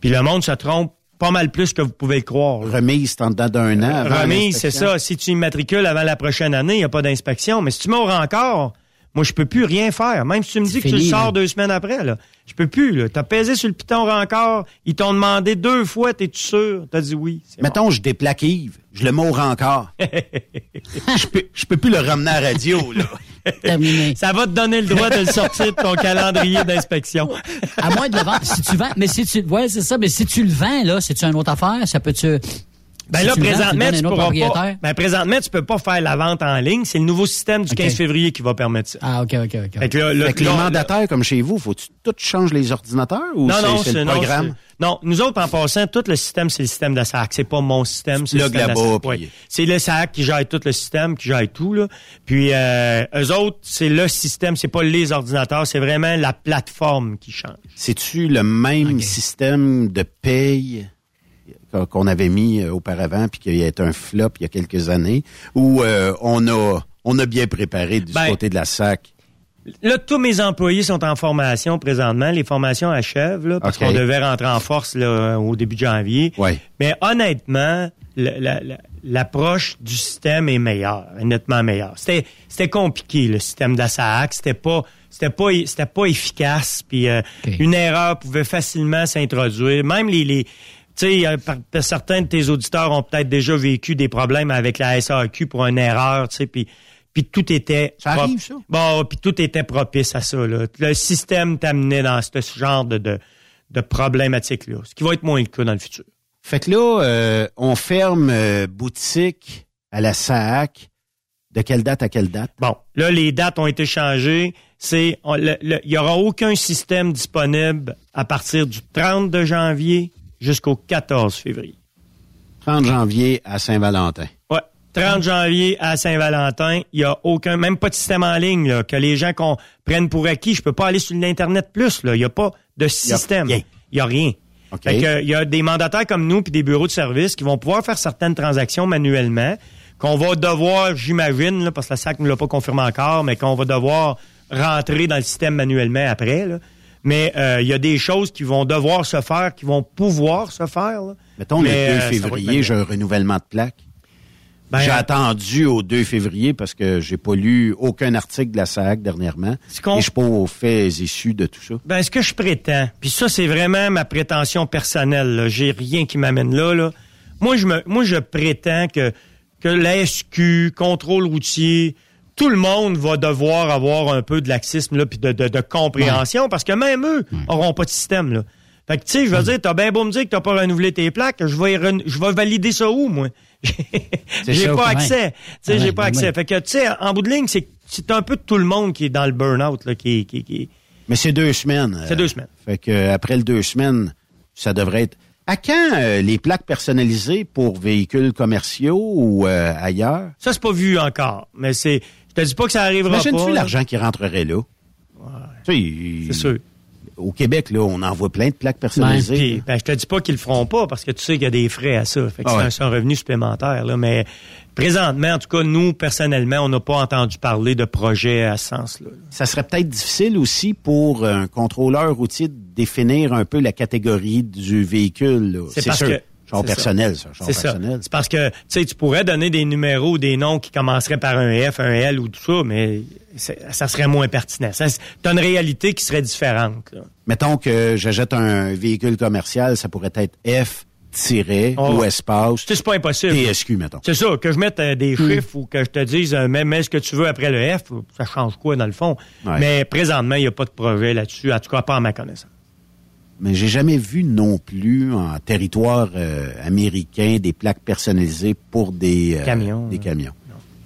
Puis le monde se trompe pas mal plus que vous pouvez le croire. là. Remise, c'est en dedans d'un an. avant Remise, c'est ça. Si tu immatricules avant la prochaine année, il n'y a pas d'inspection. Mais si tu mets au rencard, moi, je peux plus rien faire. Même si tu me dis que tu le sors là. deux semaines après, là, je peux plus. Là. T'as pesé sur le piton rencard, ils t'ont demandé deux fois, t'es-tu sûr? T'as dit oui. C'est Mettons, je déplaque Yves, je le mords encore. je, peux, je peux plus le ramener à la radio, là. Terminé. Ça va te donner le droit de le sortir de ton calendrier d'inspection. À moins de le vendre. Si tu vends, mais si tu, ouais, c'est ça, mais si tu le vends, là, c'est-tu une autre affaire? Ça peut-tu, Ben là, le présentement, tu le pourras pas. Ben présentement, tu peux pas faire la vente en ligne. C'est le nouveau système du OK. 15 février qui va permettre ça. ah, ok, ok, ok. Fait que là, là, Fait que les là, mandataires, comme chez vous, faut-tu tout changer les ordinateurs ou Non, c'est non, c'est le non, programme? c'est- Non, nous autres, en passant, tout le système, c'est le système de SAC. C'est pas mon système, c'est le Plug système de là-bas, SAC. puis- Ouais. C'est le SAC qui gère tout le système, qui gère tout, là. Puis, euh, eux autres, c'est le système, c'est pas les ordinateurs, c'est vraiment la plateforme qui change. C'est-tu le même système de paye? Qu'on- avait mis euh, auparavant puis qui a été un flop il y a quelques années ou euh, on a on a bien préparé du Ben, côté de la SAC? Là, tous mes employés sont en formation présentement. Les formations achèvent, là, parce qu'on devait rentrer en force là, au début de janvier. Ouais. Mais honnêtement, le- la- la- l'approche du système est meilleure, nettement meilleure. C'était, c'était compliqué, le système de la SAAC. C'était pas, c'était pas, c'était pas efficace. Puis euh, une erreur pouvait facilement s'introduire. Même les, les tu sais, euh, certains de tes auditeurs ont peut-être déjà vécu des problèmes avec la SAQ pour une erreur, tu sais, puis puis tout était Ça prop- arrive, ça? Bon, puis tout était propice à ça. Là. Le système t'amenait dans ce genre de, de, de problématiques-là, ce qui va être moins le cas dans le futur. Fait que là, euh, on ferme euh, boutique à la SAC. De quelle date à quelle date? Bon, là, les dates ont été changées. C'est, il y aura aucun système disponible à partir du 30 de janvier jusqu'au 14 février. 30 janvier à Saint-Valentin. Ouais. 30 janvier à Saint-Valentin, il y a aucun, même pas de système en ligne, là, que les gens qu'on prenne pour acquis. Je peux pas aller sur l'Internet plus, là. Il y a pas de système. Il y a rien. Il y a des mandataires comme nous puis des bureaux de service qui vont pouvoir faire certaines transactions manuellement, qu'on va devoir, j'imagine, parce que la SAC ne l'a pas confirmé encore, mais qu'on va devoir rentrer dans le système manuellement après. là. Mais euh, il y a des choses qui vont devoir se faire, qui vont pouvoir se faire. là. Mettons, Mais, le 2 euh, février, j'ai un renouvellement de plaque. Ben, j'ai attendu au 2 février parce que j'ai pas lu aucun article de la SAC dernièrement. Et je suis pas aux faits issus de tout ça. Ben, ce que je prétends, puis ça, c'est vraiment ma prétention personnelle. J'ai rien qui m'amène là, là. Moi, je me, moi, je prétends que, que la SQ, contrôle routier, tout le monde va devoir avoir un peu de laxisme, là, puis de, de, de compréhension, parce que même eux auront pas de système, là. Fait que, tu sais, je veux dire, t'as bien beau me dire que t'as pas renouvelé tes plaques, je vais, ren- je vais valider ça où, moi? J'ai pas ouais. accès. Tu sais, Ouais, j'ai pas accès. Fait que, tu sais, en bout de ligne, c'est, c'est un peu tout le monde qui est dans le burn-out, là, qui, qui, qui, Mais c'est deux semaines. C'est euh, deux semaines. Fait que euh, après le deux semaines, ça devrait être. À quand euh, les plaques personnalisées pour véhicules commerciaux ou euh, ailleurs? Ça, c'est pas vu encore. Mais c'est. Je te dis pas que ça arrivera pas. Imagines-tu l'argent qui rentrerait là? Tu sais, il- C'est sûr. au Québec, là, on envoie plein de plaques Ouais, personnalisées. puis, ben, je te dis pas qu'ils le feront pas parce que tu sais qu'il y a des frais à ça. Fait que Ah c'est ouais. un- c'est un revenu supplémentaire. Là, mais présentement, en tout cas, nous, personnellement, on n'a pas entendu parler de projet à ce sens-là. Ça serait peut-être difficile aussi pour un contrôleur routier de définir un peu la catégorie du véhicule. C'est parce sûr. que- Ça. personnel, ça. C'est ça. C'est parce que tu sais, tu pourrais donner des numéros, des noms qui commenceraient par un F, un L ou tout ça, mais ça serait moins pertinent. C'est- T'as une réalité qui serait différente. là. Mettons que j'achète un véhicule commercial, ça pourrait être F tiré Oh. ou espace C'est pas impossible. TSQ, mettons. C'est ça, que je mette euh, des chiffres ou que je te dise, euh, mets, mets ce que tu veux après le F, ça change quoi dans le fond? Ouais. Mais présentement, il n'y a pas de projet là-dessus, en tout cas pas à ma connaissance. Mais j'ai jamais vu non plus en territoire euh, américain des plaques personnalisées pour des euh, Camions, Des hein. camions.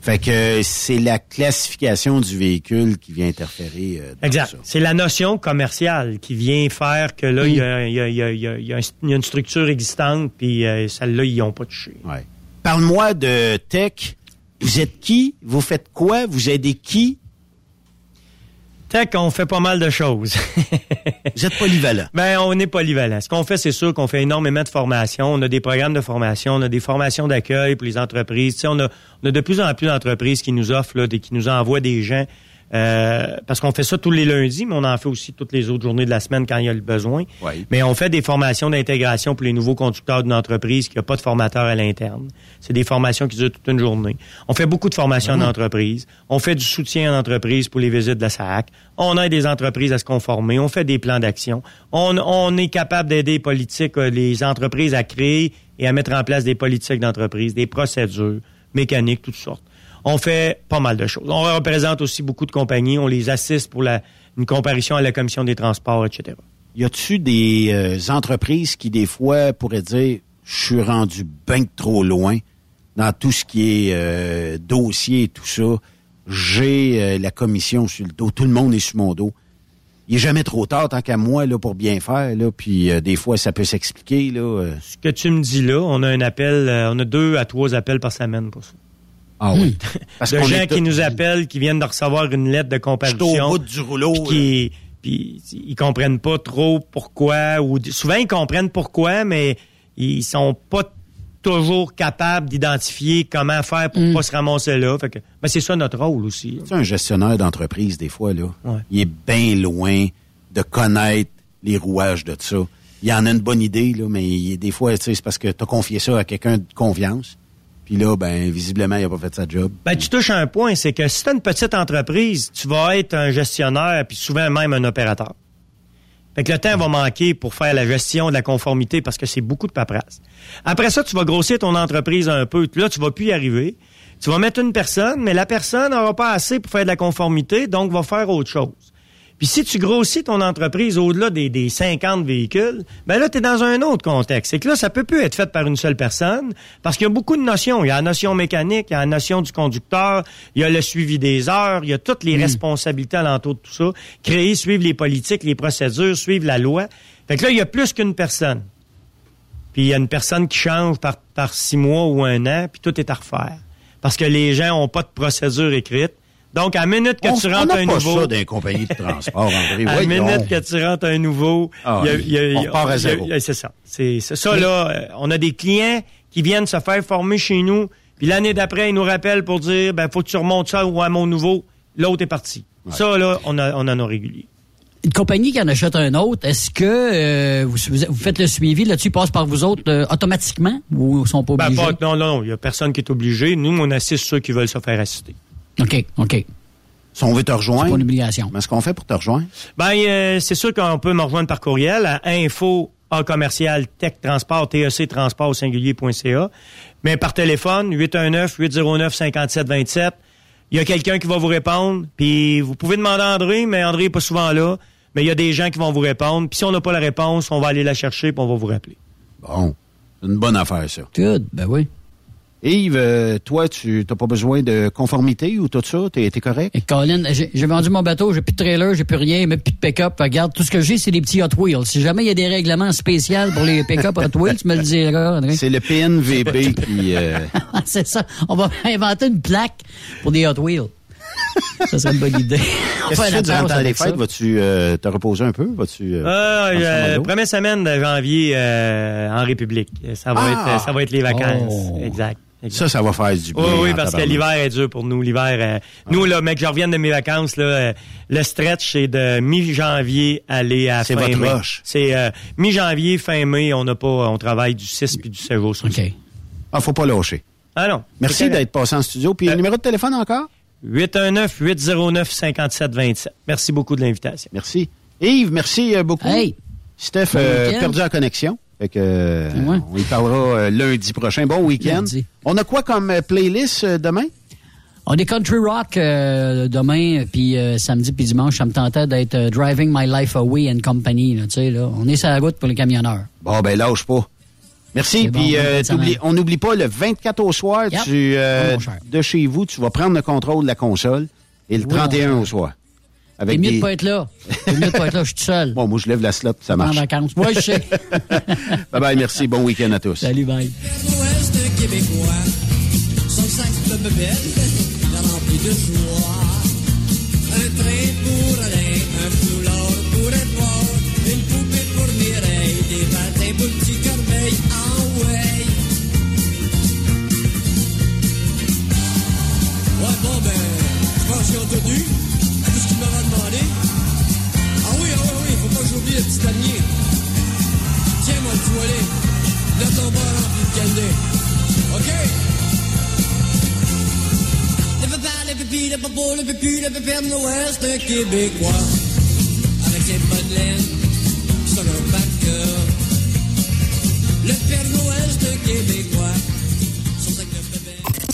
Fait que c'est la classification du véhicule qui vient interférer. euh, dans Exact. C'est la notion commerciale qui vient faire que là, il y, a, il y a- il y a- il y a- il y a un- il y a une structure existante, puis euh, celle-là, ils n'ont pas touché. Ouais. Parle-moi de tech. Vous êtes qui? Vous faites quoi? Vous aidez qui? Tech, on fait pas mal de choses. Vous êtes polyvalent. Ben, on est polyvalent. Ce qu'on fait, c'est sûr qu'on fait énormément de formations. On a des programmes de formation, on a des formations d'accueil pour les entreprises. Tu sais, on a, on a de plus en plus d'entreprises qui nous offrent, là, des, qui nous envoient des gens. Euh, parce qu'on fait ça tous les lundis, mais on en fait aussi toutes les autres journées de la semaine quand il y a le besoin. Oui. Mais on fait des formations d'intégration pour les nouveaux conducteurs d'une entreprise qui n'a pas de formateur à l'interne. C'est des formations qui durent toute une journée. On fait beaucoup de formations en entreprise. On fait du soutien en entreprise pour les visites de la SAC. On aide les entreprises à se conformer. On fait des plans d'action. On, on est capable d'aider les politiques, euh, les entreprises à créer et à mettre en place des politiques d'entreprise, des procédures mécaniques, toutes sortes. On fait pas mal de choses. On représente aussi beaucoup de compagnies. On les assiste pour la, une comparution à la commission des transports, etc. Y a-tu des euh, entreprises qui, des fois, pourraient dire je suis rendu bien trop loin dans tout ce qui est euh, dossier et tout ça. J'ai euh, la commission sur le dos. Tout le monde est sur mon dos. Il est jamais trop tard, tant qu'à moi, là, pour bien faire. Là. Puis euh, des fois, ça peut s'expliquer. Là. Ce que tu me dis là, on a un appel, on a deux à trois appels par semaine pour ça. Ah oui. Parce de qu'on gens qui nous appellent, qui viennent de recevoir une lettre de comparution. Je suis au bout du rouleau, Puis, qui- puis ils comprennent pas trop pourquoi. Ou souvent ils comprennent pourquoi, mais ils sont pas toujours capables d'identifier comment faire pour pas se ramasser là. Fait que, ben, c'est ça notre rôle aussi. Tu sais, un gestionnaire d'entreprise, des fois, là, Ouais. il est bien loin de connaître les rouages de ça. Il en a une bonne idée, là, mais il- des fois, tu sais, c'est parce que tu as confié ça à quelqu'un de confiance. Puis là, ben, visiblement, il a pas fait sa job. Ben, tu touches un point, c'est que si tu une petite entreprise, tu vas être un gestionnaire, puis souvent même un opérateur. Fait que le temps va manquer pour faire la gestion de la conformité parce que c'est beaucoup de paperasse. Après ça, tu vas grossir ton entreprise un peu. Là, tu vas plus y arriver. Tu vas mettre une personne, mais la personne n'aura pas assez pour faire de la conformité, donc va faire autre chose. Puis si tu grossis ton entreprise au-delà des, des 50 véhicules, ben là, tu es dans un autre contexte. C'est que là, ça peut plus être fait par une seule personne parce qu'il y a beaucoup de notions. Il y a la notion mécanique, il y a la notion du conducteur, il y a le suivi des heures, il y a toutes les responsabilités alentour de tout ça. Créer, suivre les politiques, les procédures, suivre la loi. Fait que là, il y a plus qu'une personne. Puis il y a une personne qui change par, par six mois ou un an, puis tout est à refaire. Parce que les gens ont pas de procédure écrite. Donc, à la minute que On- tu on rentres n'a un pas nouveau... ça les compagnies de transport, André. À la minute que tu rentres un nouveau, Ah, il y a- il y a- on il y a- repart à zéro. C'est ça. C'est c'est ça, là. euh, On a des clients qui viennent se faire former chez nous, puis l'année d'après, ils nous rappellent pour dire, ben, faut que tu remontes ça ou à mon nouveau. L'autre est parti. Ça, là, on, a, on en a régulier. Une compagnie qui en achète un autre, est-ce que euh, vous, vous faites le suivi là-dessus, passe par vous autres euh, automatiquement ou ils sont pas Ben, obligés? pas- non, non, non. Il y a personne qui est obligé. Nous, on assiste ceux qui veulent se faire assister. OK, OK. Si on veut te rejoindre, C'est pas une obligation. comment est-ce qu'on fait pour te rejoindre? Ben, euh, c'est sûr qu'on peut me rejoindre par courriel à info en commercial tech transport TEC transport au singulier.ca. Mais par téléphone 819 809 5727. Il y a quelqu'un qui va vous répondre. Puis vous pouvez demander à André, mais André est pas souvent là. Mais il y a des gens qui vont vous répondre. Puis si on n'a pas la réponse, on va aller la chercher puis on va vous rappeler. Bon, c'est une bonne affaire, ça. Good, ben oui. Yves, euh, toi, tu n'as pas besoin de conformité ou tout ça? T'es es correct? Et Colin, j'ai j'ai vendu mon bateau, j'ai plus de trailer, j'ai plus rien, même plus de pick-up. Regarde, tout ce que j'ai, c'est des petits Hot Wheels. Si jamais il y a des règlements spéciaux pour les pick-up Hot Wheels, tu me le diras, André. C'est le PNVB qui... euh, c'est ça. On va inventer une plaque pour des Hot Wheels. Ça serait une bonne idée. Qu'est-ce que tu fais durant pause le temps des avec ça. fêtes? Vas-tu euh, te reposer un peu? Vas-tu. euh, Ah, euh, première semaine de janvier euh, en République. Ça va, Ah! être, ça va être les vacances. Oh. Exact. Ça, ça va faire du bien. Oui, oui, parce que l'hiver est dur pour nous. L'hiver, euh, nous, là, mec, je reviens de mes vacances, là, euh, le stretch, c'est de mi-janvier aller à C'est fin votre mai. C'est euh, mi-janvier, fin mai, on n'a pas, on travaille du 6 puis du 7 jours sur OK. Ah, faut pas lâcher. Ah non. Merci d'être passé en studio. Puis le numéro de téléphone encore? 819-809-5727. Merci beaucoup de l'invitation. Merci. Yves, merci euh, beaucoup. Hey! Steph euh, perdu en connexion. Fait que, euh, Ouais. on y parlera euh, lundi prochain. Bon week-end. On a quoi comme euh, playlist demain? On est country rock euh, demain, puis euh, samedi, puis dimanche. Ça me tentait d'être euh, Driving My Life Away and Company. Là, tu sais, là. On est sur la route pour les camionneurs. Bon, ben lâche pas. Merci. Bon, Puis on n'oublie pas, le 24 au soir, Yep. tu, Oh, de chez vous, tu vas prendre le contrôle de la console. Et le Oui, 31 mon au soir. Avec mieux des... de pas être là. T'es mieux de pas être là. Je suis tout seul. Bon, moi, je lève la slot, ça En marche. vacances. Moi, je sais. bye bye, merci. Bon week-end à tous. Salut, bye. L'Ouest québécois, son sac de bebelle, la rempli de joie. Un train pour Alain, un foulard pour Edouard, une poupée pour Mireille, des patins pour le petit Corbeil, en way. Ouais, bon, ben, je pense qu'ils ont tout le petit dernier. Tiens, mon petit volet, de ton bord rempli de candé. OK? Le le le le le québécois. Avec ses son backer. Le Père Noël québécois.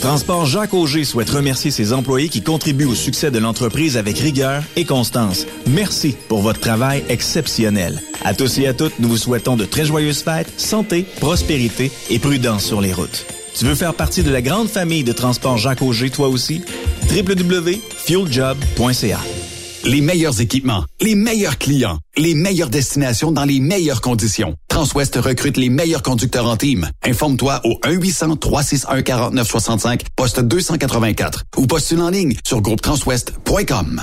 Transport Jacques Auger souhaite remercier ses employés qui contribuent au succès de l'entreprise avec rigueur et constance. Merci pour votre travail exceptionnel. À tous et à toutes, nous vous souhaitons de très joyeuses fêtes, santé, prospérité et prudence sur les routes. Tu veux faire partie de la grande famille de Transport Jacques Auger toi aussi? www.fueljob.ca Les meilleurs équipements, les meilleurs clients, les meilleures destinations dans les meilleures conditions. Transwest recrute les meilleurs conducteurs en team. Informe-toi au 1-800-361-4965, poste 284 ou postule en ligne sur groupetranswest.com.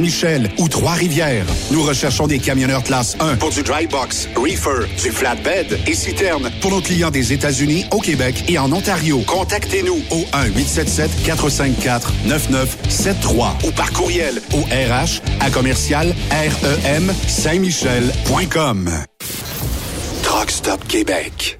Saint-Michel ou Trois-Rivières. Nous recherchons des camionneurs classe 1 pour du dry box, reefer, du flatbed et citerne pour nos clients des États-Unis, au Québec et en Ontario. Contactez-nous au 1-877-454-9973 ou par courriel au RH à commercial REM Saint-Michel.com. Truck Stop Québec.